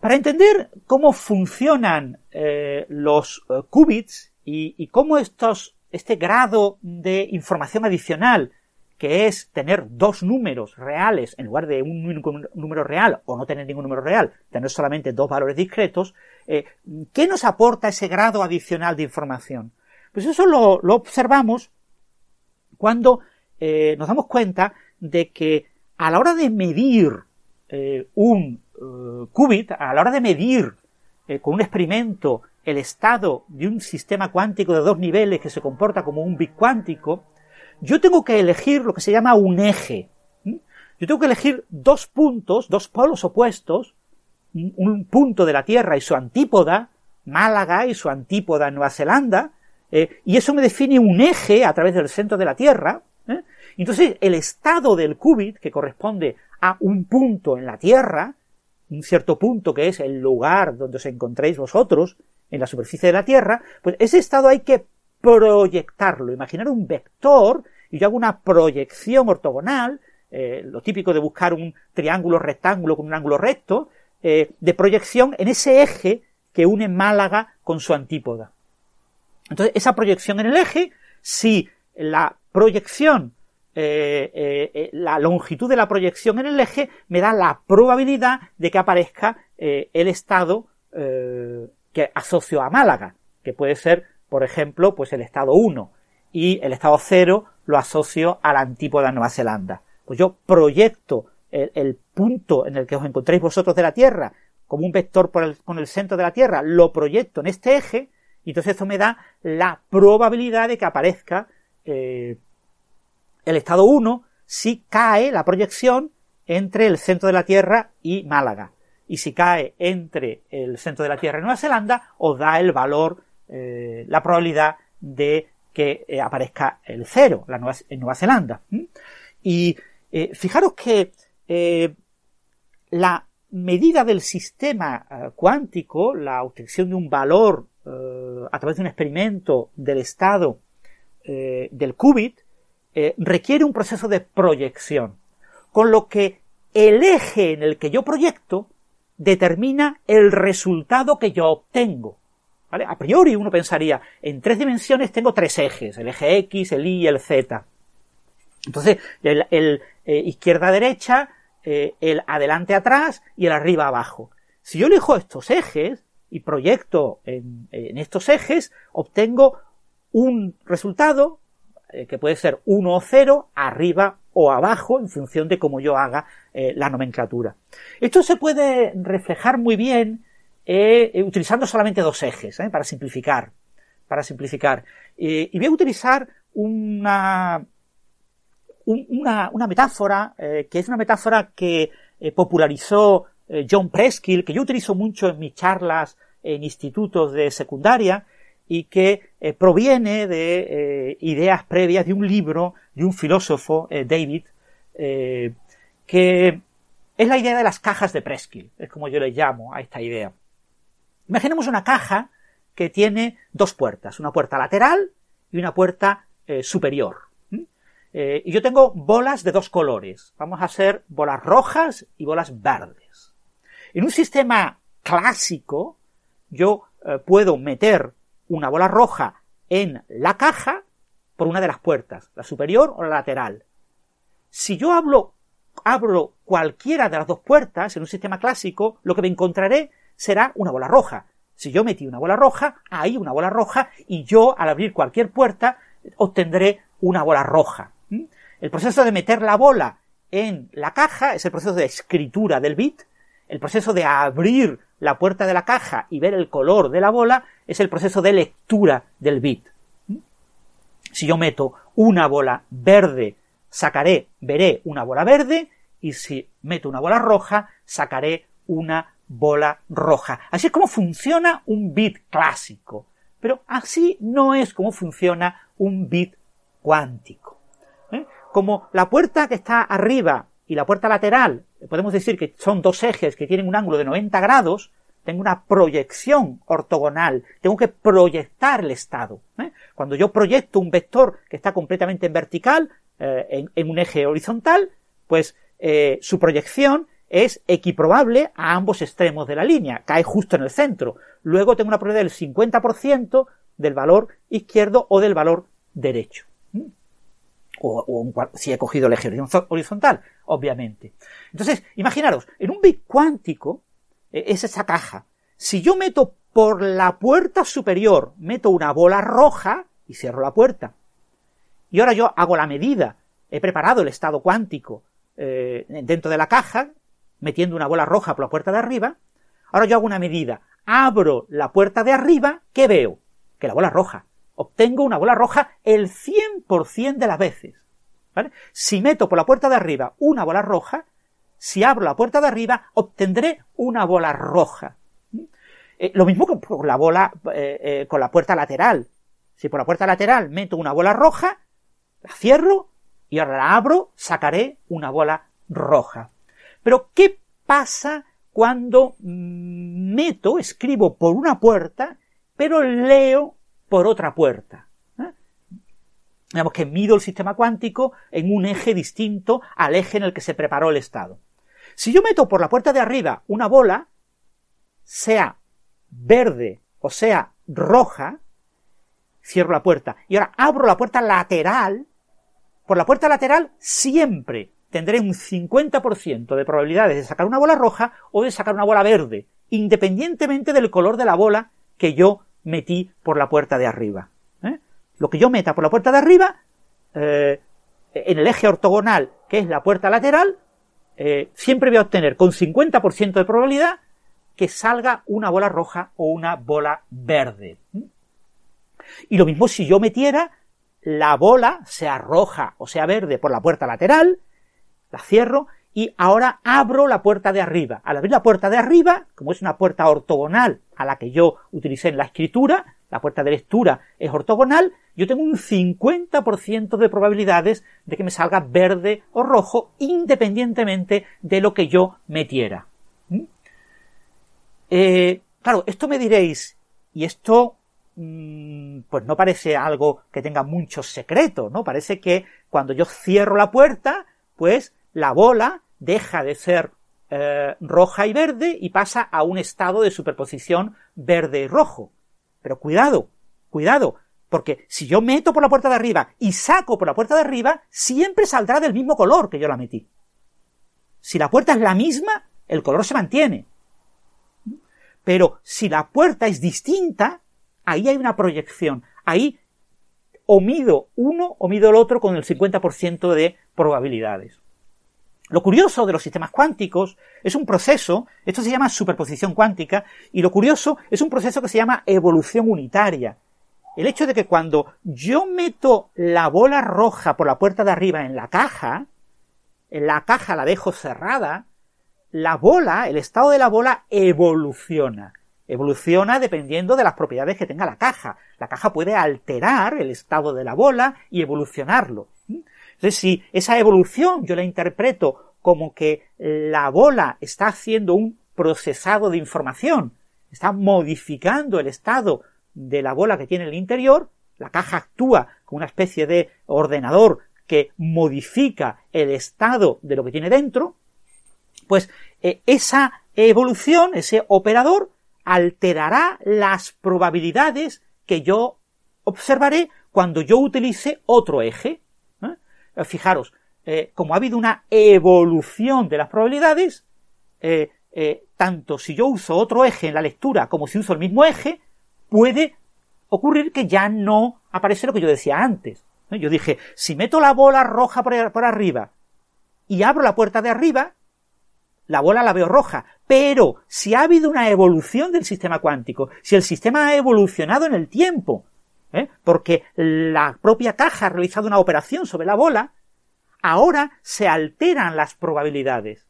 Para entender cómo funcionan eh, los eh, qubits y, y cómo estos, este grado de información adicional que es tener dos números reales en lugar de un número real o no tener ningún número real, tener solamente dos valores discretos, eh, ¿qué nos aporta ese grado adicional de información? Pues eso lo, observamos cuando eh, nos damos cuenta de que a la hora de medir eh, un qubit, a la hora de medir con un experimento el estado de un sistema cuántico de dos niveles que se comporta como un bit cuántico, yo tengo que elegir lo que se llama un eje. Yo tengo que elegir dos puntos, dos polos opuestos, un punto de la Tierra y su antípoda, Málaga y su antípoda Nueva Zelanda, eh, y eso me define un eje a través del centro de la Tierra. ¿eh? Entonces, el estado del qubit, que corresponde a un punto en la Tierra, un cierto punto que es el lugar donde os encontréis vosotros, en la superficie de la Tierra, pues ese estado hay que proyectarlo, imaginar un vector y yo hago una proyección ortogonal, eh, lo típico de buscar un triángulo rectángulo con un ángulo recto, eh, de proyección en ese eje que une Málaga con su antípoda. Entonces, esa proyección en el eje, si la proyección, eh, la longitud de la proyección en el eje me da la probabilidad de que aparezca el estado que asocio a Málaga, que puede ser por ejemplo, pues el estado 1 y el estado 0 lo asocio a la antípoda Nueva Zelanda. Pues yo proyecto el, punto en el que os encontréis vosotros de la Tierra como un vector con el centro de la Tierra, lo proyecto en este eje y entonces esto me da la probabilidad de que aparezca eh, el estado 1 si cae la proyección entre el centro de la Tierra y Málaga. Y si cae entre el centro de la Tierra y Nueva Zelanda, os da el valor eh, la probabilidad de que eh, aparezca el cero en Nueva Zelanda. Y eh, fijaros que la medida del sistema cuántico, la obtención de un valor a través de un experimento del estado del qubit, requiere un proceso de proyección, con lo que el eje en el que yo proyecto determina el resultado que yo obtengo. A priori uno pensaría, en tres dimensiones tengo tres ejes, el eje X, el Y y el Z. Entonces, el, eh, izquierda-derecha, eh, el adelante-atrás y el arriba-abajo. Si yo elijo estos ejes y proyecto en, estos ejes, obtengo un resultado eh, que puede ser 1 o 0, arriba o abajo, en función de cómo yo haga la nomenclatura. Esto se puede reflejar muy bien eh, utilizando solamente dos ejes, eh, para simplificar. Para simplificar. Eh, y voy a utilizar una, una, una metáfora, que es una metáfora que popularizó John Preskill, que yo utilizo mucho en mis charlas en institutos de secundaria, y que proviene de ideas previas de un libro de un filósofo, David, que es la idea de las cajas de Preskill, es como yo le llamo a esta idea. Imaginemos una caja que tiene dos puertas, una puerta lateral y una puerta eh, superior. Eh, y yo tengo bolas de dos colores. Vamos a hacer bolas rojas y bolas verdes. En un sistema clásico, yo eh, puedo meter una bola roja en la caja por una de las puertas, la superior o la lateral. Si yo hablo, abro cualquiera de las dos puertas en un sistema clásico, lo que me encontraré será una bola roja. Si yo metí una bola roja, hay una bola roja y yo al abrir cualquier puerta obtendré una bola roja. ¿Mm? El proceso de meter la bola en la caja es el proceso de escritura del bit. El proceso de abrir la puerta de la caja y ver el color de la bola es el proceso de lectura del bit. ¿Mm? Si yo meto una bola verde, sacaré, veré una bola verde, y si meto una bola roja, sacaré una bola roja. Así es como funciona un bit clásico. Pero así no es como funciona un bit cuántico. ¿eh? Como la puerta que está arriba y la puerta lateral, podemos decir que son dos ejes que tienen un ángulo de 90 grados, tengo una proyección ortogonal, tengo que proyectar el estado. ¿eh? Cuando yo proyecto un vector que está completamente en vertical, eh, en, un eje horizontal, pues eh, su proyección es equiprobable a ambos extremos de la línea, cae justo en el centro. Luego tengo una probabilidad del 50% del valor izquierdo o del valor derecho. O, si he cogido el eje horizontal, obviamente. Entonces, imaginaros, en un bit cuántico, e, es esa caja. Si yo meto por la puerta superior, meto una bola roja y cierro la puerta. Y ahora yo hago la medida, he preparado el estado cuántico eh, dentro de la caja, metiendo una bola roja por la puerta de arriba. Ahora yo hago una medida, abro la puerta de arriba, ¿qué veo? Que la bola roja. Obtengo una bola roja el 100% de las veces. Si meto por la puerta de arriba una bola roja, si abro la puerta de arriba, obtendré una bola roja. Eh, lo mismo con la bola, eh, eh, con la puerta lateral. Si por la puerta lateral meto una bola roja, la cierro y ahora la abro, sacaré una bola roja. Pero, ¿qué pasa cuando meto, escribo por una puerta, pero leo por otra puerta? Digamos que mido el sistema cuántico en un eje distinto al eje en el que se preparó el estado. Si yo meto por la puerta de arriba una bola, sea verde o sea roja, cierro la puerta y ahora abro la puerta lateral, por la puerta lateral siempre tendré un 50% de probabilidades de sacar una bola roja o de sacar una bola verde, independientemente del color de la bola que yo metí por la puerta de arriba. ¿eh? Lo que yo meta por la puerta de arriba, eh, en el eje ortogonal, que es la puerta lateral, eh, siempre voy a obtener con 50% de probabilidad que salga una bola roja o una bola verde. Y lo mismo si yo metiera la bola, sea roja o sea verde, por la puerta lateral, la cierro y ahora abro la puerta de arriba. Al abrir la puerta de arriba, como es una puerta ortogonal a la que yo utilicé en la escritura, la puerta de lectura es ortogonal, yo tengo un 50% de probabilidades de que me salga verde o rojo independientemente de lo que yo metiera. ¿Mm? Eh, claro, esto me diréis, y esto mm, pues no parece algo que tenga mucho secreto, ¿no? Parece que cuando yo cierro la puerta, pues la bola deja de ser eh, roja y verde y pasa a un estado de superposición verde y rojo. Pero cuidado, cuidado, porque si yo meto por la puerta de arriba y saco por la puerta de arriba, siempre saldrá del mismo color que yo la metí. Si la puerta es la misma, el color se mantiene. Pero si la puerta es distinta, ahí hay una proyección. Ahí omido uno, omido el otro con el 50% de probabilidades. Lo curioso de los sistemas cuánticos es un proceso, esto se llama superposición cuántica, y lo curioso es un proceso que se llama evolución unitaria. El hecho de que cuando yo meto la bola roja por la puerta de arriba en la caja, en la caja la dejo cerrada, la bola, el estado de la bola evoluciona. Evoluciona dependiendo de las propiedades que tenga la caja. La caja puede alterar el estado de la bola y evolucionarlo. Entonces, si esa evolución yo la interpreto como que la bola está haciendo un procesado de información, está modificando el estado de la bola que tiene en el interior, la caja actúa como una especie de ordenador que modifica el estado de lo que tiene dentro, pues eh, esa evolución, ese operador, alterará las probabilidades que yo observaré cuando yo utilice otro eje. Eh, fijaros, eh, como ha habido una evolución de las probabilidades, eh, tanto si yo uso otro eje en la lectura como si uso el mismo eje, puede ocurrir que ya no aparece lo que yo decía antes. Yo dije, si meto la bola roja por, por arriba y abro la puerta de arriba, la bola la veo roja. Pero si ha habido una evolución del sistema cuántico, si el sistema ha evolucionado en el tiempo, ¿eh? porque la propia caja ha realizado una operación sobre la bola, ahora se alteran las probabilidades.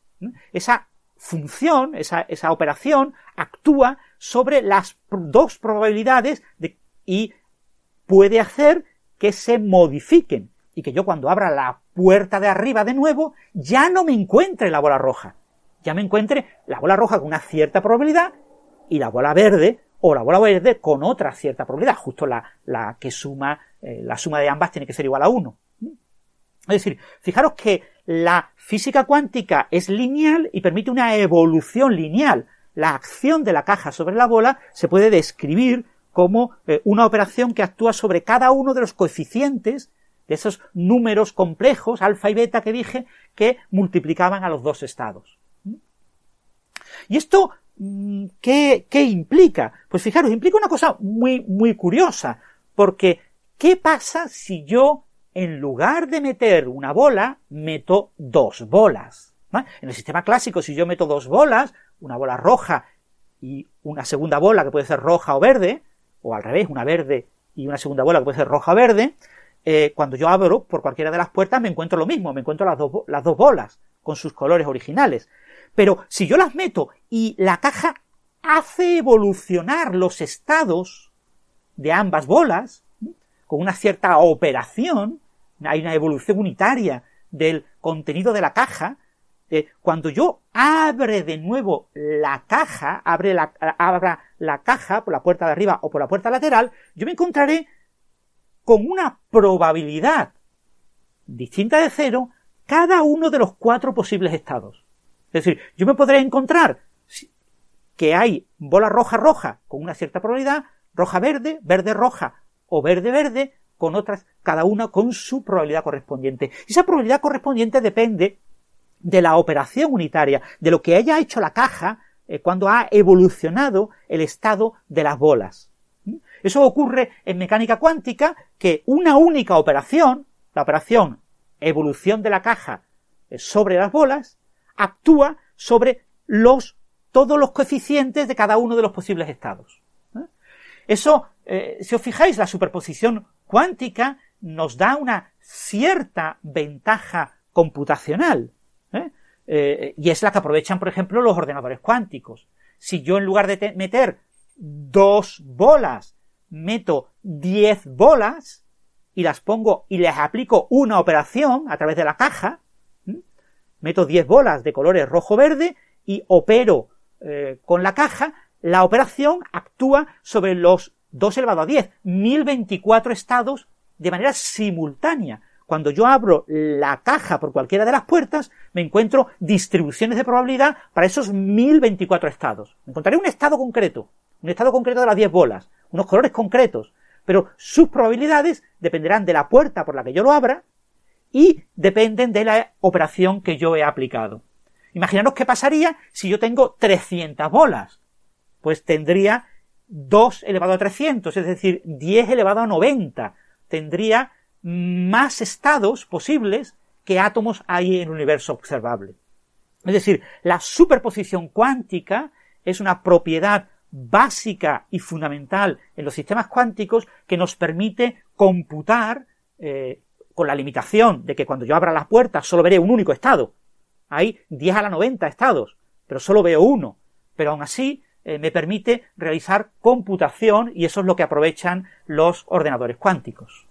Esa función, esa, operación, actúa sobre las dos probabilidades y puede hacer que se modifiquen y que yo cuando abra la puerta de arriba de nuevo ya no me encuentre la bola roja, ya me encuentre la bola roja con una cierta probabilidad y la bola verde o la bola verde con otra cierta probabilidad, justo la, que suma, eh, la suma de ambas tiene que ser igual a 1. Es decir, fijaros que la física cuántica es lineal y permite una evolución lineal. La acción de la caja sobre la bola se puede describir como eh, una operación que actúa sobre cada uno de los coeficientes de esos números complejos, alfa y beta que dije, que multiplicaban a los dos estados. Y esto, ¿qué, qué implica? Pues fijaros, implica una cosa muy, muy curiosa, porque ¿qué pasa si yo, en lugar de meter una bola, meto dos bolas? En el sistema clásico, si yo meto dos bolas, una bola roja y una segunda bola que puede ser roja o verde, o al revés, una verde y una segunda bola que puede ser roja o verde, eh, cuando yo abro por cualquiera de las puertas me encuentro lo mismo, me encuentro las las dos bolas con sus colores originales. Pero si yo las meto y la caja hace evolucionar los estados de ambas bolas, con una cierta operación, hay una evolución unitaria del contenido de la caja, eh, cuando yo abre de nuevo la caja, abre la, abra la caja por la puerta de arriba o por la puerta lateral, yo me encontraré con una probabilidad distinta de cero cada uno de los cuatro posibles estados. Es decir, yo me podré encontrar que hay bola roja roja con una cierta probabilidad, roja verde, verde roja o verde verde con otras, cada una con su probabilidad correspondiente. Y esa probabilidad correspondiente depende de la operación unitaria, de lo que haya hecho la caja eh, cuando ha evolucionado el estado de las bolas. Eso ocurre en mecánica cuántica que una única operación, la operación evolución de la caja eh, sobre las bolas, actúa sobre los, todos los coeficientes de cada uno de los posibles estados. ¿eh? Eso, eh, si os fijáis, la superposición cuántica nos da una cierta ventaja computacional. y es la que aprovechan, por ejemplo, los ordenadores cuánticos. Si yo en lugar de meter dos bolas meto 10 bolas y las pongo y les aplico una operación a través de la caja, meto 10 bolas de colores rojo-verde y opero eh, con la caja, la operación actúa sobre los 2 elevado a 10, 1024 estados de manera simultánea. Cuando yo abro la caja por cualquiera de las puertas, me encuentro distribuciones de probabilidad para esos 1024 estados. Encontraré un estado concreto, un estado concreto de las 10 bolas, unos colores concretos, pero sus probabilidades dependerán de la puerta por la que yo lo abra y dependen de la operación que yo he aplicado. Imaginaros qué pasaría si yo tengo 300 bolas. Pues tendría 2 elevado a 300, es decir, 10 elevado a 90. Tendría más estados posibles que átomos hay en el universo observable. Es decir, la superposición cuántica es una propiedad básica y fundamental en los sistemas cuánticos que nos permite computar eh, con la limitación de que cuando yo abra las puertas solo veré un único estado. Hay 10 a la 90 estados, pero solo veo uno. Pero aún así eh, me permite realizar computación y eso es lo que aprovechan los ordenadores cuánticos.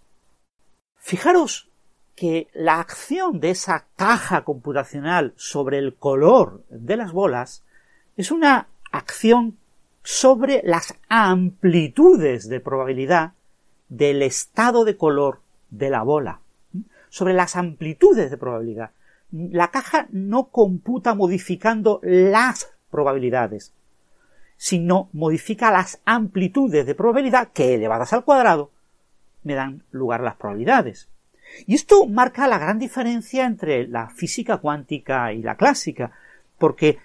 Fijaros que la acción de esa caja computacional sobre el color de las bolas es una acción sobre las amplitudes de probabilidad del estado de color de la bola. Sobre las amplitudes de probabilidad. La caja no computa modificando las probabilidades, sino modifica las amplitudes de probabilidad que elevadas al cuadrado me dan lugar las probabilidades. Y esto marca la gran diferencia entre la física cuántica y la clásica, porque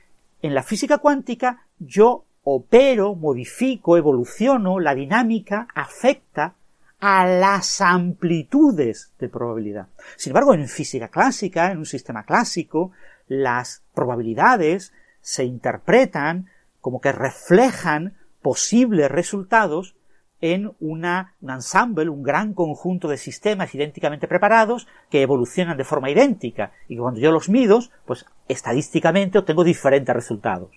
en la física cuántica yo opero, modifico, evoluciono, la dinámica afecta a las amplitudes de probabilidad. Sin embargo, en física clásica, en un sistema clásico, las probabilidades se interpretan como que reflejan posibles resultados en una, un ensemble, un gran conjunto de sistemas idénticamente preparados que evolucionan de forma idéntica y que cuando yo los mido, pues estadísticamente obtengo diferentes resultados.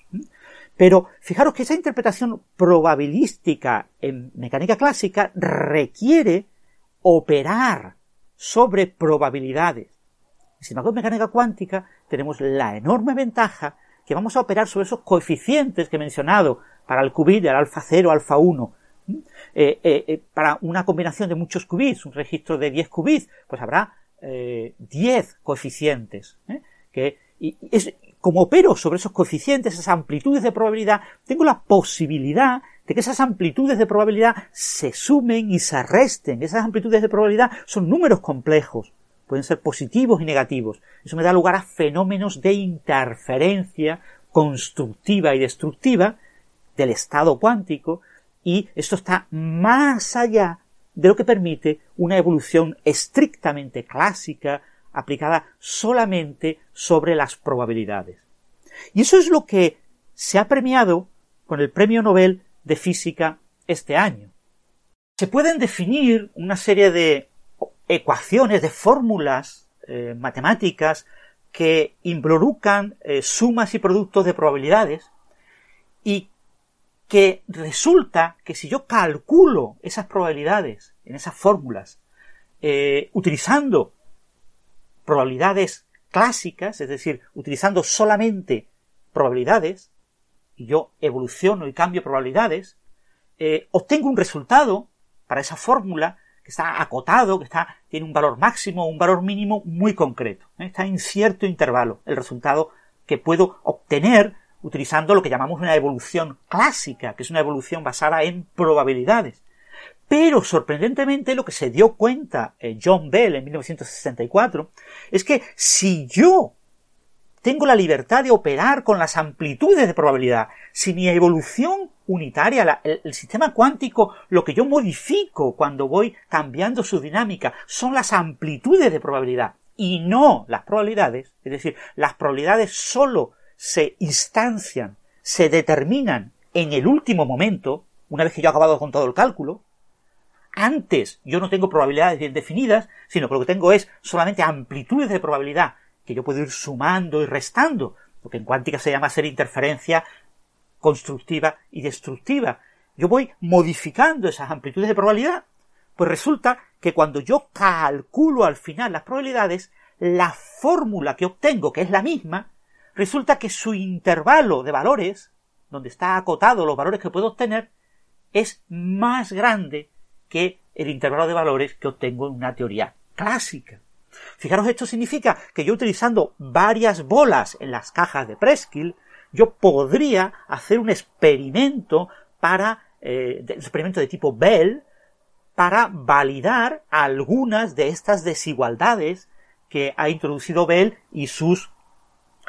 Pero fijaros que esa interpretación probabilística en mecánica clásica requiere operar sobre probabilidades. Sin embargo, en mecánica cuántica tenemos la enorme ventaja que vamos a operar sobre esos coeficientes que he mencionado para el qubit, el alfa 0, alfa 1. Eh, eh, eh, para una combinación de muchos qubits, un registro de 10 qubits, pues habrá 10 coeficientes. Que, es, como opero sobre esos coeficientes, esas amplitudes de probabilidad, tengo la posibilidad de que esas amplitudes de probabilidad se sumen y se resten. Esas amplitudes de probabilidad son números complejos. Pueden ser positivos y negativos. Eso me da lugar a fenómenos de interferencia constructiva y destructiva del estado cuántico y esto está más allá de lo que permite una evolución estrictamente clásica aplicada solamente sobre las probabilidades. Y eso es lo que se ha premiado con el Premio Nobel de Física este año. Se pueden definir una serie de ecuaciones, de fórmulas eh, matemáticas que involucran eh, sumas y productos de probabilidades y que resulta que si yo calculo esas probabilidades en esas fórmulas eh, utilizando probabilidades clásicas, es decir, utilizando solamente probabilidades, y yo evoluciono y cambio probabilidades, eh, obtengo un resultado para esa fórmula que está acotado, que está, tiene un valor máximo o un valor mínimo muy concreto. ¿eh? Está en cierto intervalo el resultado que puedo obtener utilizando lo que llamamos una evolución clásica, que es una evolución basada en probabilidades. Pero sorprendentemente lo que se dio cuenta eh, John Bell en 1964 es que si yo tengo la libertad de operar con las amplitudes de probabilidad, si mi evolución unitaria, el, sistema cuántico, lo que yo modifico cuando voy cambiando su dinámica son las amplitudes de probabilidad y no las probabilidades, es decir, las probabilidades solo se instancian, se determinan en el último momento, una vez que yo he acabado con todo el cálculo, antes yo no tengo probabilidades bien definidas, sino que lo que tengo es solamente amplitudes de probabilidad que yo puedo ir sumando y restando, lo que en cuántica se llama hacer interferencia constructiva y destructiva. Yo voy modificando esas amplitudes de probabilidad, pues resulta que cuando yo calculo al final las probabilidades, la fórmula que obtengo, que es la misma, resulta que su intervalo de valores, donde está acotado los valores que puedo obtener, es más grande que el intervalo de valores que obtengo en una teoría clásica. Fijaros, esto significa que yo utilizando varias bolas en las cajas de Preskill, yo podría hacer un experimento para, eh, un experimento de tipo Bell, para validar algunas de estas desigualdades que ha introducido Bell y sus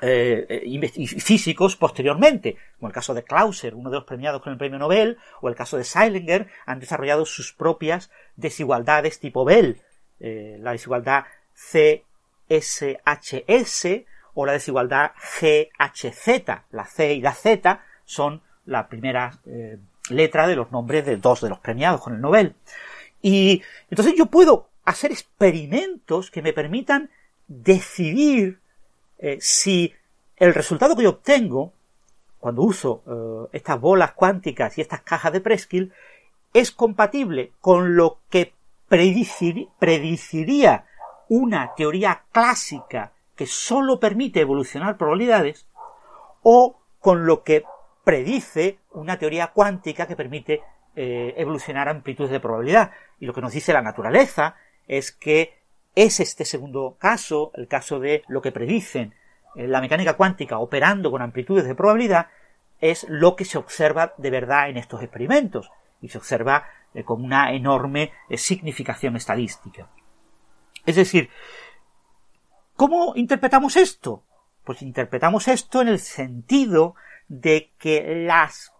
eh, físicos posteriormente, como el caso de Clauser, uno de los premiados con el premio Nobel, o el caso de Seilinger, han desarrollado sus propias desigualdades tipo Bell, eh, la desigualdad CSHS o la desigualdad GHZ. La C y la Z son la primera eh, letra de los nombres de dos de los premiados con el Nobel. Y entonces yo puedo hacer experimentos que me permitan decidir eh, si el resultado que yo obtengo cuando uso eh, estas bolas cuánticas y estas cajas de Preskill es compatible con lo que prediciría una teoría clásica que sólo permite evolucionar probabilidades o con lo que predice una teoría cuántica que permite eh, evolucionar amplitudes de probabilidad. Y lo que nos dice la naturaleza es que es este segundo caso, el caso de lo que predicen eh, la mecánica cuántica operando con amplitudes de probabilidad, es lo que se observa de verdad en estos experimentos y se observa eh, con una enorme eh, significación estadística. Es decir, ¿cómo interpretamos esto? Pues interpretamos esto en el sentido de que las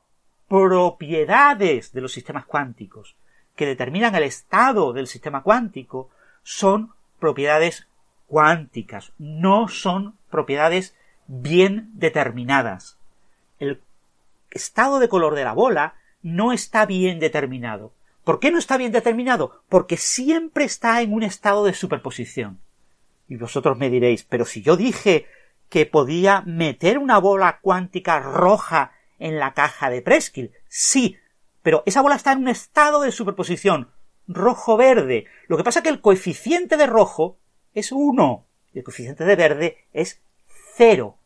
propiedades de los sistemas cuánticos que determinan el estado del sistema cuántico son propiedades cuánticas, no son propiedades bien determinadas. El estado de color de la bola no está bien determinado. ¿Por qué no está bien determinado? Porque siempre está en un estado de superposición. Y vosotros me diréis, pero si yo dije que podía meter una bola cuántica roja en la caja de Preskill, sí, pero esa bola está en un estado de superposición rojo-verde. Lo que pasa es que el coeficiente de rojo es 1 y el coeficiente de verde es 0.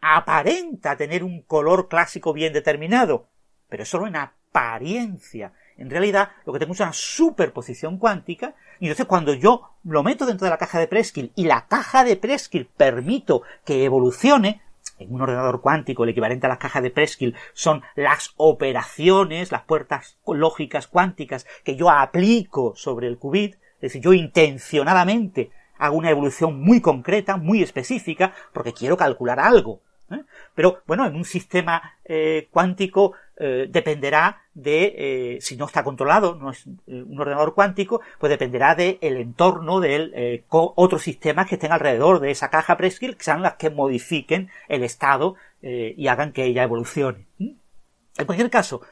Aparenta tener un color clásico bien determinado, pero solo en apariencia. En realidad, lo que tengo es una superposición cuántica, y entonces cuando yo lo meto dentro de la caja de Preskill y la caja de Preskill permito que evolucione, en un ordenador cuántico, el equivalente a las cajas de Preskill son las operaciones, las puertas lógicas cuánticas que yo aplico sobre el qubit, es decir, yo intencionadamente hago una evolución muy concreta, muy específica, porque quiero calcular algo. ¿eh? Pero bueno, en un sistema eh, cuántico eh, dependerá de, eh, si no está controlado, no es eh, un ordenador cuántico, pues dependerá del entorno de otros sistemas que estén alrededor de esa caja Preskill, que sean las que modifiquen el estado y hagan que ella evolucione. En cualquier caso,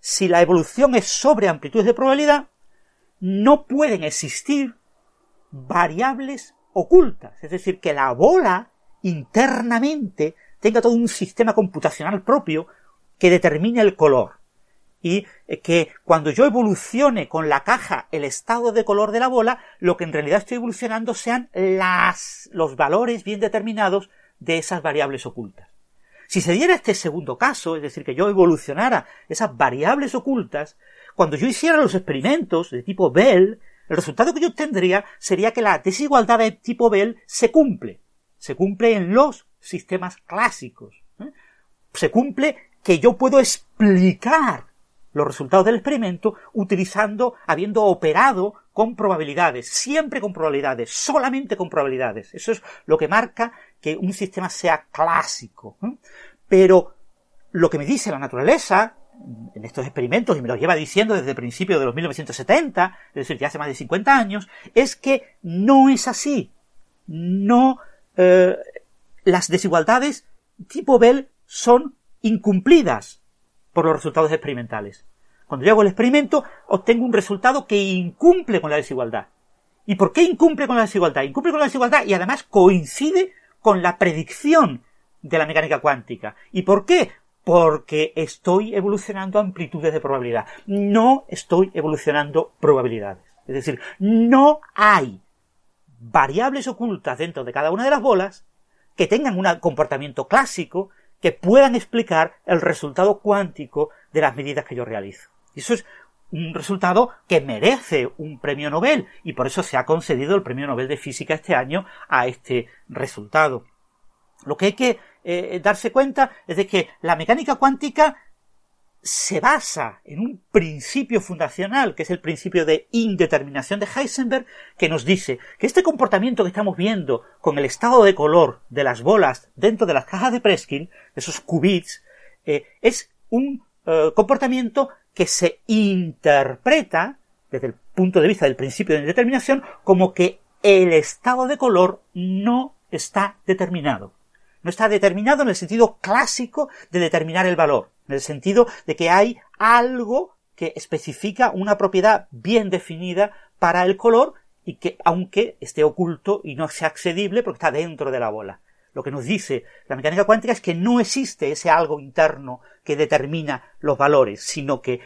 si la evolución es sobre amplitudes de probabilidad, no pueden existir variables ocultas, es decir, que la bola internamente tenga todo un sistema computacional propio que determine el color y eh, que cuando yo evolucione con la caja el estado de color de la bola, lo que en realidad estoy evolucionando sean las, los valores bien determinados de esas variables ocultas. Si se diera este segundo caso, es decir, que yo evolucionara esas variables ocultas, cuando yo hiciera los experimentos de tipo Bell, el resultado que yo obtendría sería que la desigualdad de tipo Bell se cumple. Se cumple en los sistemas clásicos. ¿eh? Se cumple que yo puedo explicar los resultados del experimento utilizando, habiendo operado con probabilidades, siempre con probabilidades, solamente con probabilidades. Eso es lo que marca que un sistema sea clásico. Pero lo que me dice la naturaleza en estos experimentos, y me lo lleva diciendo desde el principio de los 1970, es decir, ya hace más de 50 años, es que no es así. No, eh, las desigualdades tipo Bell son incumplidas por los resultados experimentales. Cuando yo hago el experimento, obtengo un resultado que incumple con la desigualdad. ¿Y por qué incumple con la desigualdad? Incumple con la desigualdad y además coincide con la predicción de la mecánica cuántica. ¿Y por qué? Porque estoy evolucionando amplitudes de probabilidad. No estoy evolucionando probabilidades. Es decir, no hay variables ocultas dentro de cada una de las bolas que tengan un comportamiento clásico que puedan explicar el resultado cuántico de las medidas que yo realizo. Y eso es un resultado que merece un premio Nobel y por eso se ha concedido el premio Nobel de Física este año a este resultado. Lo que hay que eh, darse cuenta es de que la mecánica cuántica se basa en un principio fundacional, que es el principio de indeterminación de Heisenberg, que nos dice que este comportamiento que estamos viendo con el estado de color de las bolas dentro de las cajas de Preskin, esos qubits, eh, es un eh, comportamiento que se interpreta desde el punto de vista del principio de indeterminación como que el estado de color no está determinado. No está determinado en el sentido clásico de determinar el valor en el sentido de que hay algo que especifica una propiedad bien definida para el color y que aunque esté oculto y no sea accedible porque está dentro de la bola. Lo que nos dice la mecánica cuántica es que no existe ese algo interno que determina los valores, sino que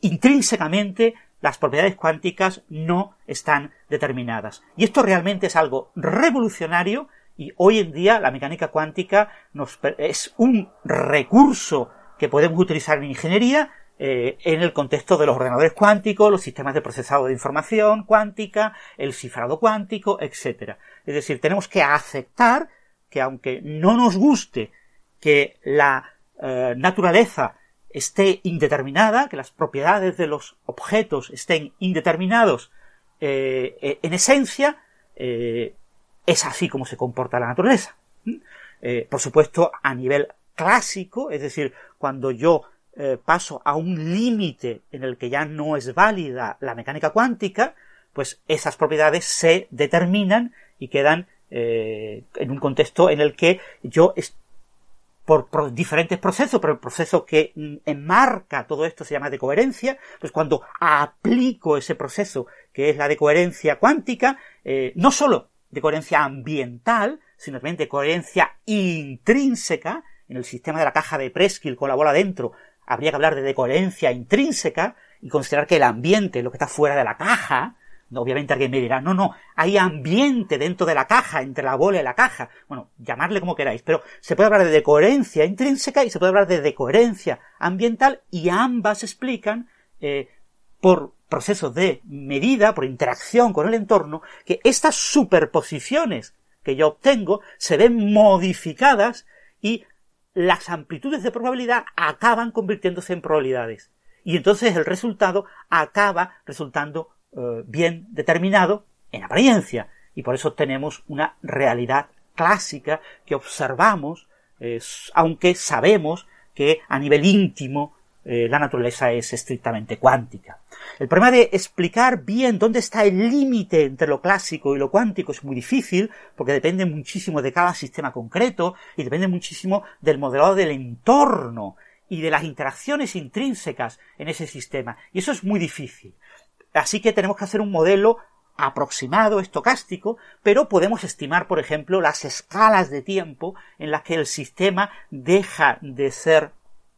intrínsecamente las propiedades cuánticas no están determinadas. Y esto realmente es algo revolucionario y hoy en día la mecánica cuántica nos, es un recurso que podemos utilizar en ingeniería eh, en el contexto de los ordenadores cuánticos, los sistemas de procesado de información cuántica, el cifrado cuántico, etc. Es decir, tenemos que aceptar que aunque no nos guste que la eh, naturaleza esté indeterminada, que las propiedades de los objetos estén indeterminados eh, en esencia, es así como se comporta la naturaleza. por supuesto, a nivel clásico, es decir, cuando yo eh, paso a un límite en el que ya no es válida la mecánica cuántica, pues esas propiedades se determinan y quedan eh, en un contexto en el que yo por, diferentes procesos, pero el proceso que mm, enmarca todo esto se llama de coherencia. Pues cuando aplico ese proceso, que es la de coherencia cuántica, eh, no solo de coherencia ambiental, sino también de coherencia intrínseca, en el sistema de la caja de Preskill con la bola dentro, habría que hablar de decoherencia intrínseca y considerar que el ambiente, lo que está fuera de la caja, obviamente alguien me dirá, no, no, hay ambiente dentro de la caja, entre la bola y la caja. Bueno, llamarle como queráis, pero se puede hablar de decoherencia intrínseca y se puede hablar de decoherencia ambiental y ambas explican, eh, por procesos de medida, por interacción con el entorno, que estas superposiciones que yo obtengo se ven modificadas y las amplitudes de probabilidad acaban convirtiéndose en probabilidades. Y entonces el resultado acaba resultando eh, bien determinado en apariencia. Y por eso tenemos una realidad clásica que observamos, aunque sabemos que a nivel íntimo eh, la naturaleza es estrictamente cuántica. El problema de explicar bien dónde está el límite entre lo clásico y lo cuántico es muy difícil, porque depende muchísimo de cada sistema concreto y depende muchísimo del modelado del entorno y de las interacciones intrínsecas en ese sistema. Y eso es muy difícil. Así que tenemos que hacer un modelo aproximado, estocástico, pero podemos estimar, por ejemplo, las escalas de tiempo en las que el sistema deja de ser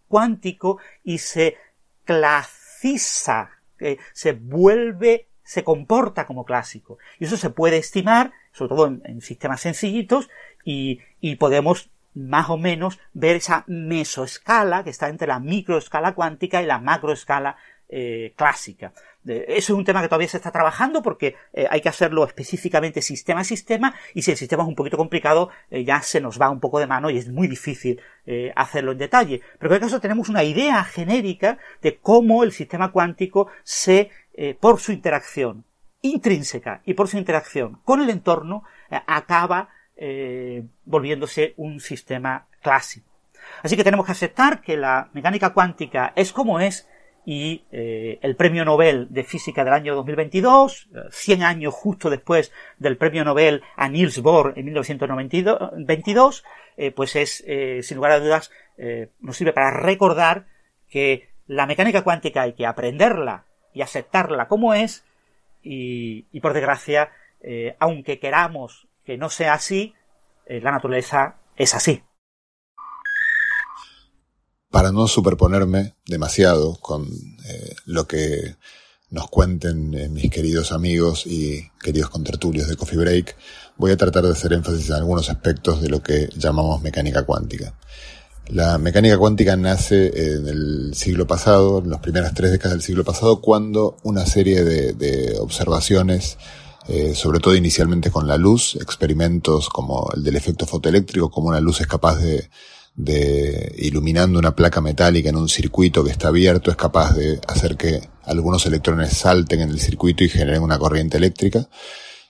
cuántico y se clasiza, eh, se vuelve, se comporta como clásico. Y eso se puede estimar, sobre todo en, sistemas sencillitos, y, y podemos más o menos ver esa mesoescala que está entre la microescala cuántica y la macroescala eh, clásica. Eso es un tema que todavía se está trabajando porque eh, hay que hacerlo específicamente sistema a sistema y si el sistema es un poquito complicado eh, ya se nos va un poco de mano y es muy difícil eh, hacerlo en detalle. Pero en cualquier caso tenemos una idea genérica de cómo el sistema cuántico se, por su interacción intrínseca y por su interacción con el entorno, acaba volviéndose un sistema clásico. Así que tenemos que aceptar que la mecánica cuántica es como es y eh, el premio Nobel de Física del año 2022, 100 años justo después del premio Nobel a Niels Bohr en 1922, eh, pues es, eh, sin lugar a dudas, nos sirve para recordar que la mecánica cuántica hay que aprenderla y aceptarla como es y por desgracia, aunque queramos que no sea así, la naturaleza es así para no superponerme demasiado con eh, lo que nos cuenten eh, mis queridos amigos y queridos contertulios de Coffee Break, voy a tratar de hacer énfasis en algunos aspectos de lo que llamamos mecánica cuántica. La mecánica cuántica nace en el siglo pasado, en las primeras tres décadas del siglo pasado, cuando una serie de, observaciones, eh, sobre todo inicialmente con la luz, experimentos como el del efecto fotoeléctrico, como una luz es capaz de de iluminando una placa metálica en un circuito que está abierto es capaz de hacer que algunos electrones salten en el circuito y generen una corriente eléctrica.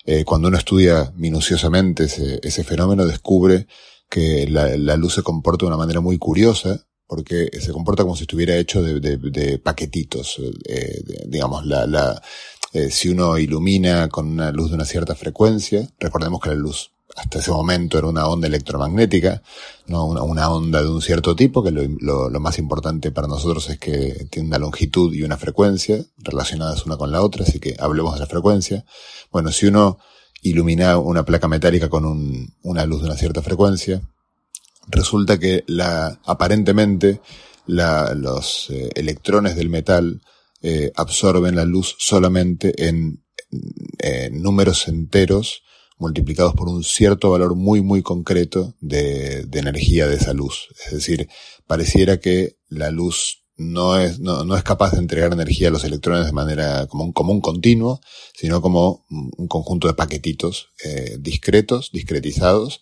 Eh, cuando uno estudia minuciosamente ese, fenómeno descubre que la, luz se comporta de una manera muy curiosa porque se comporta como si estuviera hecho de, paquetitos. Eh, digamos, la, la, eh, si uno ilumina con una luz de una cierta frecuencia, recordemos que la luz hasta ese momento era una onda electromagnética, no una, onda de un cierto tipo, que lo, más importante para nosotros es que tiene una longitud y una frecuencia relacionadas una con la otra, así que hablemos de la frecuencia. Bueno, si uno ilumina una placa metálica con una luz de una cierta frecuencia, resulta que la, aparentemente los eh, electrones del metal eh, absorben la luz solamente en números enteros multiplicados por un cierto valor muy, muy concreto de, de energía de esa luz. Es decir, pareciera que la luz no es, no, no, es capaz de entregar energía a los electrones de manera como un, como un continuo, sino como un conjunto de paquetitos eh, discretos, discretizados,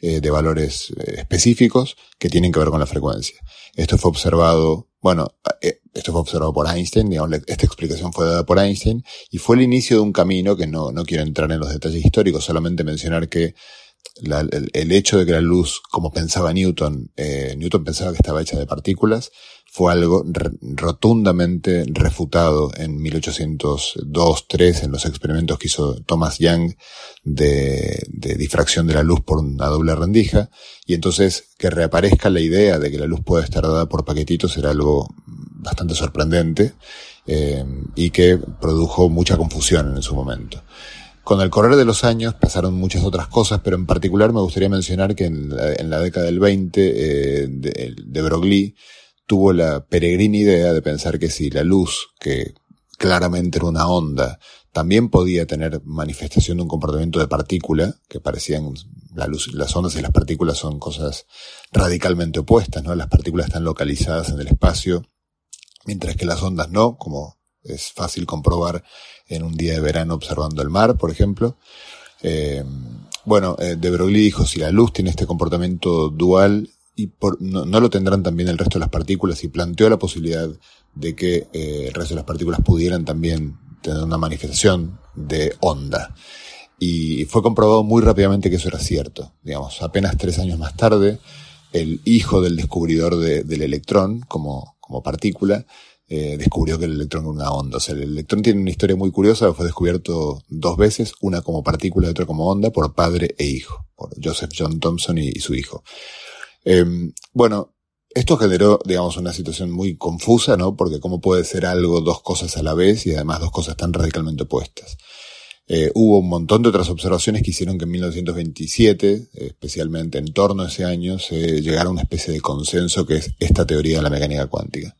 eh, de valores eh, específicos que tienen que ver con la frecuencia. Esto fue observado bueno, eh, esto fue observado por Einstein, digamos, esta explicación fue dada por Einstein y fue el inicio de un camino que no, no quiero entrar en los detalles históricos, solamente mencionar que el, hecho de que la luz, como pensaba Newton, eh, Newton pensaba que estaba hecha de partículas, fue algo rotundamente refutado en 1802-3 en los experimentos que hizo Thomas Young de, de, difracción de la luz por una doble rendija. Y entonces que reaparezca la idea de que la luz puede estar dada por paquetitos era algo bastante sorprendente eh, y que produjo mucha confusión en su momento. Con el correr de los años pasaron muchas otras cosas, pero en particular me gustaría mencionar que en la, en la década del 20 eh, de, de Broglie tuvo la peregrina idea de pensar que si la luz, que claramente era una onda, también podía tener manifestación de un comportamiento de partícula, que parecían la luz, las ondas y las partículas son cosas radicalmente opuestas, ¿no? Las partículas están localizadas en el espacio, mientras que las ondas no, como es fácil comprobar en un día de verano observando el mar, por ejemplo. Eh, bueno, eh, de Broglie dijo, si la luz tiene este comportamiento dual, y por, no, no, lo tendrán también el resto de las partículas y planteó la posibilidad de que eh, el resto de las partículas pudieran también tener una manifestación de onda. Y fue comprobado muy rápidamente que eso era cierto. Digamos, apenas tres años más tarde, el hijo del descubridor de, del electrón como, como partícula eh, descubrió que el electrón era una onda. O sea, el electrón tiene una historia muy curiosa, fue descubierto dos veces, una como partícula y otra como onda, por padre e hijo, por Joseph John Thomson y, y su hijo. Eh, bueno, esto generó, digamos, una situación muy confusa, ¿no? Porque cómo puede ser algo dos cosas a la vez y además dos cosas tan radicalmente opuestas. Eh, hubo un montón de otras observaciones que hicieron que en 1927, especialmente en torno a ese año, se llegara a una especie de consenso que es esta teoría de la mecánica cuántica.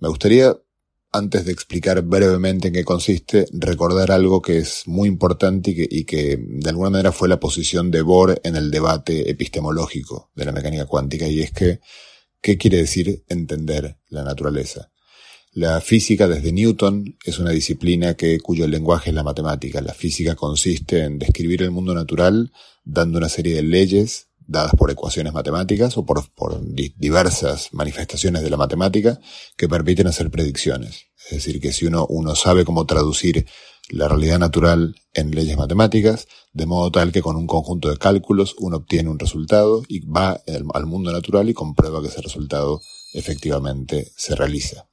Me gustaría, antes de explicar brevemente en qué consiste, recordar algo que es muy importante y que, de alguna manera fue la posición de Bohr en el debate epistemológico de la mecánica cuántica, y es que, ¿qué quiere decir entender la naturaleza? La física desde Newton es una disciplina que, cuyo lenguaje es la matemática. La física consiste en describir el mundo natural dando una serie de leyes dadas por ecuaciones matemáticas o por, por diversas manifestaciones de la matemática que permiten hacer predicciones. Es decir, que si uno, uno sabe cómo traducir la realidad natural en leyes matemáticas, de modo tal que con un conjunto de cálculos uno obtiene un resultado y va al mundo natural y comprueba que ese resultado efectivamente se realiza.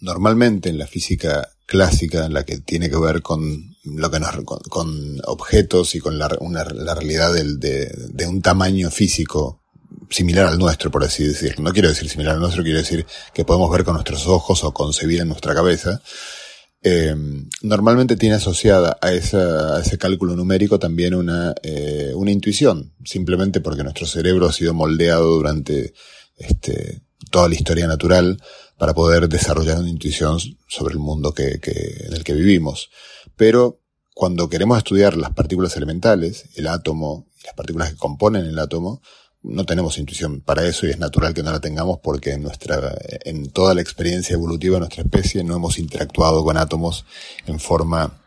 Normalmente en la física clásica, en la que tiene que ver con lo que nos, con, con objetos y con la, una, la realidad de, un tamaño físico similar al nuestro, por así decirlo. No quiero decir similar al nuestro, quiero decir que podemos ver con nuestros ojos o concebir en nuestra cabeza. Eh, normalmente tiene asociada a, esa, a ese cálculo numérico también una, eh, una intuición, simplemente porque nuestro cerebro ha sido moldeado durante este, toda la historia natural para poder desarrollar una intuición sobre el mundo que, que, en el que vivimos. Pero cuando queremos estudiar las partículas elementales, el átomo y las partículas que componen el átomo, no tenemos intuición para eso y es natural que no la tengamos porque en nuestra, en toda la experiencia evolutiva de nuestra especie no hemos interactuado con átomos en forma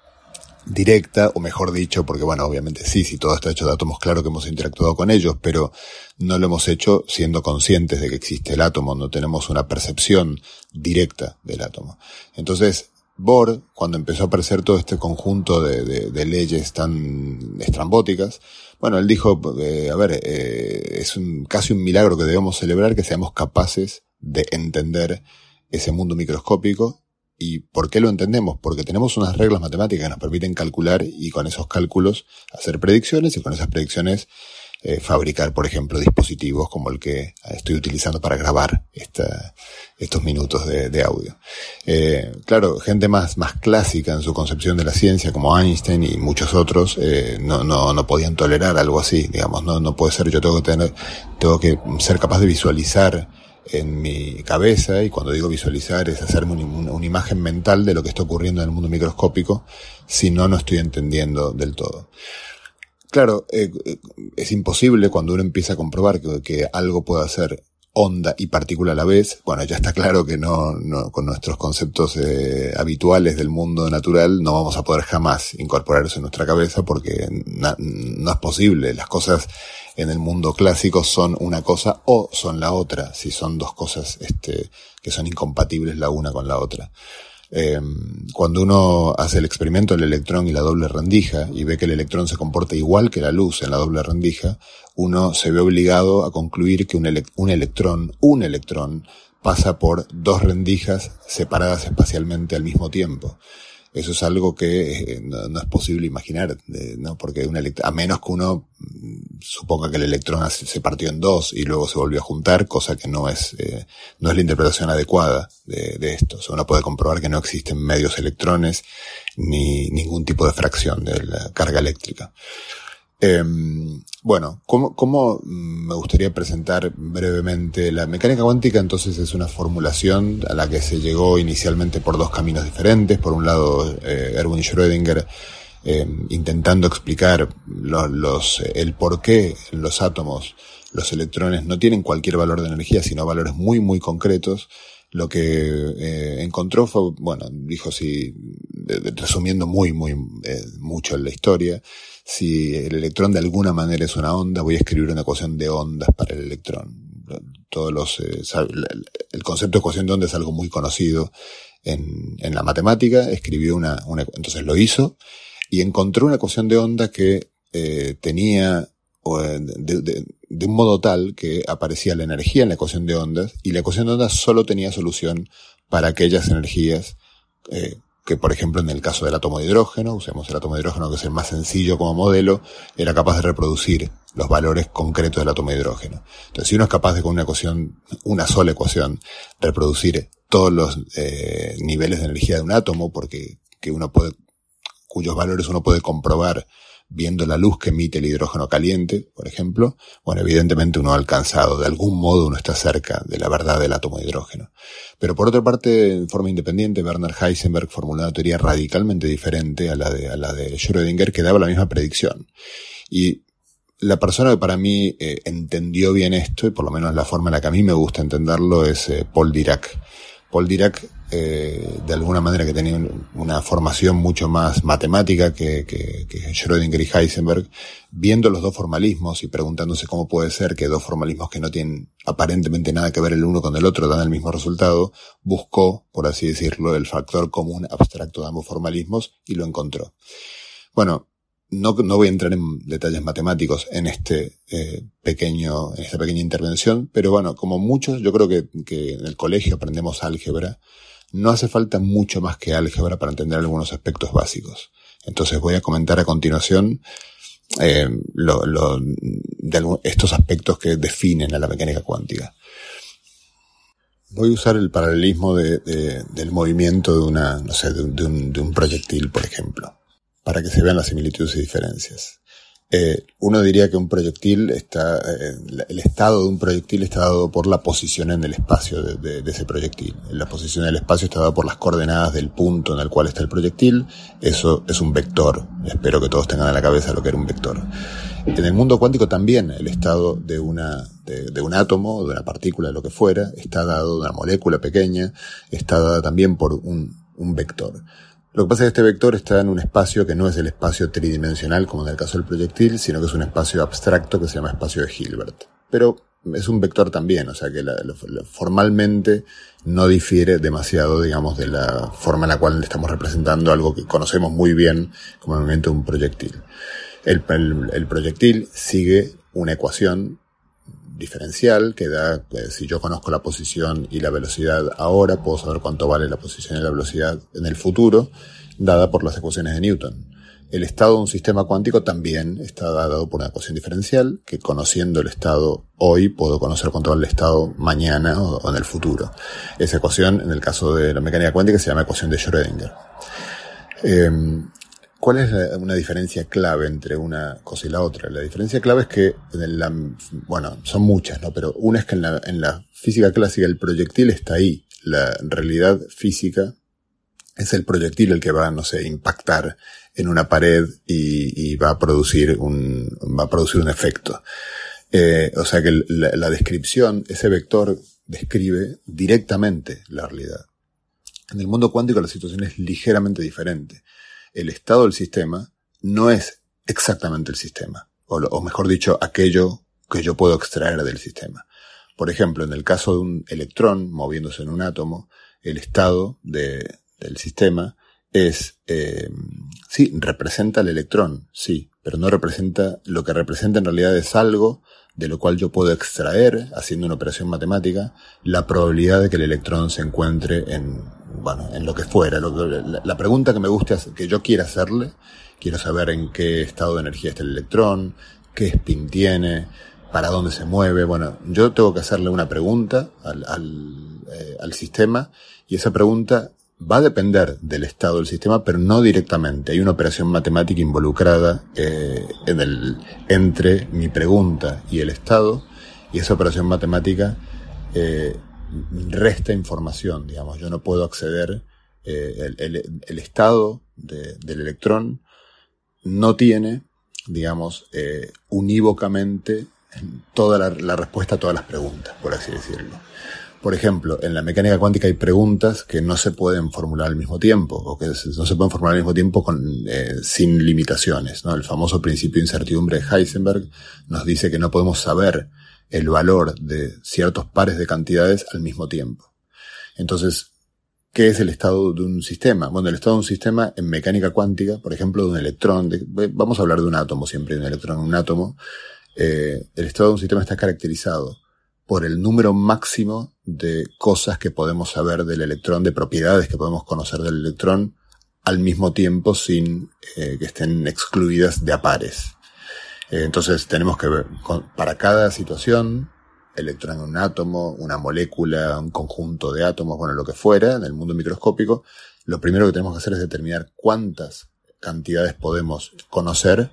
directa, o mejor dicho, porque bueno, obviamente sí, si todo está hecho de átomos, claro que hemos interactuado con ellos, pero no lo hemos hecho siendo conscientes de que existe el átomo, no tenemos una percepción directa del átomo. Entonces, Bohr, cuando empezó a aparecer todo este conjunto de, leyes tan estrambóticas, bueno, él dijo, eh, a ver, eh, es un, casi un milagro que debemos celebrar que seamos capaces de entender ese mundo microscópico ¿Y por qué lo entendemos? Porque tenemos unas reglas matemáticas que nos permiten calcular y con esos cálculos hacer predicciones y con esas predicciones eh, fabricar, por ejemplo, dispositivos como el que estoy utilizando para grabar esta, estos minutos de, de audio. Eh, claro, gente más, más clásica en su concepción de la ciencia, como Einstein y muchos otros, eh, no, no, no podían tolerar algo así, digamos, no, no puede ser, yo tengo que tener, tengo que ser capaz de visualizar en mi cabeza, y cuando digo visualizar es hacerme una, imagen mental de lo que está ocurriendo en el mundo microscópico, si no, no estoy entendiendo del todo. Claro, eh, es imposible cuando uno empieza a comprobar que, que, algo puede ser onda y partícula a la vez. Bueno, ya está claro que no, no con nuestros conceptos eh, habituales del mundo natural no vamos a poder jamás incorporar eso en nuestra cabeza porque no es posible. Las cosas en el mundo clásico son una cosa o son la otra, si son dos cosas este, que son incompatibles la una con la otra. Eh, cuando uno hace el experimento del electrón y la doble rendija y ve que el electrón se comporta igual que la luz en la doble rendija, uno se ve obligado a concluir que un, un electrón, un electrón, pasa por dos rendijas separadas espacialmente al mismo tiempo. Eso es algo que eh, no, es posible imaginar, ¿no? Porque a menos que uno mm, suponga que el electrón se partió en dos y luego se volvió a juntar, cosa que no es, eh, no es la interpretación adecuada de, de esto. O sea, uno puede comprobar que no existen medios electrones ni ningún tipo de fracción de la carga eléctrica. Eh, bueno, ¿cómo, ¿cómo, me gustaría presentar brevemente la mecánica cuántica? Entonces es una formulación a la que se llegó inicialmente por dos caminos diferentes. Por un lado, eh, Erwin Schrödinger eh, intentando explicar los, los, el por qué los átomos los electrones no tienen cualquier valor de energía, sino valores muy, muy concretos. Lo que eh, encontró fue, bueno, dijo así, resumiendo muy, muy eh, mucho en la historia, si el electrón de alguna manera es una onda, voy a escribir una ecuación de ondas para el electrón. Todos los, eh, el concepto de ecuación de ondas es algo muy conocido en, en la matemática. Escribió una, entonces lo hizo y encontró una ecuación de onda que eh, tenía de, de, un modo tal que aparecía la energía en la ecuación de ondas y la ecuación de ondas solo tenía solución para aquellas energías eh, que por ejemplo en el caso del átomo de hidrógeno, usemos el átomo de hidrógeno que es el más sencillo como modelo, era capaz de reproducir los valores concretos del átomo de hidrógeno. Entonces, si uno es capaz de con una ecuación, una sola ecuación, reproducir todos los eh, niveles de energía de un átomo, porque que uno puede, cuyos valores uno puede comprobar viendo la luz que emite el hidrógeno caliente, por ejemplo, bueno, evidentemente uno ha alcanzado, de algún modo uno está cerca de la verdad del átomo de hidrógeno. Pero por otra parte, en forma independiente, Werner Heisenberg formuló una teoría radicalmente diferente a la de, Schrödinger que daba la misma predicción. Y la persona que para mí eh, entendió bien esto, y por lo menos la forma en la que a mí me gusta entenderlo, es eh, Paul Dirac. Paul Dirac, eh, de alguna manera que tenía una formación mucho más matemática que, que, Schrödinger y Heisenberg, viendo los dos formalismos y preguntándose cómo puede ser que dos formalismos que no tienen aparentemente nada que ver el uno con el otro dan el mismo resultado, buscó, por así decirlo, el factor común abstracto de ambos formalismos y lo encontró. Bueno, no, no voy a entrar en detalles matemáticos en este eh, pequeño, en esta pequeña intervención, pero bueno, como muchos, yo creo que en el colegio aprendemos álgebra. No hace falta mucho más que álgebra para entender algunos aspectos básicos. Entonces voy a comentar a continuación eh, lo, lo, de estos aspectos que definen a la mecánica cuántica. Voy a usar el paralelismo de, de, del movimiento de una, no sé, de, un, de un proyectil, por ejemplo para que se vean las similitudes y diferencias. Eh, uno diría que un proyectil está, eh, el estado de un proyectil está dado por la posición en el espacio de, ese proyectil. La posición en el espacio está dada por las coordenadas del punto en el cual está el proyectil. Eso es un vector. Espero que todos tengan en la cabeza lo que era un vector. En el mundo cuántico también el estado de una, de, un átomo, de una partícula, de lo que fuera, está dado de una molécula pequeña, está dada también por un vector. Lo que pasa es que este vector está en un espacio que no es el espacio tridimensional como en el caso del proyectil, sino que es un espacio abstracto que se llama espacio de Hilbert. Pero es un vector también, o sea que formalmente no difiere demasiado, digamos, de la forma en la cual estamos representando algo que conocemos muy bien como el movimiento de un proyectil. El proyectil sigue una ecuación diferencial que da, eh, si yo conozco la posición y la velocidad ahora, puedo saber cuánto vale la posición y la velocidad en el futuro, dada por las ecuaciones de Newton. El estado de un sistema cuántico también está dado por una ecuación diferencial, que conociendo el estado hoy, puedo conocer cuánto vale el estado mañana o, en el futuro. Esa ecuación, en el caso de la mecánica cuántica, se llama ecuación de Schrödinger. Eh, ¿Cuál es una diferencia clave entre una cosa y la otra? La diferencia clave es que, en la, bueno, son muchas, ¿no? Pero una es que en la, física clásica el proyectil está ahí. La realidad física es el proyectil el que va, no sé, impactar en una pared y, va a producir un, va a producir un efecto. Eh, o sea que la descripción, ese vector describe directamente la realidad. En el mundo cuántico la situación es ligeramente diferente el estado del sistema no es exactamente el sistema, o, o, mejor dicho, aquello que yo puedo extraer del sistema. Por ejemplo, en el caso de un electrón moviéndose en un átomo, el estado de, del sistema es, eh, sí, representa el electrón, sí, pero no representa, lo que representa en realidad es algo de lo cual yo puedo extraer, haciendo una operación matemática, la probabilidad de que el electrón se encuentre en, bueno, en lo que fuera. la, pregunta que me gusta, que yo quiera hacerle, quiero saber en qué estado de energía está el electrón, qué spin tiene, para dónde se mueve. Bueno, yo tengo que hacerle una pregunta al, al, eh, sistema y esa pregunta va a depender del estado del sistema, pero no directamente. Hay una operación matemática involucrada eh, en el, entre mi pregunta y el estado, y esa operación matemática eh, resta información, digamos. Yo no puedo acceder, eh, el, estado de, del electrón no tiene, digamos, eh, unívocamente toda la, respuesta a todas las preguntas, por así decirlo. Por ejemplo, en la mecánica cuántica hay preguntas que no se pueden formular al mismo tiempo, o que no se pueden formular al mismo tiempo eh, sin limitaciones. ¿no? El famoso principio de incertidumbre de Heisenberg nos dice que no podemos saber el valor de ciertos pares de cantidades al mismo tiempo. Entonces, ¿qué es el estado de un sistema? Bueno, el estado de un sistema en mecánica cuántica, por ejemplo, de un electrón, vamos a hablar de un átomo siempre, de un electrón, un átomo, eh, el estado de un sistema está caracterizado por el número máximo de cosas que podemos saber del electrón, de propiedades que podemos conocer del electrón, al mismo tiempo sin eh, que estén excluidas de a pares. Eh, entonces tenemos que ver, para cada situación, electrón en un átomo, una molécula, un conjunto de átomos, bueno, lo que fuera, en el mundo microscópico, lo primero que tenemos que hacer es determinar cuántas cantidades podemos conocer,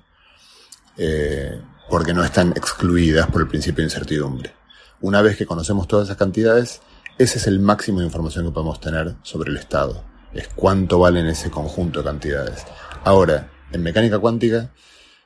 eh, porque no están excluidas por el principio de incertidumbre. Una vez que conocemos todas esas cantidades, ese es el máximo de información que podemos tener sobre el estado. Es cuánto valen ese conjunto de cantidades. Ahora, en mecánica cuántica,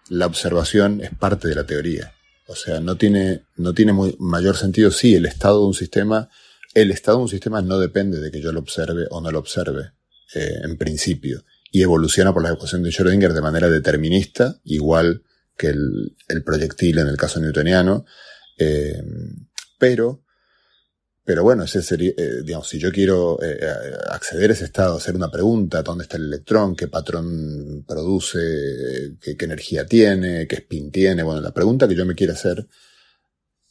la observación es parte de la teoría. O sea, no tiene, no tiene muy, mayor sentido si el estado de un sistema, el estado de un sistema no depende de que yo lo observe o no lo observe, eh, en principio. Y evoluciona por la ecuación de Schrödinger de manera determinista, igual que el, el proyectil en el caso newtoniano. Eh, pero, pero bueno, ese sería, eh, digamos, si yo quiero eh, acceder a ese estado, hacer una pregunta, ¿dónde está el electrón? ¿Qué patrón produce? ¿Qué, energía tiene? ¿Qué spin tiene? Bueno, la pregunta que yo me quiero hacer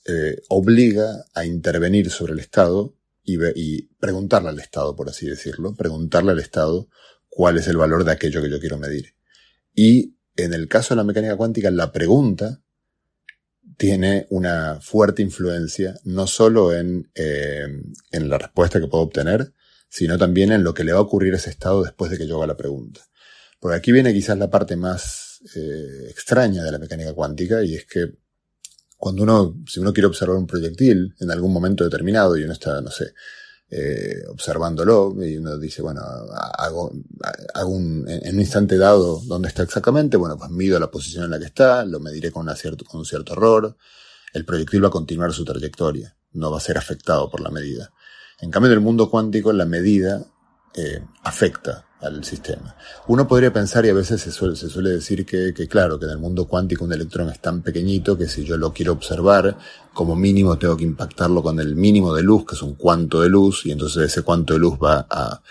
eh, obliga a intervenir sobre el estado y, y preguntarle al estado, por así decirlo, preguntarle al estado cuál es el valor de aquello que yo quiero medir. Y en el caso de la mecánica cuántica, la pregunta tiene una fuerte influencia no solo en, eh, en la respuesta que puedo obtener, sino también en lo que le va a ocurrir a ese estado después de que yo haga la pregunta. Por aquí viene quizás la parte más eh, extraña de la mecánica cuántica y es que cuando uno, si uno quiere observar un proyectil en algún momento determinado y uno está, no sé, eh, observándolo y uno dice, bueno, hago, hago un, en un instante dado dónde está exactamente, bueno, pues mido la posición en la que está, lo mediré con, una cierto, con un cierto error, el proyectil va a continuar su trayectoria, no va a ser afectado por la medida. En cambio, en el mundo cuántico, la medida eh, afecta al sistema. Uno podría pensar, y a veces se suele, se suele decir que, que, claro, que en el mundo cuántico un electrón es tan pequeñito que si yo lo quiero observar, como mínimo tengo que impactarlo con el mínimo de luz, que es un cuanto de luz, y entonces ese cuanto de luz va a,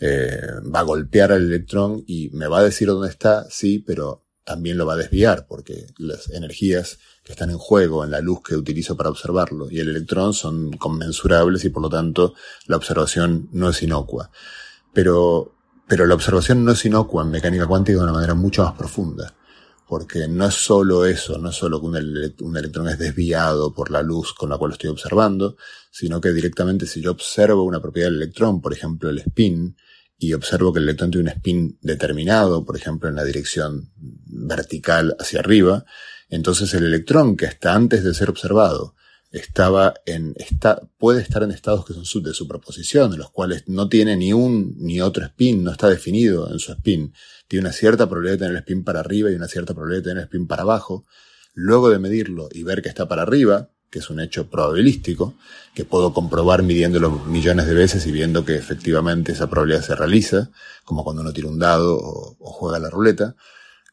eh, va a golpear al electrón y me va a decir dónde está, sí, pero también lo va a desviar, porque las energías que están en juego en la luz que utilizo para observarlo y el electrón son conmensurables y por lo tanto la observación no es inocua. Pero pero la observación no es inocua en mecánica cuántica de una manera mucho más profunda. Porque no es solo eso, no es solo que un, ele un, electrón es desviado por la luz con la cual estoy observando, sino que directamente si yo observo una propiedad del electrón, por ejemplo el spin, y observo que el electrón tiene un spin determinado, por ejemplo en la dirección vertical hacia arriba, entonces el electrón que está antes de ser observado estaba en, está, puede estar en estados que son de superposición, en los cuales no tiene ni un ni otro spin, no está definido en su spin. Tiene una cierta probabilidad de tener el spin para arriba y una cierta probabilidad de tener el spin para abajo. Luego de medirlo y ver que está para arriba, que es un hecho probabilístico, que puedo comprobar midiéndolo millones de veces y viendo que efectivamente esa probabilidad se realiza, como cuando uno tira un dado o, o juega la ruleta,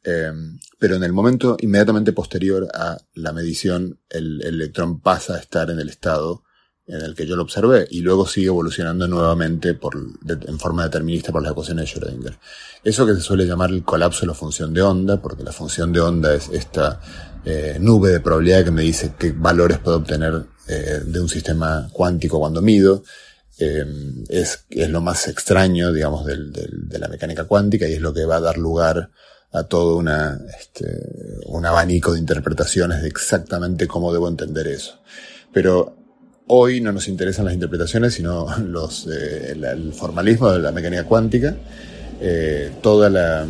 eh, pero en el momento inmediatamente posterior a la medición, el, el, electrón pasa a estar en el estado en el que yo lo observé y luego sigue evolucionando nuevamente en forma determinista por las ecuaciones de Schrödinger. Eso que se suele llamar el colapso de la función de onda, porque la función de onda es esta eh, nube de probabilidad que me dice qué valores puedo obtener eh, de un sistema cuántico cuando mido. Eh, es, es lo más extraño, digamos, de la mecánica cuántica y es lo que va a dar lugar a todo una, este, un abanico de interpretaciones de exactamente cómo debo entender eso. Pero hoy no nos interesan las interpretaciones, sino los, eh, el, formalismo de la mecánica cuántica. Eh, toda la,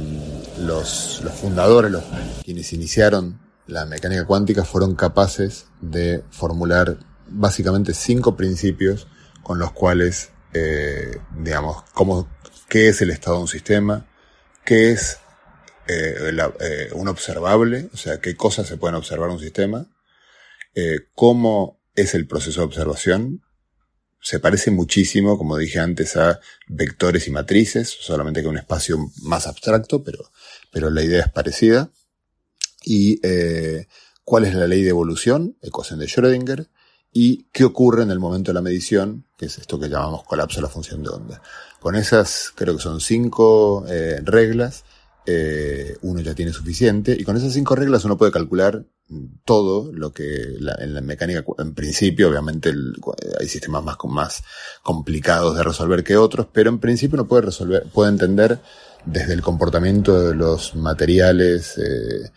los, los fundadores, los, quienes iniciaron la mecánica cuántica, fueron capaces de formular básicamente cinco principios con los cuales, eh, digamos, cómo, qué es el estado de un sistema, qué es eh, eh, un observable, o sea, qué cosas se pueden observar en un sistema, eh, cómo es el proceso de observación. Se parece muchísimo, como dije antes, a vectores y matrices, solamente que un espacio más abstracto, pero, pero la idea es parecida. Y cuál es la ley de evolución, ecuación de Schrödinger, y qué ocurre en el momento de la medición, que es esto que llamamos colapso de la función de onda. Con esas, creo que son cinco reglas, eh, uno ya tiene suficiente, y con esas cinco reglas uno puede calcular todo lo que la, en la mecánica, en principio, obviamente el, hay sistemas más, más complicados de resolver que otros, pero en principio uno puede resolver, puede entender desde el comportamiento de los materiales, eh,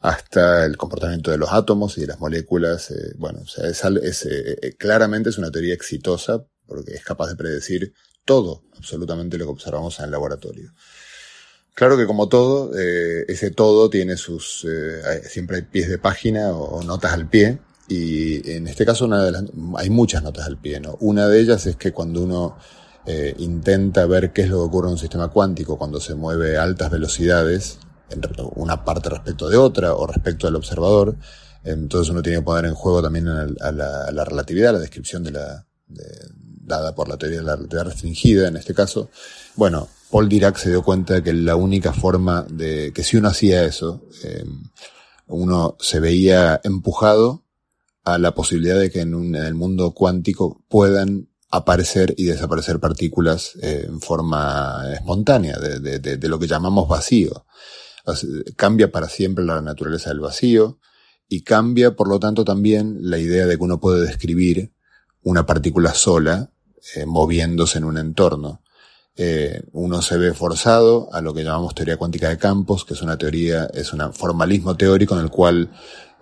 hasta el comportamiento de los átomos y de las moléculas. Eh, bueno, o sea, es, es eh, claramente es una teoría exitosa porque es capaz de predecir todo, absolutamente lo que observamos en el laboratorio. Claro que como todo, eh, ese todo tiene sus, eh, siempre hay pies de página o, notas al pie. Y en este caso una de las, hay muchas notas al pie, ¿no? Una de ellas es que cuando uno eh, intenta ver qué es lo que ocurre en un sistema cuántico cuando se mueve a altas velocidades, una parte respecto de otra o respecto al observador, entonces uno tiene que poner en juego también a la, a la relatividad, la descripción de la, de, dada por la teoría de la relatividad restringida en este caso. Bueno, Paul Dirac se dio cuenta de que la única forma de que si uno hacía eso, eh, uno se veía empujado a la posibilidad de que en, un, el mundo cuántico puedan aparecer y desaparecer partículas eh, en forma espontánea, de, lo que llamamos vacío. cambia para siempre la naturaleza del vacío y cambia, por lo tanto, también la idea de que uno puede describir una partícula sola eh, moviéndose en un entorno eh, uno se ve forzado a lo que llamamos teoría cuántica de campos, que es una teoría, es un formalismo teórico en el cual,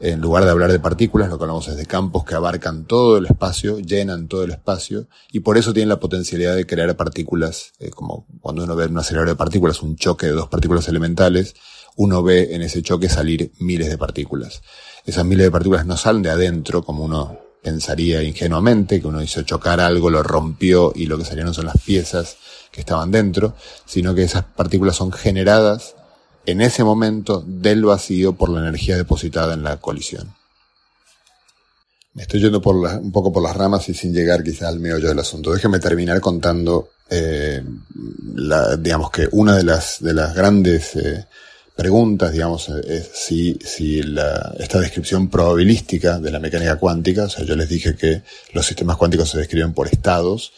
en lugar de hablar de partículas, lo que hablamos es de campos que abarcan todo el espacio, llenan todo el espacio, y por eso tienen la potencialidad de crear partículas, eh, como cuando uno ve un acelerador de partículas un choque de dos partículas elementales, uno ve en ese choque salir miles de partículas. Esas miles de partículas no salen de adentro, como uno pensaría ingenuamente, que uno hizo chocar algo, lo rompió y lo que salieron son las piezas que estaban dentro, sino que esas partículas son generadas en ese momento del vacío por la energía depositada en la colisión. Me estoy yendo por un poco por las ramas y sin llegar quizás al meollo del asunto. Déjeme terminar contando, eh, la, digamos que una de las, de las grandes eh, preguntas, digamos, es si, si la, esta descripción probabilística de la mecánica cuántica, o sea, yo les dije que los sistemas cuánticos se describen por estados,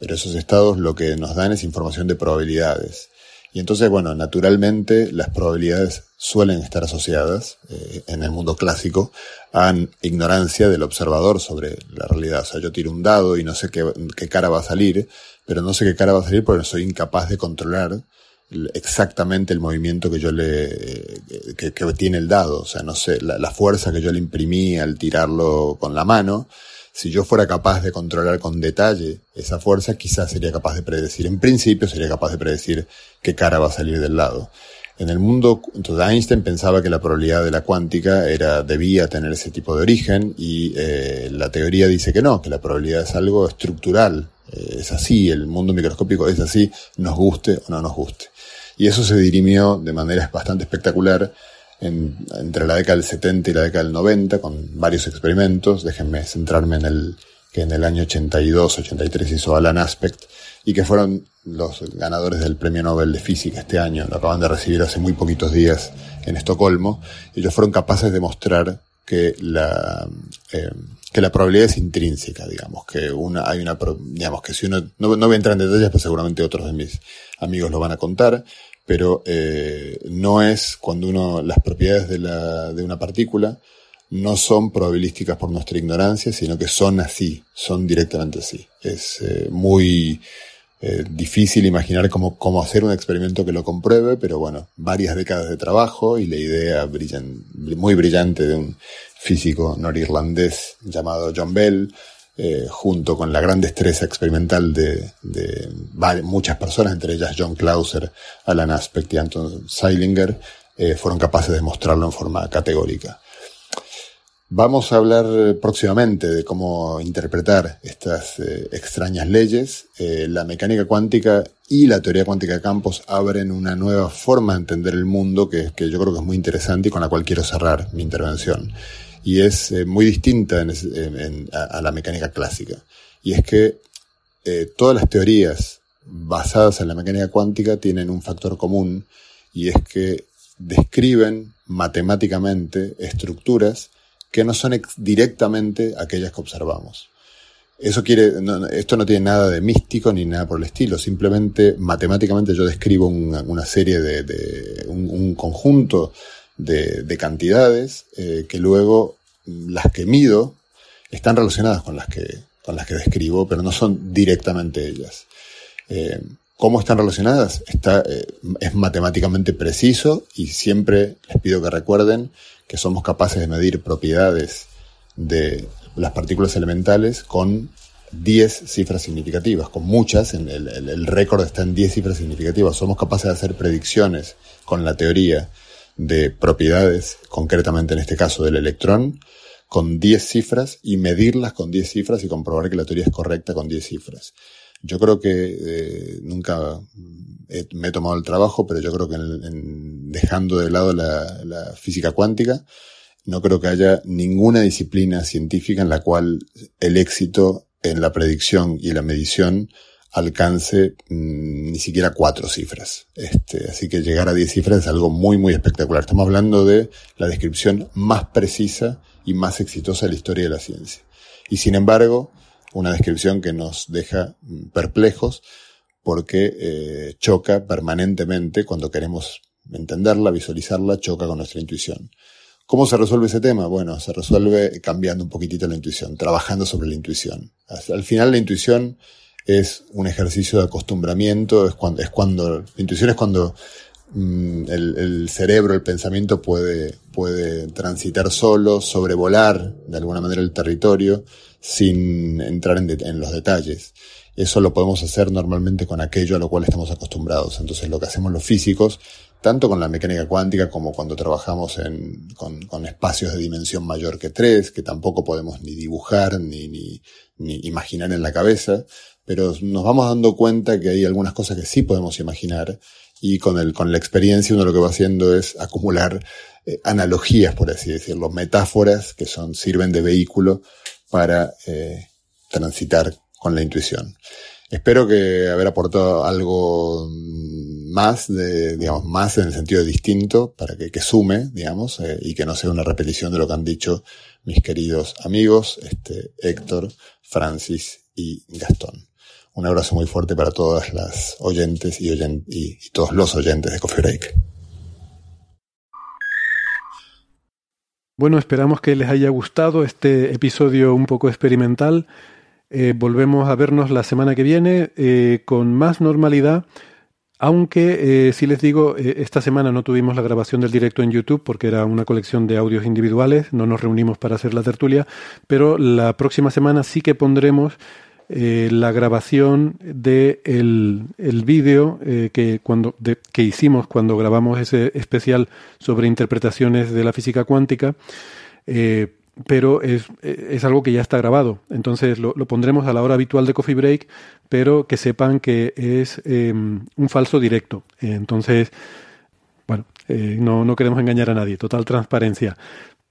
pero esos estados lo que nos dan es información de probabilidades. Y entonces, bueno, naturalmente las probabilidades suelen estar asociadas eh, en el mundo clásico a ignorancia del observador sobre la realidad. O sea, yo tiro un dado y no sé qué, cara va a salir, pero no sé qué cara va a salir porque soy incapaz de controlar exactamente el movimiento que yo le que, que tiene el dado, o sea, no sé, la, fuerza que yo le imprimí al tirarlo con la mano, si yo fuera capaz de controlar con detalle esa fuerza, quizás sería capaz de predecir, en principio sería capaz de predecir qué cara va a salir del lado. En el mundo, entonces Einstein pensaba que la probabilidad de la cuántica era, debía tener ese tipo de origen y eh, la teoría dice que no, que la probabilidad es algo estructural, eh, es así, el mundo microscópico es así, nos guste o no nos guste. Y eso se dirimió de manera bastante espectacular en, entre la década del 70 y la década del 90 con varios experimentos. Déjenme centrarme en el que en el año 82, 83 hizo Alan Aspect y que fueron los ganadores del Premio Nobel de Física este año. Lo acaban de recibir hace muy poquitos días en Estocolmo. Ellos fueron capaces de mostrar que la, eh, que la probabilidad es intrínseca, digamos, que una, hay una, digamos, que si uno, no, no voy a entrar en detalles, pues seguramente otros de mis amigos lo van a contar, pero eh, no es cuando uno, las propiedades de, una partícula no son probabilísticas por nuestra ignorancia, sino que son así, son directamente así. Es eh, muy eh, difícil imaginar cómo, cómo hacer un experimento que lo compruebe, pero bueno, varias décadas de trabajo y la idea brillan, muy brillante de un físico norirlandés llamado John Bell, eh, junto con la gran destreza experimental de, muchas personas, entre ellas John Clauser, Alan Aspect y Anton Seilinger, eh, fueron capaces de mostrarlo en forma categórica. Vamos a hablar próximamente de cómo interpretar estas eh, extrañas leyes. La mecánica cuántica y la teoría cuántica de campos abren una nueva forma de entender el mundo que, que yo creo que es muy interesante y con la cual quiero cerrar mi intervención. Y es eh, muy distinta a, la mecánica clásica. Y es que todas las teorías basadas en la mecánica cuántica tienen un factor común y es que describen matemáticamente estructuras que no son directamente aquellas que observamos. Eso quiere, esto no tiene nada de místico ni nada por el estilo, simplemente matemáticamente yo describo una, serie de, de un, conjunto de, de cantidades eh, que luego las que mido están relacionadas con las que, con las que describo, pero no son directamente ellas. Eh, ¿Cómo están relacionadas? Está, eh, es matemáticamente preciso y siempre les pido que recuerden que somos capaces de medir propiedades de las partículas elementales con 10 cifras significativas, con muchas, el, el récord está en 10 cifras significativas. Somos capaces de hacer predicciones con la teoría de propiedades, concretamente en este caso del electrón, con 10 cifras y medirlas con 10 cifras y comprobar que la teoría es correcta con 10 cifras. Yo creo que eh, nunca he, me he tomado el trabajo, pero yo creo que en, dejando de lado la, la, física cuántica, no creo que haya ninguna disciplina científica en la cual el éxito en la predicción y la medición alcance mmm, ni siquiera cuatro cifras. Este, así que llegar a diez cifras es algo muy, muy espectacular. Estamos hablando de la descripción más precisa y más exitosa de la historia de la ciencia. Y sin embargo, una descripción que nos deja perplejos porque eh, choca permanentemente cuando queremos entenderla, visualizarla, choca con nuestra intuición. ¿Cómo se resuelve ese tema? Bueno, se resuelve cambiando un poquitito la intuición, trabajando sobre la intuición. Al final la intuición es un ejercicio de acostumbramiento, es cuando, es cuando la intuición es cuando mmm, el, cerebro, el pensamiento puede, puede transitar solo, sobrevolar de alguna manera el territorio sin entrar en, en los detalles. Eso lo podemos hacer normalmente con aquello a lo cual estamos acostumbrados. Entonces lo que hacemos los físicos, tanto con la mecánica cuántica como cuando trabajamos en, con, con, espacios de dimensión mayor que tres, que tampoco podemos ni dibujar ni, ni, ni imaginar en la cabeza, pero nos vamos dando cuenta que hay algunas cosas que sí podemos imaginar y con, el, con la experiencia uno lo que va haciendo es acumular eh, analogías, por así decirlo, metáforas que son, sirven de vehículo para eh, transitar con la intuición. Espero que haber aportado algo más, de, digamos, más en el sentido distinto, para que, que sume, digamos, eh, y que no sea una repetición de lo que han dicho mis queridos amigos, este, Héctor, Francis y Gastón. Un abrazo muy fuerte para todas las oyentes y, todos los oyentes de Coffee Break. Bueno, esperamos que les haya gustado este episodio un poco experimental. Eh, volvemos a vernos la semana que viene eh, con más normalidad. Aunque, eh, si les digo, esta semana no tuvimos la grabación del directo en YouTube porque era una colección de audios individuales, no nos reunimos para hacer la tertulia, pero la próxima semana sí que pondremos eh, la grabación de el, el vídeo que, cuando, de, que hicimos cuando grabamos ese especial sobre interpretaciones de la física cuántica pero es, es, algo que ya está grabado. Entonces lo, lo, pondremos a la hora habitual de Coffee Break, pero que sepan que es eh, un falso directo. Entonces, bueno, eh, no, no queremos engañar a nadie, total transparencia.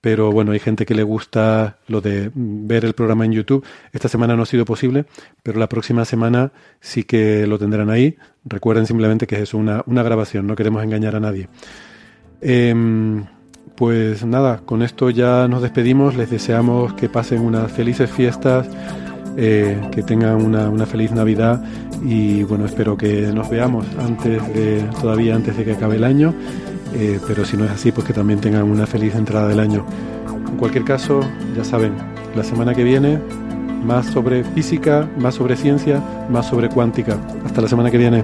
Pero bueno, hay gente que le gusta lo de ver el programa en YouTube. Esta semana no ha sido posible, pero la próxima semana sí que lo tendrán ahí. Recuerden simplemente que es una, una grabación, no queremos engañar a nadie. Eh, pues nada, con esto ya nos despedimos, les deseamos que pasen unas felices fiestas, eh, que tengan una, una, feliz Navidad y bueno, espero que nos veamos antes de, todavía antes de que acabe el año, eh, pero si no es así, pues que también tengan una feliz entrada del año. En cualquier caso, ya saben, la semana que viene más sobre física, más sobre ciencia, más sobre cuántica. Hasta la semana que viene.